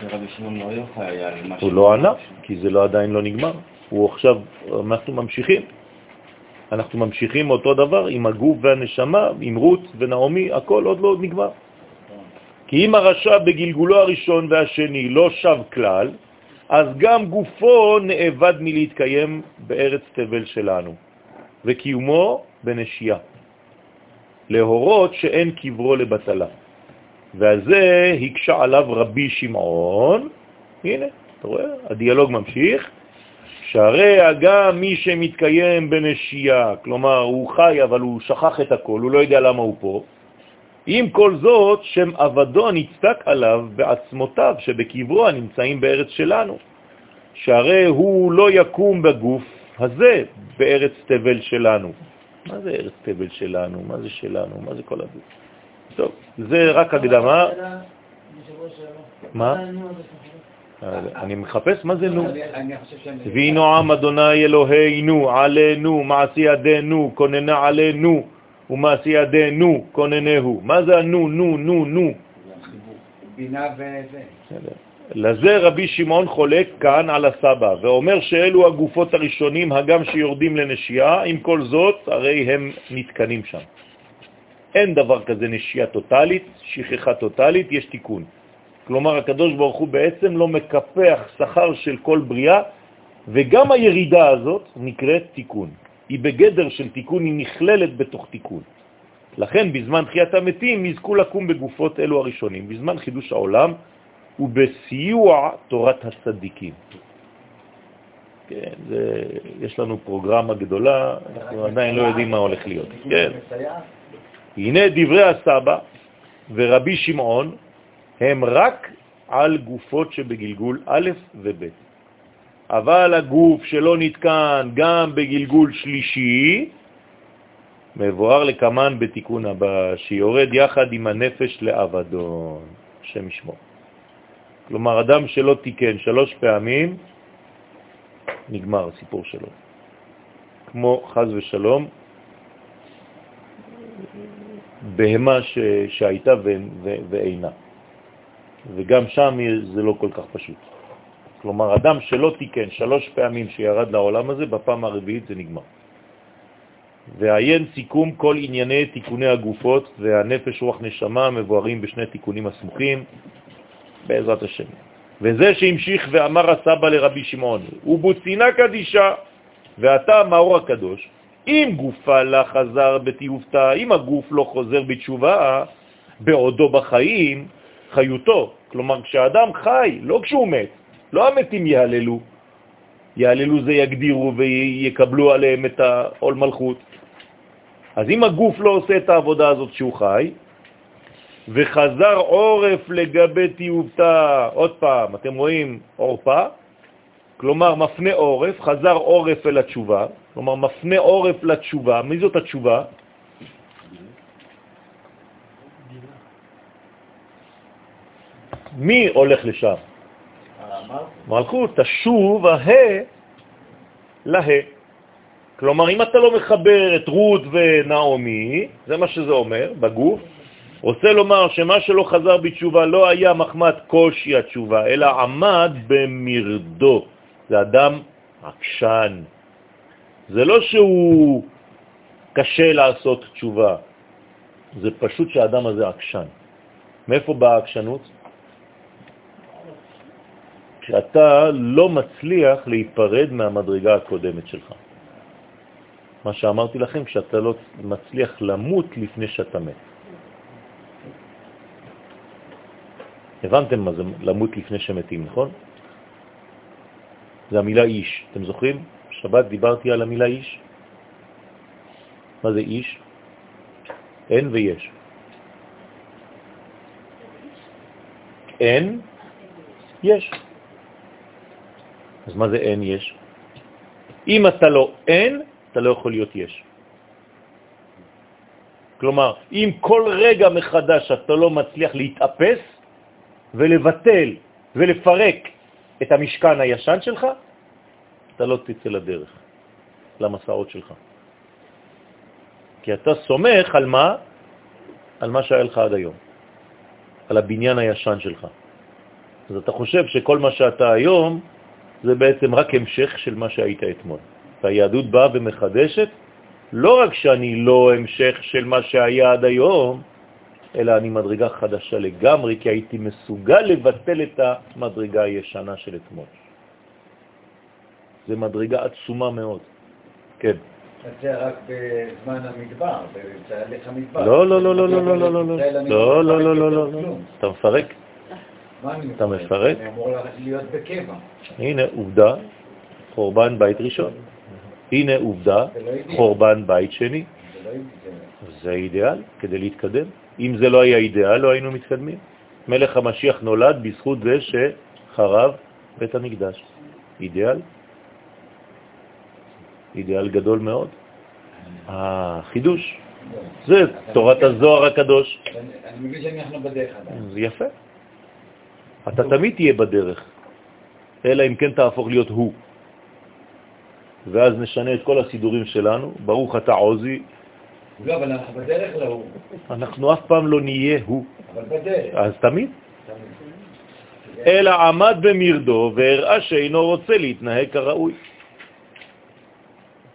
של רבי שמעון בר יוחאי על מה הוא לא ענה, כי זה לא עדיין לא נגמר. הוא עכשיו, אנחנו ממשיכים. אנחנו ממשיכים אותו דבר עם הגוף והנשמה, עם רות ונעמי, הכל עוד לא נגמר. כי אם הרשע בגלגולו הראשון והשני לא שב כלל, אז גם גופו נאבד מלהתקיים בארץ תבל שלנו, וקיומו בנשייה. להורות שאין קברו לבטלה. ועל זה הקשה עליו רבי שמעון, הנה, אתה רואה, הדיאלוג ממשיך, שהרי גם מי שמתקיים בנשייה, כלומר הוא חי אבל הוא שכח את הכל, הוא לא יודע למה הוא פה, עם כל זאת שם עבדו נצטק עליו בעצמותיו שבקברו הנמצאים בארץ שלנו, שהרי הוא לא יקום בגוף הזה בארץ תבל שלנו. מה זה ארץ תבל שלנו? מה זה שלנו? מה זה כל הגוף? טוב, זה רק הקדמה. מה? אני מחפש מה זה נו. וינו עם אדוני אלוהינו עלינו מעשי ידינו כוננה עלינו ומעשי ידינו כוננהו. מה זה הנו, נו, נו, נו? בינה וזה. לזה רבי שמעון חולק כאן על הסבא, ואומר שאלו הגופות הראשונים, הגם שיורדים לנשייה, עם כל זאת, הרי הם נתקנים שם. אין דבר כזה נשייה טוטלית, שכחה טוטלית, יש תיקון. כלומר, הקדוש ברוך הוא בעצם לא מקפח שכר של כל בריאה, וגם הירידה הזאת נקראת תיקון. היא בגדר של תיקון, היא נכללת בתוך תיקון. לכן בזמן חיית המתים יזכו לקום בגופות אלו הראשונים. בזמן חידוש העולם ובסיוע תורת הצדיקים. כן, זה, יש לנו פרוגרמה גדולה, אנחנו עדיין לא יודעים מה הולך להיות. כן. הנה דברי הסבא ורבי שמעון הם רק על גופות שבגלגול א' וב'. אבל הגוף שלא נתקן גם בגלגול שלישי, מבואר לקמן בתיקון הבא, שיורד יחד עם הנפש לאבדון, השם ישמור. כלומר, אדם שלא תיקן שלוש פעמים, נגמר הסיפור שלו. כמו חז ושלום, בהמה ש... שהייתה ו... ו... ואינה. וגם שם זה לא כל כך פשוט. כלומר, אדם שלא תיקן שלוש פעמים שירד לעולם הזה, בפעם הרביעית זה נגמר. ועיין סיכום כל ענייני תיקוני הגופות והנפש רוח נשמה מבוארים בשני תיקונים הסמוכים, בעזרת השם. וזה שהמשיך ואמר הסבא לרבי שמעון, ובוצינה קדישה, ואתה מאור הקדוש, אם גופה לה חזר בתיובתה, אם הגוף לא חוזר בתשובה, בעודו בחיים, חיותו. כלומר, כשאדם חי, לא כשהוא מת, לא המתים יהללו, יהללו זה יגדירו ויקבלו עליהם את העול מלכות. אז אם הגוף לא עושה את העבודה הזאת שהוא חי, וחזר עורף לגבי תיובתה, עוד פעם, אתם רואים עורפה, כלומר מפנה עורף, חזר עורף אל התשובה, כלומר מפנה עורף לתשובה. מי זאת התשובה? מי הולך לשם? מלכות, תשוב הה לה. כלומר, אם אתה לא מחבר את רות ונעמי, זה מה שזה אומר בגוף, רוצה לומר שמה שלא חזר בתשובה לא היה מחמת קושי התשובה, אלא עמד במרדו. זה אדם עקשן. זה לא שהוא קשה לעשות תשובה, זה פשוט שהאדם הזה עקשן. מאיפה באה העקשנות? כשאתה לא מצליח להיפרד מהמדרגה הקודמת שלך. מה שאמרתי לכם, כשאתה לא מצליח למות לפני שאתה מת. הבנתם מה זה למות לפני שמתים, נכון? זה המילה איש. אתם זוכרים? שבת דיברתי על המילה איש. מה זה איש? אין ויש. אין, יש. אז מה זה אין יש? אם אתה לא אין, אתה לא יכול להיות יש. כלומר, אם כל רגע מחדש אתה לא מצליח להתאפס ולבטל ולפרק את המשכן הישן שלך, אתה לא תצא לדרך, למסעות שלך. כי אתה סומך על מה? על מה שהיה לך עד היום, על הבניין הישן שלך. אז אתה חושב שכל מה שאתה היום זה בעצם רק המשך של מה שהיית אתמול. והיהדות באה ומחדשת לא רק שאני לא המשך של מה שהיה עד היום, אלא אני מדרגה חדשה לגמרי, כי הייתי מסוגל לבטל את המדרגה הישנה של אתמול. זה מדרגה עצומה מאוד. כן. זה רק בזמן המדבר, בתהליך המדבר. לא, לא, לא, לא, לא, לא, לא, לא, לא, לא, לא, לא, לא, לא, לא, אתה מפרק? אתה מפרק? אני אמור להיות בקבע. הנה עובדה, חורבן בית ראשון. הנה עובדה, לא. חורבן בית שני. זה לא אידיאל. כדי להתקדם. אם זה לא היה אידיאל, לא היינו מתקדמים. מלך המשיח נולד בזכות זה שחרב בית המקדש. אידיאל? אידיאל גדול מאוד. החידוש, זה תורת הזוהר הקדוש. אני מבין שאנחנו בדרך עדיין. יפה. אתה תמיד תהיה בדרך, אלא אם כן תהפוך להיות הוא. ואז נשנה את כל הסידורים שלנו, ברוך אתה עוזי, לא, אבל אנחנו בדרך להוא. אנחנו אף פעם לא נהיה הוא, אבל בדרך. אז תמיד. תמיד. אלא עמד במרדו והראה שאינו רוצה להתנהג כראוי.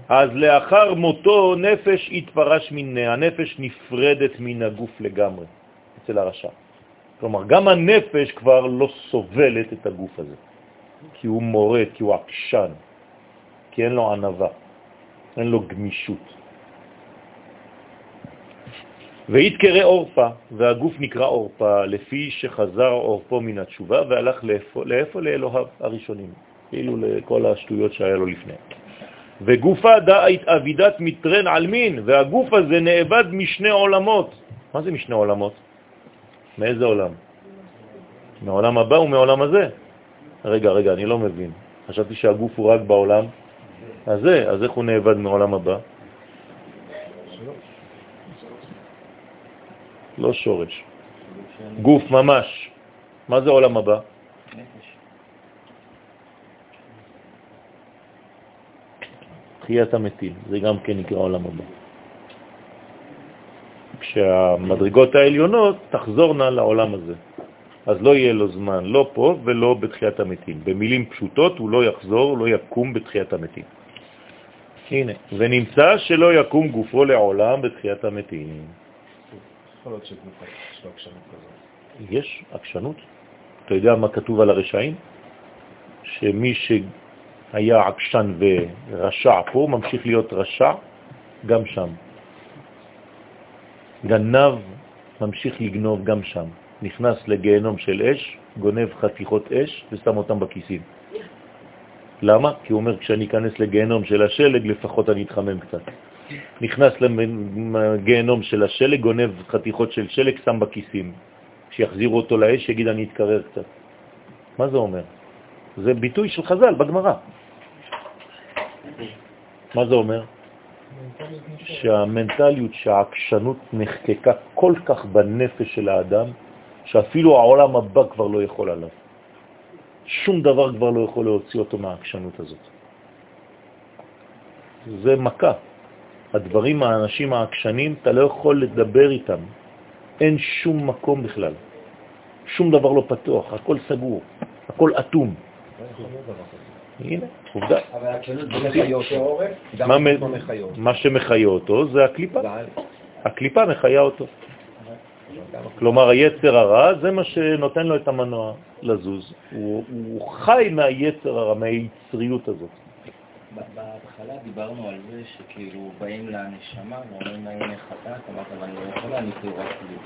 אז לאחר מותו נפש התפרש מיניה, הנפש נפרדת מן הגוף לגמרי, אצל הרשע. כלומר, גם הנפש כבר לא סובלת את הגוף הזה, כי הוא מורד, כי הוא עקשן, כי אין לו ענבה, אין לו גמישות. והתקרא אורפה, והגוף נקרא אורפה, לפי שחזר אורפו מן התשובה והלך לאיפה, לאיפה לאלוהיו הראשונים, כאילו לכל השטויות שהיה לו לפני. וגופה דאית אבידת מטרן על מין, והגוף הזה נאבד משני עולמות. מה זה משני עולמות? מאיזה עולם? מעולם הבא ומעולם הזה. רגע, רגע, אני לא מבין. חשבתי שהגוף הוא רק בעולם הזה, אז איך הוא נאבד מעולם הבא? לא שורש. גוף ממש. מה זה עולם הבא? תחיית המתים, זה גם כן נקרא עולם הבא. כשהמדרגות העליונות תחזורנה לעולם הזה. אז לא יהיה לו זמן, לא פה ולא בתחיית המתים. במילים פשוטות הוא לא יחזור, לא יקום בתחיית המתים. הנה, ונמצא שלא יקום גופו לעולם בתחיית המתים. יש עקשנות. אתה יודע מה כתוב על הרשעים? שמי שהיה עקשן ורשע פה, ממשיך להיות רשע גם שם. גנב ממשיך לגנוב גם שם. נכנס לגיהנום של אש, גונב חתיכות אש ושם אותם בכיסים. למה? כי הוא אומר, כשאני אכנס לגיהנום של השלג, לפחות אני אתחמם קצת. נכנס לגיהנום של השלג, גונב חתיכות של שלג, שם בכיסים. כשיחזירו אותו לאש, יגיד, אני אתקרר קצת. מה זה אומר? זה ביטוי של חז"ל בגמרא. מה זה אומר? שהמנטליות, שהעקשנות נחקקה כל כך בנפש של האדם, שאפילו העולם הבא כבר לא יכול עליו. שום דבר כבר לא יכול להוציא אותו מהעקשנות הזאת. זה מכה. הדברים, האנשים העקשנים, אתה לא יכול לדבר איתם. אין שום מקום בכלל. שום דבר לא פתוח, הכל סגור, הכל אטום. הנה, עובדה. אבל העקשנות זה לחיות העורף? גם מה, מחיות. שמחיה אותו זה הקליפה. הקליפה מחיה אותו. כלומר, היצר הרע זה מה שנותן לו את המנוע לזוז. הוא, הוא חי מהיצר הרע, מהיצריות הזאת. בהתחלה דיברנו על זה שכאילו באים לנשמה ואומרים לה הנה חטאת, אמרת אבל אני לא יכול להניק לו רק כאילו.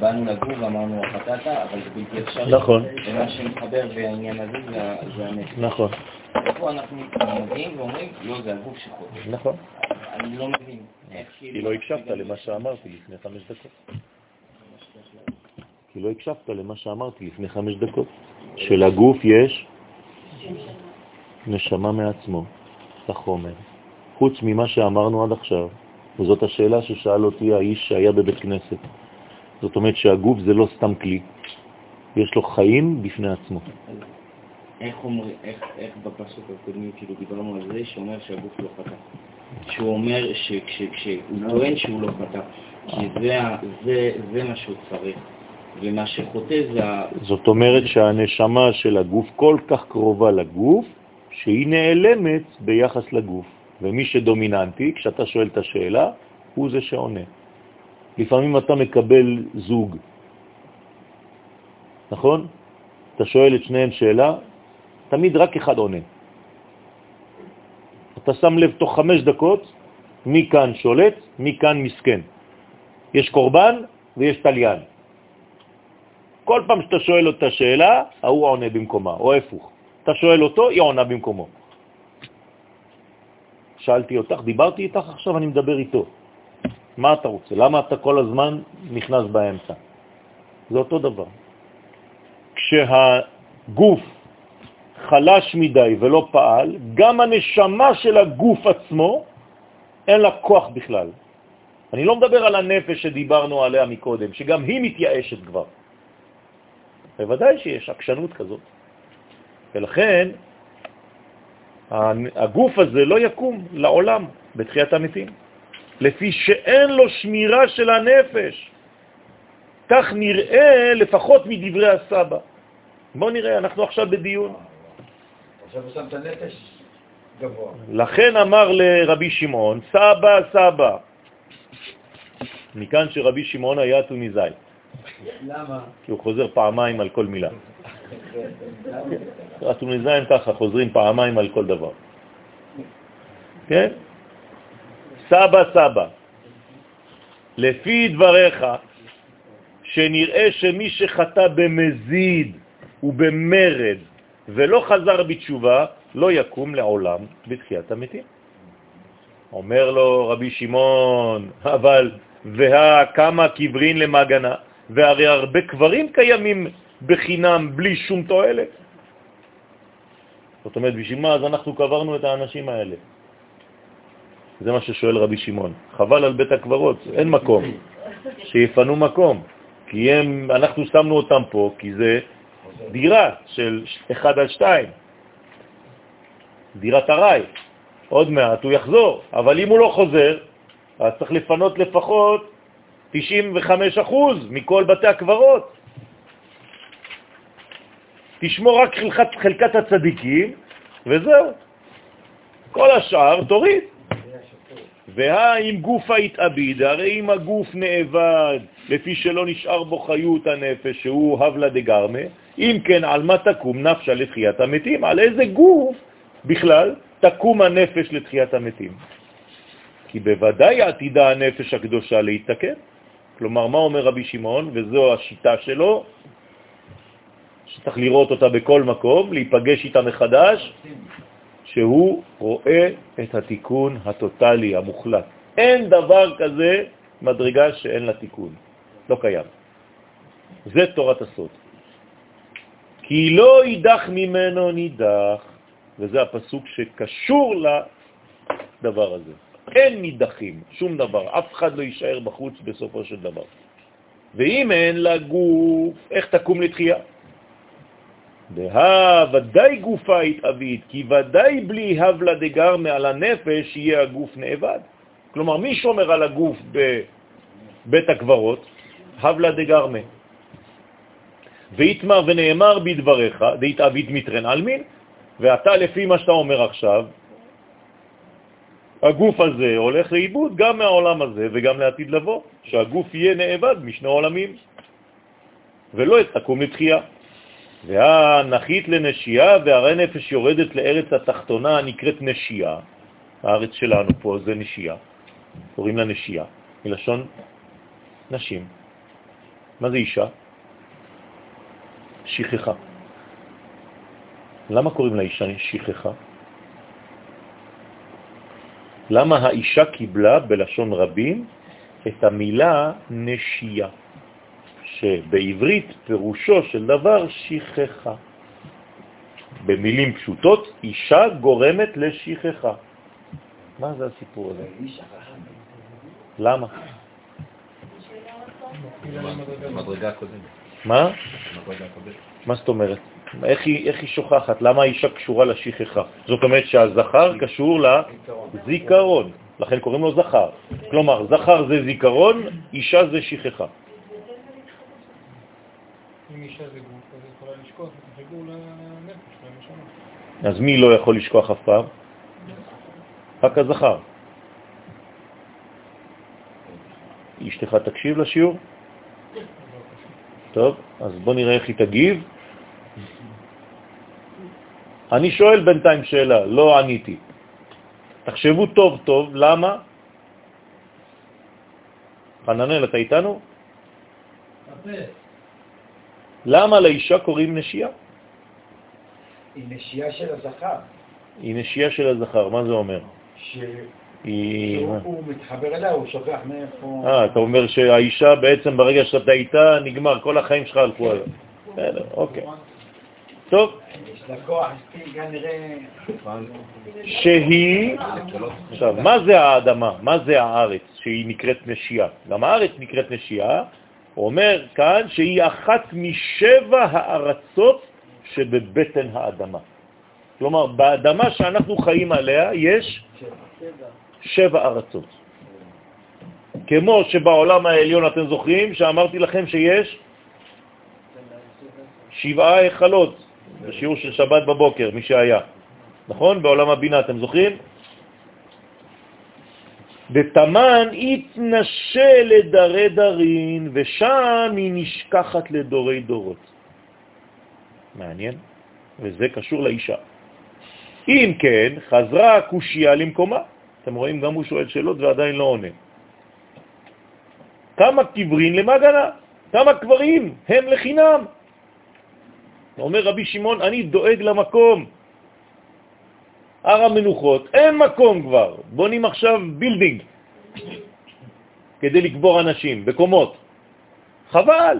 באנו לגור ואמרנו חטאת, אבל זה בלתי אפשרי. נכון. ומה שמחבר בעניין הזה זה- זה הנפש. נכון, פה אנחנו מגיעים ואומרים, לא, זה הגוף שחוטא. נכון. אני לא מבין. איך כאילו... כי לא הקשבת למה שאמרתי לפני חמש דקות. כי לא הקשבת למה שאמרתי לפני חמש דקות. שלגוף יש נשמה מעצמו, החומר. חוץ ממה שאמרנו עד עכשיו, וזאת השאלה ששאל אותי האיש שהיה בבית כנסת. זאת אומרת שהגוף זה לא סתם כלי, יש לו חיים בפני עצמו. איך אומרים, איך, איך בפסוק הקודמי כאילו דיברנו על זה שאומר שהגוף לא חטא. שהוא אומר שכשהוא טוען שהוא לא חטא, כי זה, זה, זה מה שהוא צריך. ומה שחוטא זה. זאת אומרת שהנשמה של הגוף כל כך קרובה לגוף, שהיא נעלמת ביחס לגוף. ומי שדומיננטי, כשאתה שואל את השאלה, הוא זה שעונה. לפעמים אתה מקבל זוג, נכון? אתה שואל את שניהם שאלה, תמיד רק אחד עונה. אתה שם לב תוך חמש דקות מי כאן שולט, מי כאן מסכן. יש קורבן ויש תליין. כל פעם שאתה שואל אותה שאלה, ההוא עונה במקומה, או הפוך. אתה שואל אותו, היא עונה במקומו. שאלתי אותך, דיברתי איתך, עכשיו אני מדבר איתו. מה אתה רוצה? למה אתה כל הזמן נכנס באמצע? זה אותו דבר. כשהגוף חלש מדי ולא פעל, גם הנשמה של הגוף עצמו, אין לה כוח בכלל. אני לא מדבר על הנפש שדיברנו עליה מקודם, שגם היא מתייאשת כבר. בוודאי שיש עקשנות כזאת. ולכן הגוף הזה לא יקום לעולם בתחיית המתים, לפי שאין לו שמירה של הנפש. כך נראה לפחות מדברי הסבא. בוא נראה, אנחנו עכשיו בדיון. עכשיו הוא שם את הנפש גבוה. לכן אמר לרבי שמעון, סבא, סבא. מכאן שרבי שמעון היה טוניזאי. למה? כי הוא חוזר פעמיים על כל מילה. *laughs* הטוניזאים ככה חוזרים פעמיים על כל דבר. כן? סבא סבא, לפי דבריך, שנראה שמי שחטא במזיד ובמרד ולא חזר בתשובה, לא יקום לעולם בתחיית המתים. אומר לו רבי שמעון, אבל וה כמה קברין למגנה, והרי הרבה קברים קיימים בחינם בלי שום תועלת. זאת אומרת, בשביל מה אז אנחנו קברנו את האנשים האלה? זה מה ששואל רבי שמעון. חבל על בית הקברות, אין מקום. *laughs* שיפנו מקום. כי הם, אנחנו שמנו אותם פה, כי זה דירה של 1 על 2. דירת הרי. עוד מעט הוא יחזור, אבל אם הוא לא חוזר, אז צריך לפנות לפחות 95% מכל בתי הקברות. תשמור רק חלקת, הצדיקים, וזהו. כל השאר תוריד. והאם גופה התאביד, הרי אם הגוף נאבד לפי שלא נשאר בו חיות הנפש, שהוא הבלה דגרמה, אם כן, על מה תקום נפשה לתחיית המתים? על איזה גוף בכלל תקום הנפש לתחיית המתים? כי בוודאי עתידה הנפש הקדושה להתתקן. כלומר, מה אומר רבי שמעון, וזו השיטה שלו, שצריך לראות אותה בכל מקום, להיפגש איתה מחדש, שהוא רואה את התיקון הטוטלי, המוחלט. אין דבר כזה מדרגה שאין לה תיקון, לא קיים. זה תורת הסוד. כי לא יידח ממנו נידח, וזה הפסוק שקשור לדבר הזה. אין נידחים, שום דבר, אף אחד לא יישאר בחוץ בסופו של דבר. ואם אין לה גוף, איך תקום לתחייה? דה, ודאי גופה התאבית, כי ודאי בלי הבלה דגר מעל הנפש יהיה הגוף נאבד. כלומר, מי שומר על הגוף בבית הקברות? הבלה דגרמה. והתמר ונאמר בדבריך, דהתאבית מטרן אלמין, ואתה לפי מה שאתה אומר עכשיו, הגוף הזה הולך לאיבוד גם מהעולם הזה וגם לעתיד לבוא, שהגוף יהיה נאבד משני עולמים, ולא תקום לתחייה. והנחית לנשייה, והרי נפש יורדת לארץ התחתונה הנקראת נשייה. הארץ שלנו פה זה נשייה, קוראים לה נשייה, מלשון נשים. מה זה אישה? שכחה. למה קוראים לה אישה שכחה? למה האישה קיבלה בלשון רבים את המילה נשייה? שבעברית פירושו של דבר שכחה. במילים פשוטות, אישה גורמת לשכחה. מה זה הסיפור הזה? למה? מה? מה זאת אומרת? איך היא, איך היא שוכחת? למה האישה קשורה לשכחה? זאת אומרת שהזכר קשור לזיכרון, לכן קוראים לו זכר. כלומר, זכר זה זיכרון, אישה זה שכחה. אם אישה זה גוף, אז היא יכולה לשכוח את החיבור לנפש, לנשמה. אז מי לא יכול לשכוח אף פעם? רק הזכר. אשתך תקשיב לשיעור? טוב, אז בוא נראה איך היא תגיב. אני שואל בינתיים שאלה, לא עניתי. תחשבו טוב טוב, למה? חננאל, אתה איתנו? למה לאישה קוראים נשייה? היא נשייה של הזכר. היא נשייה של הזכר, מה זה אומר? היא... הוא מתחבר אליה, הוא שוכח מאיפה... אה, אתה אומר שהאישה בעצם ברגע שאתה איתה, נגמר, כל החיים שלך הלכו עליו. בסדר, אוקיי. טוב, יש לה כוח, אשתי כנראה... שהיא, עכשיו, מה זה האדמה? מה זה הארץ שהיא נקראת נשייה? גם הארץ נקראת נשייה, אומר כאן שהיא אחת משבע הארצות שבבטן האדמה. כלומר, באדמה שאנחנו חיים עליה יש שבע ארצות. כמו שבעולם העליון, אתם זוכרים שאמרתי לכם שיש שבעה היכלות בשיעור של שבת בבוקר, מי שהיה. נכון? בעולם הבינה, אתם זוכרים? ותמן התנשא לדרי דרין, ושם היא נשכחת לדורי דורות. מעניין, וזה קשור לאישה. אם כן, חזרה הקושייה למקומה. אתם רואים, גם הוא שואל שאלות ועדיין לא עונה. כמה קברין למגנא? כמה קברים הם לחינם? אומר רבי שמעון, אני דואג למקום. הר המנוחות, אין מקום כבר, בונים עכשיו building כדי לקבור אנשים בקומות. חבל,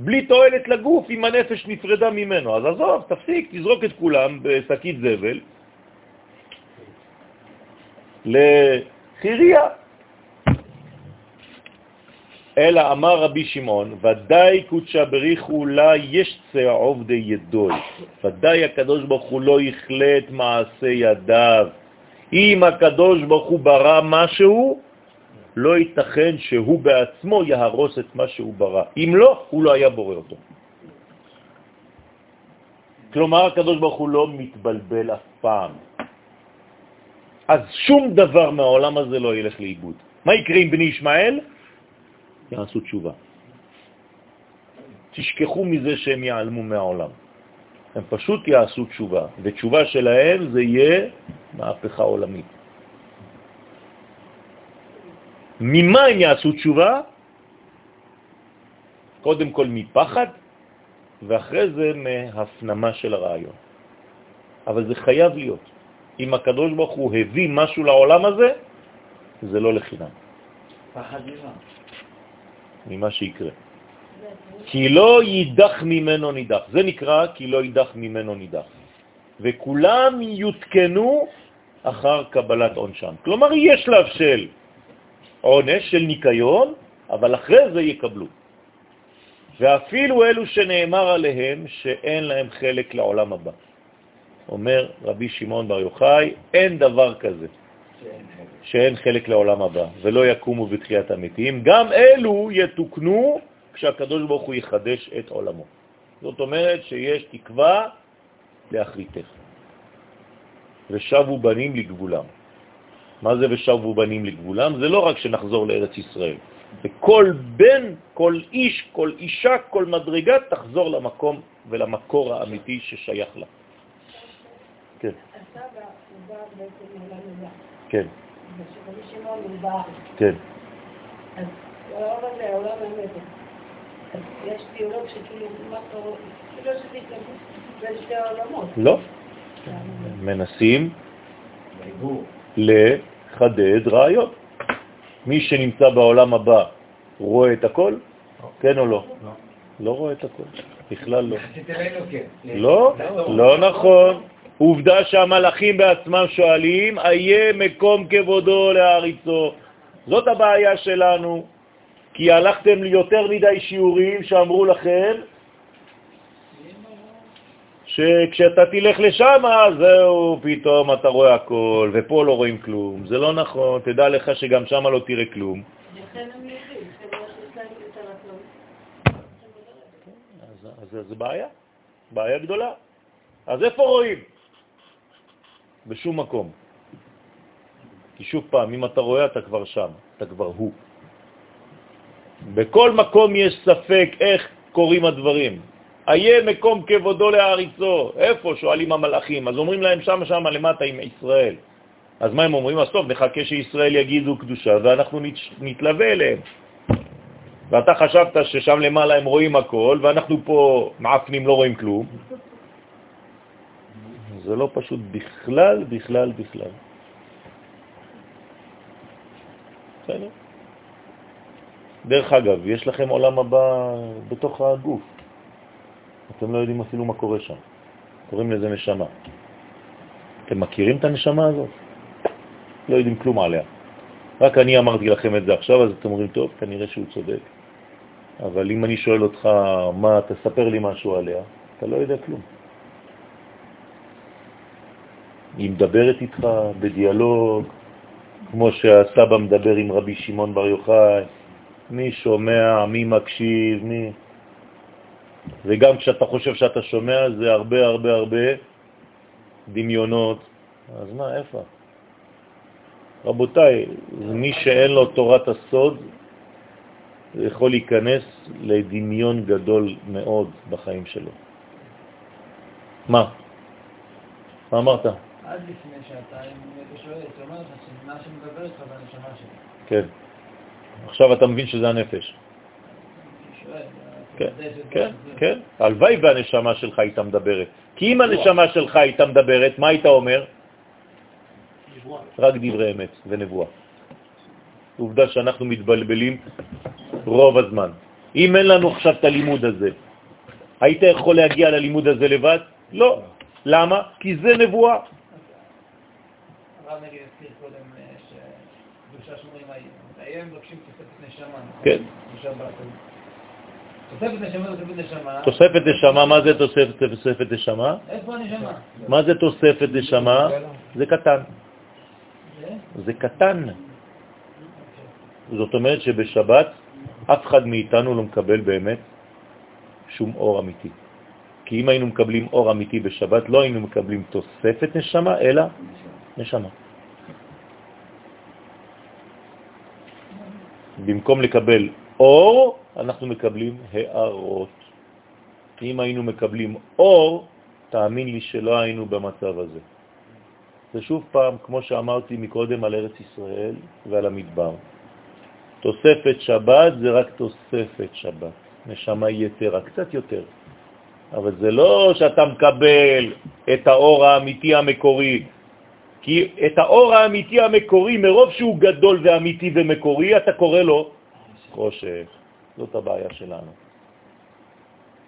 בלי תועלת לגוף אם הנפש נפרדה ממנו. אז עזוב, תפסיק, תזרוק את כולם בשקית זבל לחירייה. אלא אמר רבי שמעון, ודאי קודשה בריחו לה יש צע עובדי ידוי. ודאי הקדוש ברוך הוא לא יכלה את מעשה ידיו. אם הקדוש ברוך הוא ברא משהו, לא ייתכן שהוא בעצמו יהרוס את מה שהוא ברא. אם לא, הוא לא היה בורא אותו. כלומר, הקדוש ברוך הוא לא מתבלבל אף פעם. אז שום דבר מהעולם הזה לא ילך לאיבוד. מה יקרה עם בני ישמעאל? יעשו תשובה. תשכחו מזה שהם יעלמו מהעולם. הם פשוט יעשו תשובה, ותשובה שלהם זה יהיה מהפכה עולמית. ממה הם יעשו תשובה? קודם כל מפחד, ואחרי זה מהפנמה של הרעיון. אבל זה חייב להיות. אם הקדוש ברוך הוא הביא משהו לעולם הזה, זה לא לחינם. פחד ממה? ממה שיקרה. כי לא יידח ממנו נידח. זה נקרא כי לא יידח ממנו נידח. וכולם יותקנו אחר קבלת עונשם. כלומר, יש שלב של עונש, של ניקיון, אבל אחרי זה יקבלו. ואפילו אלו שנאמר עליהם שאין להם חלק לעולם הבא. אומר רבי שמעון בר יוחאי, אין דבר כזה. שאין חלק לעולם הבא, ולא יקומו בתחיית המתים, גם אלו יתוקנו כשהקדוש ברוך הוא יחדש את עולמו. זאת אומרת שיש תקווה לאחריתך. ושבו בנים לגבולם. מה זה ושבו בנים לגבולם? זה לא רק שנחזור לארץ ישראל. וכל בן, כל איש, כל אישה, כל מדרגה תחזור למקום ולמקור האמיתי ששייך לה. כן. הסבא כן. כן. אז העולם הזה, העולם האמת. אז יש תיאוריות שכאילו, מה קורה? כאילו יש התלבטות בין שתי העולמות. לא. מנסים דיבור. לחדד ראיות. מי שנמצא בעולם הבא רואה את הכל? כן או לא? לא. לא רואה את הכל, בכלל לא. יחסית אלינו כן. לא, לא נכון. עובדה שהמלאכים בעצמם שואלים, איה מקום כבודו להריצו. זאת הבעיה שלנו, כי הלכתם ליותר מדי שיעורים שאמרו לכם שכשאתה תלך לשם, זהו, פתאום אתה רואה הכל, ופה לא רואים כלום. זה לא נכון, תדע לך שגם שם לא תראה כלום. הרצון. אז, אז זה בעיה, בעיה גדולה. אז איפה רואים? בשום מקום. כי שוב פעם, אם אתה רואה, אתה כבר שם, אתה כבר הוא. בכל מקום יש ספק איך קוראים הדברים. איה מקום כבודו להעריצו. איפה? שואלים המלאכים. אז אומרים להם שם, שם למטה עם ישראל. אז מה הם אומרים? אז טוב, נחכה שישראל יגידו קדושה ואנחנו נתלווה אליהם. ואתה חשבת ששם למעלה הם רואים הכל, ואנחנו פה מעפנים לא רואים כלום. זה לא פשוט בכלל, בכלל, בכלל. דרך אגב, יש לכם עולם הבא בתוך הגוף. אתם לא יודעים אפילו מה קורה שם. קוראים לזה נשמה. אתם מכירים את הנשמה הזאת? לא יודעים כלום עליה. רק אני אמרתי לכם את זה עכשיו, אז אתם אומרים, טוב, כנראה שהוא צודק. אבל אם אני שואל אותך, מה, תספר לי משהו עליה, אתה לא יודע כלום. היא מדברת איתך בדיאלוג, כמו שהסבא מדבר עם רבי שמעון בר יוחאי, מי שומע, מי מקשיב, מי... וגם כשאתה חושב שאתה שומע, זה הרבה הרבה הרבה דמיונות. אז מה, איפה? רבותיי, מי שאין לו תורת הסוד יכול להיכנס לדמיון גדול מאוד בחיים שלו. מה? מה אמרת? עד לפני שעתיים, אתה שואל, אתה אומר לך שמה שמדבר איתך זה הנשמה שלי. כן. עכשיו אתה מבין שזה הנפש. כן, כן, כן. הלוואי והנשמה שלך הייתה מדברת. כי אם הנשמה שלך הייתה מדברת, מה היית אומר? רק דברי אמת ונבואה. עובדה שאנחנו מתבלבלים רוב הזמן. אם אין לנו עכשיו את הלימוד הזה, היית יכול להגיע ללימוד הזה לבד? לא. למה? כי זה נבואה. הרב נגיד הזכיר קודם אה, שקדושה שומרים היום מבקשים תוספת נשמה. כן. תוספת נשמה, תוספת נשמה. תוספת נשמה, מה זה תוספת נשמה? איפה הנשמה? מה זה תוספת נשמה? זה קטן. זה קטן. זאת אומרת שבשבת אף אחד מאיתנו לא מקבל באמת שום אור אמיתי. כי אם היינו מקבלים אור אמיתי בשבת, לא היינו מקבלים תוספת נשמה, אלא נשמה. במקום לקבל אור, אנחנו מקבלים הערות. אם היינו מקבלים אור, תאמין לי שלא היינו במצב הזה. זה שוב פעם, כמו שאמרתי מקודם על ארץ ישראל ועל המדבר. תוספת שבת זה רק תוספת שבת, נשמה יתרה, קצת יותר. אבל זה לא שאתה מקבל את האור האמיתי המקורי, כי את האור האמיתי המקורי, מרוב שהוא גדול ואמיתי ומקורי, אתה קורא לו חושך. זאת הבעיה שלנו.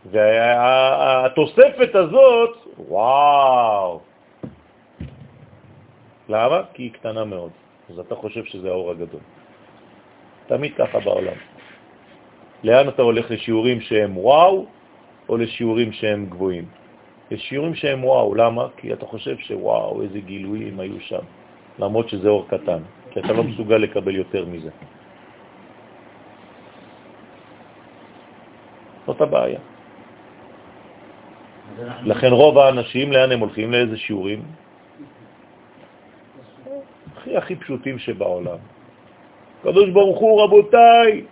והתוספת הזאת, וואו. למה? כי היא קטנה מאוד. אז אתה חושב שזה האור הגדול. תמיד ככה בעולם. לאן אתה הולך לשיעורים שהם וואו, או לשיעורים שהם גבוהים? לשיעורים שהם וואו, למה? כי אתה חושב שוואו, איזה גילויים היו שם, למרות שזה אור קטן, כי אתה לא מסוגל לקבל יותר מזה. זאת הבעיה. לכן רוב האנשים, לאן הם הולכים? לאיזה שיעורים? הכי הכי פשוטים שבעולם. קדוש ברוך הוא, רבותיי,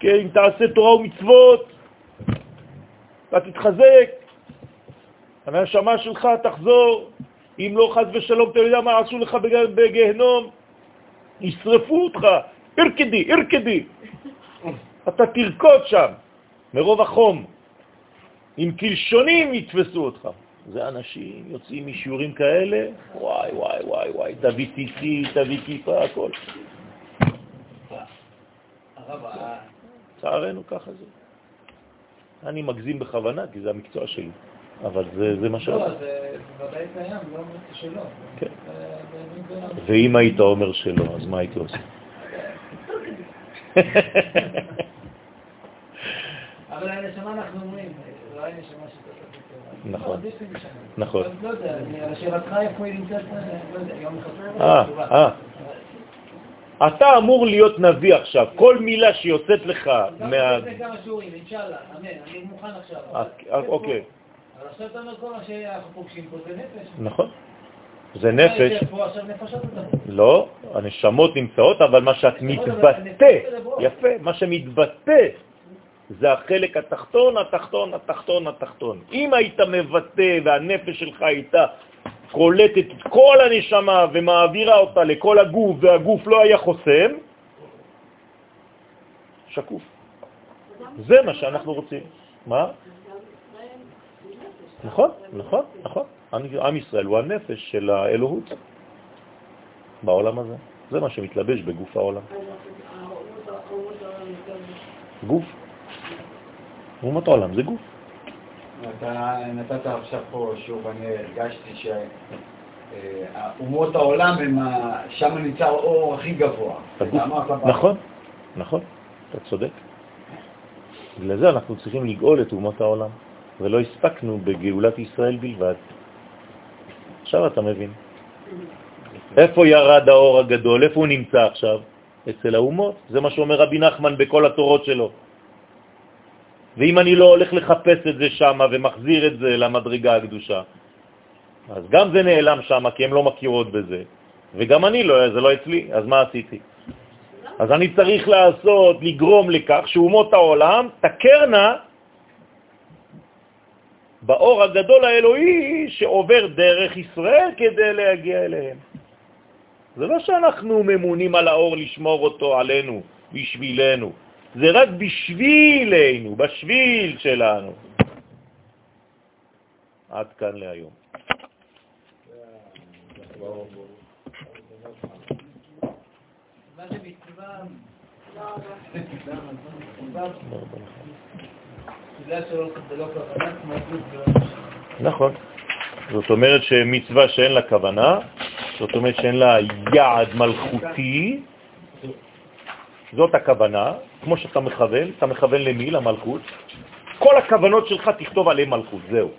כן, תעשה תורה ומצוות, אתה תתחזק, הנשמה שלך תחזור, אם לא חז ושלום, אתה יודע מה עשו לך בגהנום? ישרפו אותך, ארקדי, ארקדי. אתה תרקוד שם, מרוב החום. עם קלשונים יתפסו אותך. זה אנשים יוצאים משיעורים כאלה, וואי, וואי, וואי, וואי, תביא ציצי, תביא כיפה, הכל. צערנו ככה זה. אני מגזים בכוונה, כי זה המקצוע שלי, אבל זה, זה מה ש... לא, זה ודאי קיים, לא אומר שלא. כן. ואם היית אומר שלא, אז מה הייתי עושה? *laughs* אבל הנשמה אנחנו אומרים, לא הנשמה נכון, נכון. לא יודע, לשאלתך איפה היא נמצאת, לא יודע, יום אחד. אה, אה. אתה אמור להיות נביא עכשיו, כל מילה שיוצאת לך מה... אני מוכן עכשיו. אה, אוקיי. אבל עכשיו אתה אומר כל מה שאנחנו פוגשים פה זה נפש. נכון. זה נפש. לא, הנשמות נמצאות, אבל מה שאת מתבטא, יפה, מה שמתבטא זה החלק התחתון, התחתון, התחתון, התחתון. אם היית מבטא והנפש שלך הייתה קולטת את כל הנשמה ומעבירה אותה לכל הגוף והגוף לא היה חוסם, שקוף. זה מה שאנחנו רוצים. מה? נכון, נכון, נכון. עם- ישראל הוא הנפש של האלוהות בעולם הזה. זה מה שמתלבש בגוף העולם. גוף. אומות העולם זה גוף. אתה נתת עכשיו פה שוב, אני הרגשתי שאומות העולם, הם שם נמצא האור הכי גבוה. נכון, נכון, אתה צודק. בגלל זה אנחנו צריכים לגאול את אומות העולם, ולא הספקנו בגאולת ישראל בלבד. עכשיו אתה מבין. איפה ירד האור הגדול? איפה הוא נמצא עכשיו? אצל האומות. זה מה שאומר רבי נחמן בכל התורות שלו. ואם אני לא הולך לחפש את זה שם ומחזיר את זה למדרגה הקדושה, אז גם זה נעלם שם, כי הן לא מכירות בזה. וגם אני לא, זה לא אצלי, אז מה עשיתי? אז אני צריך לעשות, לגרום לכך שאומות העולם תקרנה באור הגדול האלוהי שעובר דרך ישראל כדי להגיע אליהם. זה לא שאנחנו ממונים על האור לשמור אותו עלינו, בשבילנו. זה רק בשבילנו, בשביל שלנו. עד כאן להיום. מה זה מצווה? נכון. זאת אומרת שמצווה שאין לה כוונה, זאת אומרת שאין לה יעד מלכותי, זאת הכוונה, כמו שאתה מכוון, אתה מכוון למי? למלכות. כל הכוונות שלך תכתוב עליהם מלכות, זהו.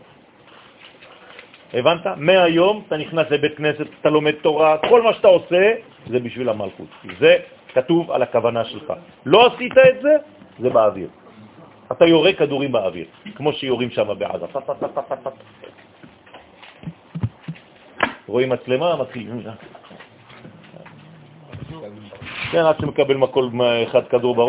הבנת? מהיום אתה נכנס לבית כנסת, אתה לומד תורה, כל מה שאתה עושה זה בשביל המלכות. זה כתוב על הכוונה שלך. לא עשית את זה, זה באוויר. אתה יורה כדורים באוויר, כמו שיורים שם בעזה. רואים מצלמה, מתחילים. כן, עד שמקבל מקול אחד כדור בראש,